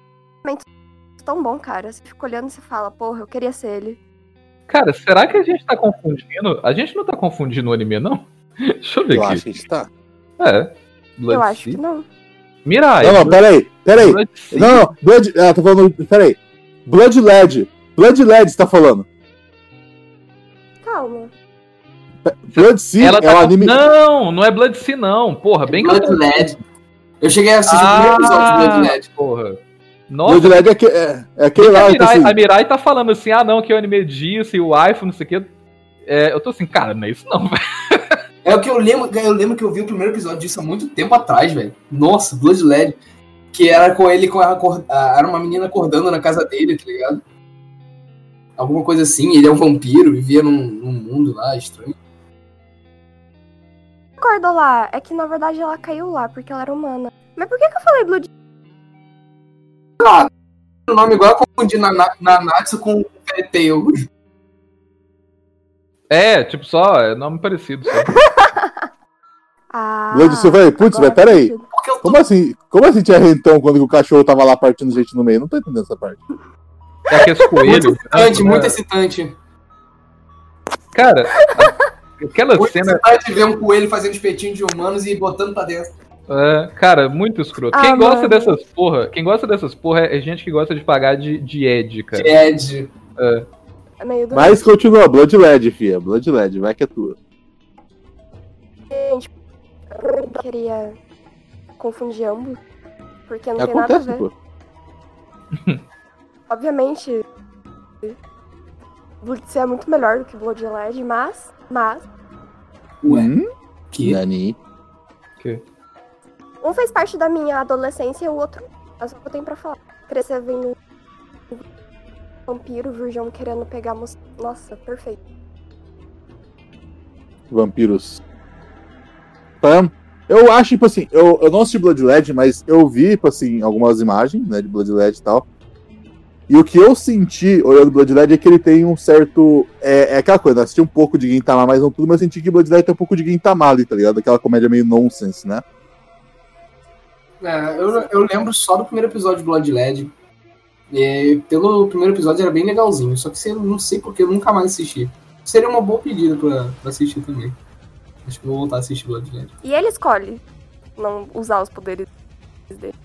tão bom, cara. Você fica olhando e você fala, porra, eu queria ser ele. Cara, será que a gente tá confundindo? A gente não tá confundindo o anime, não? Deixa eu ver Eu aqui. acho que a gente tá. É. Blood eu acho que não. Mirai. Não, não, peraí, peraí. Blood. Não, não, Blood. Ah, tô falando. Peraí. Blood LED. Blood LED você tá falando. Calma. Blood Sea Ela é tá o com- anime. Não, não é Blood Sea, não. Porra, bem que eu Blood LED. Eu cheguei a assistir o primeiro episódio de Blood Ah, LED. porra. Nossa, Blood LED é, que- é, é aquele a lá que Mirai, assim. a Mirai tá falando assim, ah não, que é o anime disso e o iPhone, não sei o quê. É, eu tô assim, cara, não é isso não, velho. É o que eu lembro, eu lembro que eu vi o primeiro episódio disso há muito tempo atrás, velho. Nossa, Blood LED. Que era com ele com a, acor- a- era uma menina acordando na casa dele, tá ligado? Alguma coisa assim, ele é um vampiro, vivia num, num mundo lá estranho. Acordou lá. É que na verdade ela caiu lá porque ela era humana. Mas por que, que eu falei Blood? O nome igual eu confundi na, na, Nanatsu com Fairy Tail. É, tipo só, é nome parecido só. Ah. Blood Sea, velho. Putz, velho, peraí. tô Como assim? Como assim tinha rentão quando o cachorro tava lá partindo gente no meio? Não tô entendendo essa parte. É aqueles muito coelhos. excitante, né? muito excitante. Cara, aquela Muito cena. excitante ver um coelho fazendo espetinho de humanos e botando pra dentro. É, cara, muito escroto. Ah, quem gosta mano. dessas porra, quem gosta dessas porra é gente que gosta de pagar de, de Ed, cara. Ed. É meio do. Mas continua, Blood LED, fia. Blood LED, vai que é tua. Gente, eu queria confundir ambos. Porque não tem nada a Acontece, ver. pô. Obviamente, Blood Sea é muito melhor do que Blood LED, mas. Mas. Ué, Hum? que? Um fez parte da minha adolescência e o outro. É o que eu tenho pra falar. Crescer vendo vampiro, virgão querendo pegar moça. Nossa, perfeito. Vampiros. Tá? Eu acho, tipo assim, eu, eu não assisti Blood LED, mas eu vi, tipo assim, algumas imagens, né, de Blood LED e tal. E o que eu senti olhando Blood LED é que ele tem um certo. É, é aquela coisa, eu assisti um pouco de Gintama, mas não tudo, mas eu senti que Blood LED tem um pouco de Gintama ali, tá ligado? Aquela comédia meio nonsense, né? É, eu, eu lembro só do primeiro episódio de Blood LED. E pelo primeiro episódio era bem legalzinho, só que você não sei porque eu nunca mais assisti. Seria uma boa pedida pra, pra assistir também. Acho que vou voltar a assistir Blood LED. E ele escolhe não usar os poderes dele.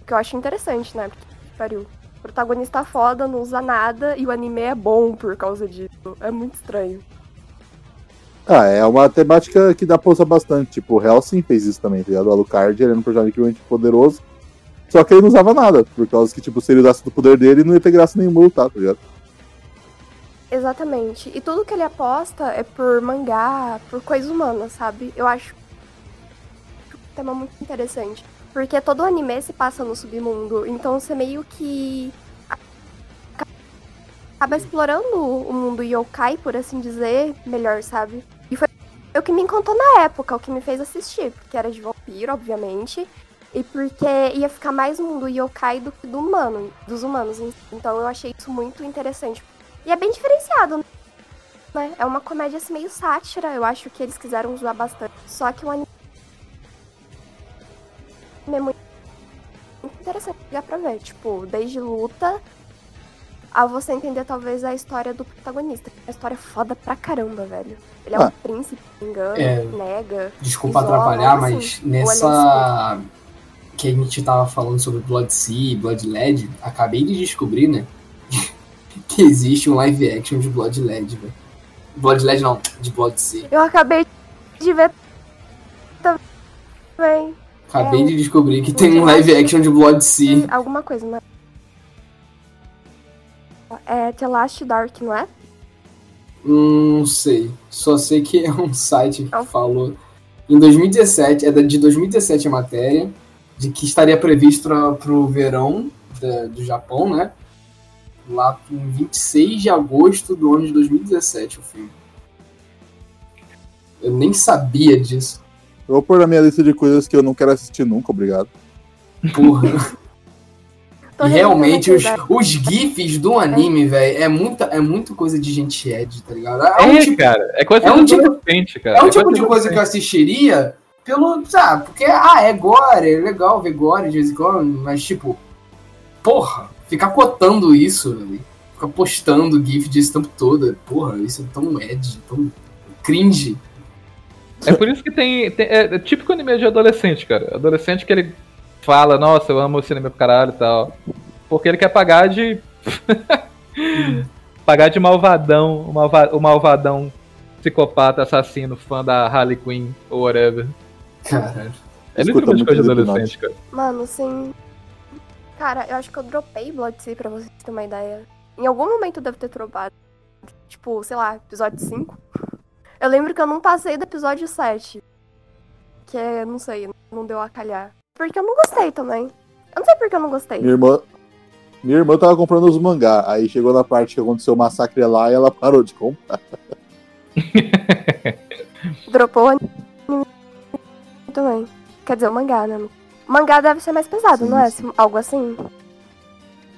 O que eu acho interessante, né? Porque, pariu. Protagonista foda, não usa nada e o anime é bom por causa disso. É muito estranho. Ah, é uma temática que dá pra usar bastante. Tipo, o Helsing fez isso também, tá ligado? O Alucard ele era um personagem incrivelmente poderoso. Só que ele não usava nada, por causa que, tipo, se ele usasse do poder dele, não ia ter graça nenhuma lutar, tá ligado? Exatamente. E tudo que ele aposta é por mangá, por coisa humana, sabe? Eu acho um tema muito interessante. Porque todo anime se passa no submundo. Então você meio que acaba explorando o mundo yokai, por assim dizer, melhor, sabe? E foi o que me encantou na época, o que me fez assistir. Porque era de vampiro, obviamente. E porque ia ficar mais no mundo yokai do que do humano, dos humanos. Então eu achei isso muito interessante. E é bem diferenciado, né? É uma comédia assim, meio sátira, eu acho que eles quiseram usar bastante. Só que o anime é muito muito interessante dá pra ver. Tipo, desde luta a você entender talvez a história do protagonista. É uma história foda pra caramba, velho. Ele é um Ah. príncipe, se não me engano, É. nega. Desculpa Isola, atrapalhar, assim, mas nessa. Que a gente tava falando sobre Blood Sea e Blood LED, acabei de descobrir, né? que existe um live action de Blood LED, velho. Blood LED não, de Blood Sea. Eu acabei de ver também. Acabei É, de descobrir que tem um live action de Blood Sea. Alguma coisa, né? É The Last Dark, não é? Hum, Não sei. Só sei que é um site que Ah. falou. Em 2017, é da- de 2017 a matéria, de que estaria previsto pra, pro verão da- do Japão, né? Lá em 26 de agosto do ano de 2017, o filme. Eu nem sabia disso. Eu vou pôr na minha lista de coisas que eu não quero assistir nunca, obrigado. Porra. tô E realmente, os, os GIFs do anime, velho, é muita, é muita coisa de gente Ed, tá ligado? É um É, tipo, cara. É coisa é um de tipo- cara. é um É tipo de coisa que eu assistiria pelo, sabe, porque, ah, é gore, é legal ver gore de vez em quando, mas, tipo, porra, ficar cotando isso, velho, ficar postando GIF disso o tempo todo, porra, isso é tão Ed, tão cringe. É por isso que tem. tem- é, é típico anime de adolescente, cara. Adolescente que ele fala, nossa, eu amo esse anime pro caralho e tal. Porque ele quer pagar de. pagar de malvadão, o, malva- o malvadão psicopata, assassino, fã da Harley Quinn ou whatever. Caralho. É literalmente coisa adolescente, cara. Mano, sim. Cara, eu acho que eu dropei Blood Sea pra vocês terem uma ideia. Em algum momento deve ter dropado. Tipo, sei lá, episódio 5. Eu lembro que eu não passei do episódio 7. Que é, não sei, não deu a calhar. Porque eu não gostei também. Eu não sei porque eu não gostei. Minha irmã. Minha irmã tava comprando os mangá. Aí chegou na parte que aconteceu o massacre lá e ela parou de comprar. Dropou o anime também. Quer dizer, o mangá, né? O mangá deve ser mais pesado, Sim, não é? sim. Algo assim.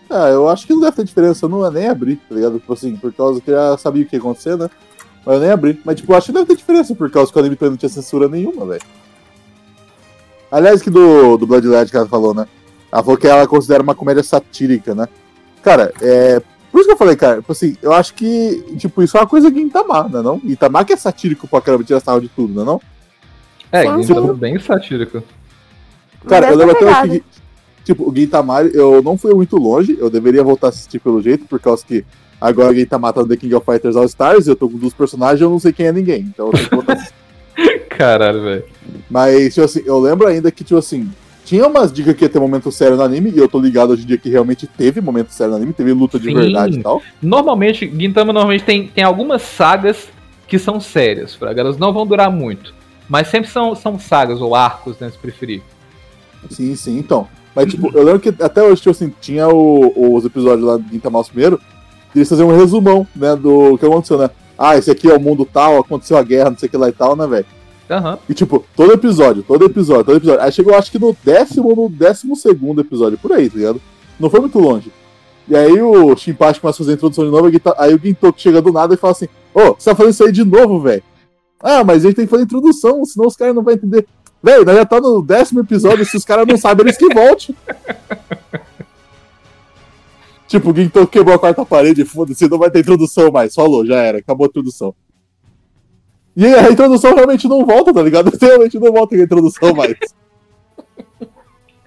Ah, eu acho que não deve ter diferença. Eu não nem abrir, tá ligado? Tipo assim, por causa que eu já sabia o que ia acontecer, né? Mas eu nem abri. Mas, tipo, eu acho que deve ter diferença por causa que o anime também não tinha censura nenhuma, velho. Aliás, que do, do Blood Led que ela falou, né? Ela falou que ela considera uma comédia satírica, né? Cara, é. Por isso que eu falei, cara, tipo assim, eu acho que, tipo, isso é uma coisa de Itamar, né? Não? Itamar que é satírico pra caramba, tira sarro de tudo, né? Não? É, isso sim. é bem satírico. Cara, eu lembro até que, tipo, o Gintama, eu não fui muito longe, eu deveria voltar a assistir pelo jeito, por causa que agora o Gintama tá no The King of Fighters All Stars, eu tô com dos personagens e eu não sei quem é ninguém, então eu tenho que voltar a assistir. Caralho, velho. Mas, tipo assim, eu lembro ainda que, tipo assim, tinha umas dicas que ia ter momento sério no anime, e eu tô ligado hoje em dia que realmente teve momento sério no anime, teve luta de Sim. verdade e tal. Normalmente, Gintama normalmente tem, tem algumas sagas que são sérias, fraga. Elas não vão durar muito. Mas sempre são, são sagas ou arcos, né, se preferir. Sim, sim, então. Mas, tipo, eu lembro que até hoje, tipo assim, tinha o- os episódios lá do Gintama primeiro, e eles faziam um resumão, né, do que aconteceu, né? Ah, esse aqui é o mundo tal, aconteceu a guerra, não sei o que lá e tal, né, velho? Aham. E, tipo, todo episódio, todo episódio, todo episódio. Aí chegou, acho que no décimo ou no décimo segundo episódio, por aí, tá ligado? Não foi muito longe. E aí o Shinpachi começa a fazer a introdução de novo, aí o Gintoki chega do nada e fala assim, ô, você tá fazendo isso aí de novo, velho? Ah, mas a gente tem que fazer a introdução, senão os caras não vão entender. Velho, nós já tá no décimo episódio, se os caras não sabem, eles que volte. tipo, o Gintoki quebrou a quarta parede, foda-se, não vai ter introdução mais. Falou, já era, acabou a introdução. E a introdução realmente não volta, tá ligado? Realmente não volta a introdução mais.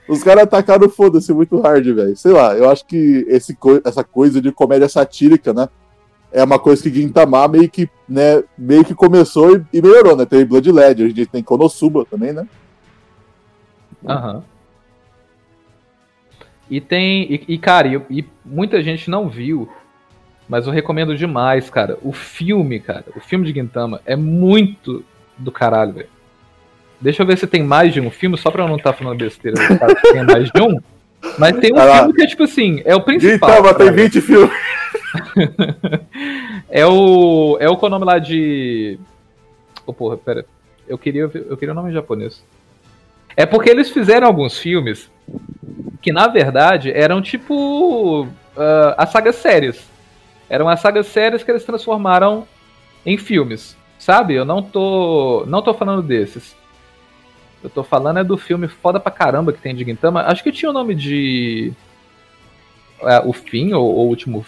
Os caras atacaram foda-se muito hard, velho. Sei lá, eu acho que esse co- essa coisa de comédia satírica, né? É uma coisa que Gintama meio que, né, meio que começou e, e melhorou, né? Tem Blood dia tem Konosuba também, né? Aham. E tem. E, e, cara, e, e muita gente não viu. Mas eu recomendo demais, cara. O filme, cara. O filme de Gintama é muito do caralho, velho. Deixa eu ver se tem mais de um filme, só pra eu não estar falando besteira. Caso tenha mais de um. Mas tem um filme que é tipo assim, é o principal. Gintama tem cara. 20 filmes. É o. É o qual é o nome lá de. Ô porra, pera. Eu queria, eu queria o nome em japonês. É porque eles fizeram alguns filmes que, na verdade, eram tipo. ah, as sagas séries. Eram as sagas séries que eles transformaram em filmes. Sabe? Eu não tô. Não tô falando desses. Eu tô falando é do filme foda pra caramba que tem de Gintama. Acho que tinha o nome de. é, o fim, ou o último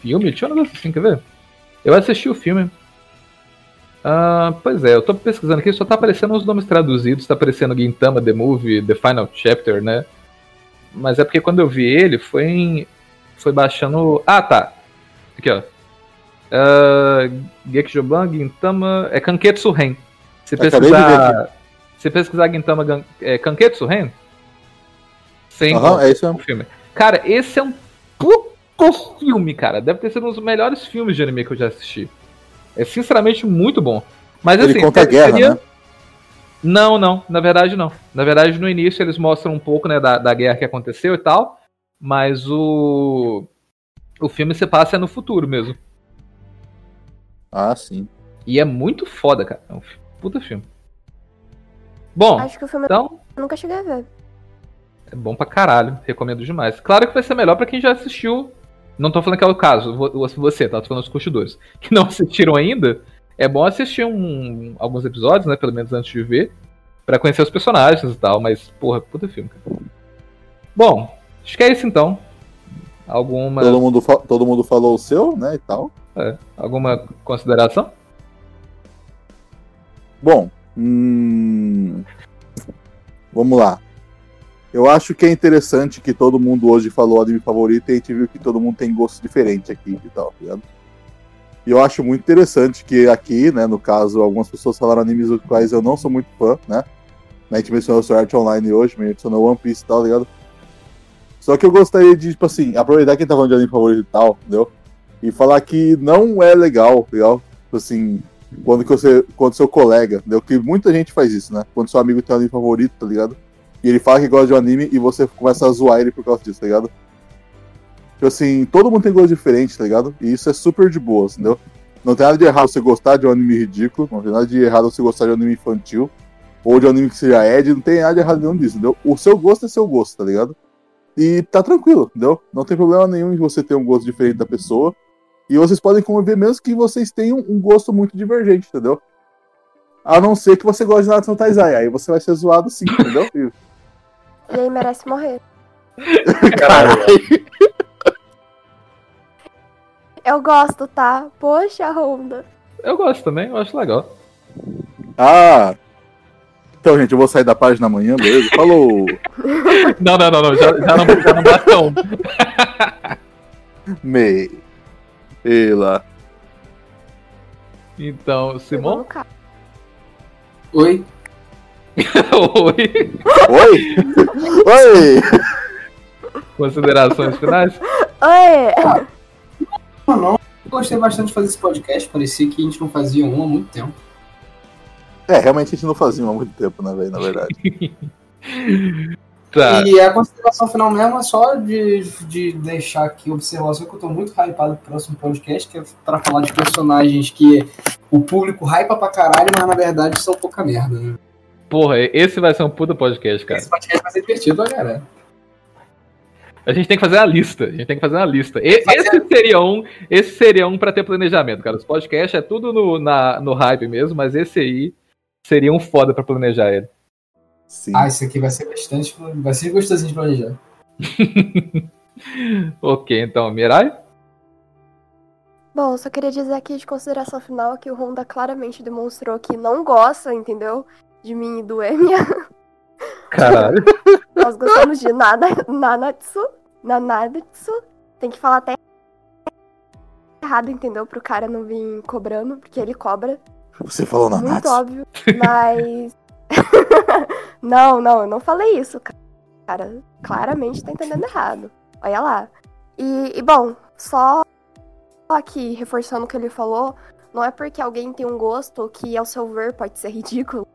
filme. Tinha um negócio assim, quer ver? Eu assisti o filme. Ah, pois é, eu tô pesquisando aqui, só tá aparecendo os nomes traduzidos, tá aparecendo Gintama, The Movie, The Final Chapter, né? Mas é porque quando eu vi ele, foi em. Foi baixando. Ah, tá. Aqui, ó. Uh, Gekijoban, Gintama. É Kanketsu Ren. Se pesquisar. Se pesquisar Gintama Gan- é, Kanketsu Ren. Sem Aham, é isso mesmo. filme. Cara, esse é um puto filme, cara. Deve ter sido um dos melhores filmes de anime que eu já assisti. É sinceramente muito bom. Mas Ele assim, conta a guerra, seria- né? Não, não. Na verdade, não. Na verdade, no início eles mostram um pouco né, da, da guerra que aconteceu e tal. Mas o. O filme se passa no futuro mesmo. Ah, sim. E é muito foda, cara. É um puta filme. Bom, Acho que o filme então. eu nunca cheguei a ver. É bom pra caralho, recomendo demais. Claro que vai ser melhor pra quem já assistiu. Não tô falando que é o caso, vo- você, tá? Tô falando os curtidores. Que não assistiram ainda, é bom assistir um, alguns episódios, né? Pelo menos antes de ver. Pra conhecer os personagens e tal, mas, porra, puta filme, cara. Bom, acho que é isso então. Alguma, Todo mundo, todo mundo falou o seu, né, e tal. alguma consideração? Bom, hum, vamos lá. Eu acho que é interessante que todo mundo hoje falou anime favorito e a gente viu que todo mundo tem gosto diferente aqui e tal, tá ligado? E eu acho muito interessante que aqui, né, no caso, algumas pessoas falaram animes dos quais eu não sou muito fã, né? A gente mencionou Sword Art Online hoje, mencionou One Piece e tal, tá ligado? Só que eu gostaria de, tipo assim, aproveitar que a gente tá falando de anime favorito e tal, entendeu? E falar que não é legal, legal? Tipo assim, quando que você, quando seu colega, entendeu? Que muita gente faz isso, né? Quando seu amigo tem um anime favorito, tá ligado? E ele fala que gosta de um anime e você começa a zoar ele por causa disso, tá ligado? Tipo assim, todo mundo tem gosto diferente, tá ligado? E isso é super de boa, entendeu? Não tem nada de errado você gostar de um anime ridículo, não tem nada de errado você gostar de um anime infantil, ou de um anime que seja Ed, não tem nada de errado nenhum disso, entendeu? O seu gosto é seu gosto, tá ligado? E tá tranquilo, entendeu? Não tem problema nenhum em você ter um gosto diferente da pessoa. E vocês podem conviver mesmo que vocês tenham um gosto muito divergente, entendeu? A não ser que você goste de Natsu Taizai. Aí você vai ser zoado sim, entendeu? E aí merece morrer. Caralho. Eu gosto, tá? Poxa, Honda. Eu gosto também, eu acho legal. Ah! Então, gente, eu vou sair da página amanhã, beleza? Falou! Não, não, não, não, já, já não, já não basta um. Me. Ela. Então, carro. Oi? Oi. Oi! Oi! Considerações finais? Oi! Não, não. Gostei bastante de fazer esse podcast. Parecia que a gente não fazia um há muito tempo. É, realmente a gente não fazia há muito tempo, né, velho? Na verdade. Tá. E a consideração final mesmo é só de, de deixar aqui a observação que eu tô muito hypado pro próximo podcast, que é pra falar de personagens que o público hypa pra caralho, mas na verdade são pouca merda, né? Porra, esse vai ser um puta podcast, cara. Esse podcast vai ser divertido pra caralho. A gente tem que fazer uma lista. A gente tem que fazer uma lista. E- esse seria um, esse seria um para ter planejamento, cara. Os podcasts é tudo no, na, no hype mesmo, mas esse aí seria um foda pra planejar ele. Sim. Ah, esse aqui vai ser bastante. Vai ser gostosinho de planejar. ok, então, Mirai? Bom, só queria dizer aqui de consideração final que o Honda claramente demonstrou que não gosta, entendeu? De mim e do Emiya. Caralho. Nós gostamos de nada, Nanatsu. Nanatsu. Tem que falar até errado, entendeu? Pro cara não vir cobrando, porque ele cobra. Você falou na Muito óbvio. Mas. não, não, eu não falei isso, cara. Claramente tá entendendo errado. Olha lá. E, e, bom, só aqui reforçando o que ele falou, não é porque alguém tem um gosto que, ao seu ver, pode ser ridículo,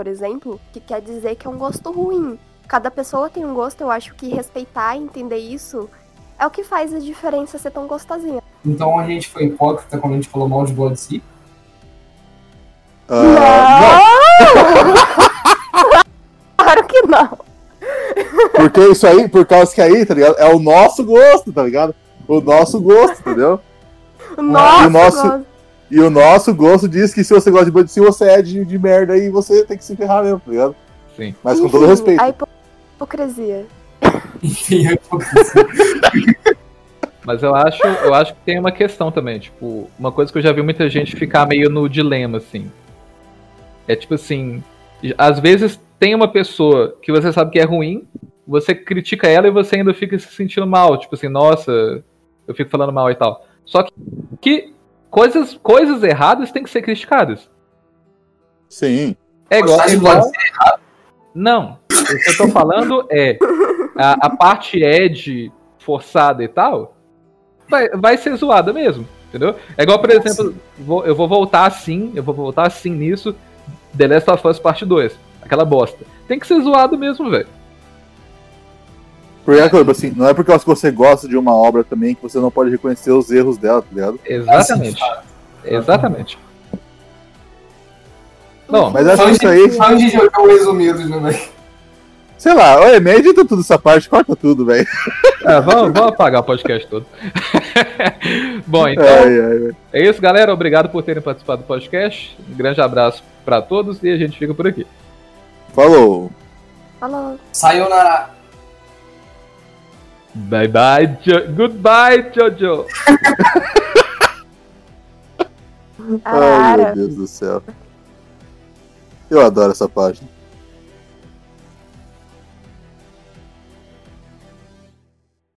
por- exemplo, que quer dizer que é um gosto ruim. Cada pessoa tem um gosto, eu acho que respeitar e entender isso é o que faz a diferença ser tão gostosinha. Então a gente foi hipócrita quando a gente falou mal de Blood Sea. Ah, claro que não! não, porque isso aí, por causa que aí, tá ligado? É o nosso gosto, tá ligado? O nosso gosto, entendeu? Nossa, o nosso- nossa. E o nosso gosto diz que se você gosta de Blood Sea, você é de, de merda e você tem que se ferrar mesmo, tá ligado? Sim. Mas com todo respeito. A hipo- hipocrisia. Enfim, a hipocrisia. Mas eu acho, eu acho que tem uma questão também, tipo, uma coisa que eu já vi muita gente ficar meio no dilema, assim. É tipo assim, às vezes tem uma pessoa que você sabe que é ruim, você critica ela e você ainda fica se sentindo mal, tipo assim, nossa, eu fico falando mal e tal. Só que, que coisas, coisas erradas têm que ser criticadas. Sim. É igual, igual- Não. O que eu tô falando é a, a parte Ed forçada e tal vai, vai ser zoada mesmo. Entendeu? É igual, por exemplo, vou- eu vou voltar assim, eu vou voltar assim nisso, The Last of Us Parte 2. Aquela bosta. Tem que ser zoado mesmo, velho. Porque, assim, não é porque você gosta de uma obra também que você não pode reconhecer os erros dela, tá ligado? Exatamente. Exatamente. Bom, Mas acho que isso aí. fãs de Jojo resumidos, né, velho? Sei lá, olha, me edita tudo essa parte, corta tudo, velho. É, vamos, vamos apagar o podcast todo. Bom, então. Ai, ai, ai. É isso, galera. Obrigado por terem participado do podcast. Um grande abraço pra todos e a gente fica por aqui. Falou. Falou. Sayonara. Bye bye, jo goodbye, Jojo. Ai, meu. Deus do céu. Eu adoro essa página.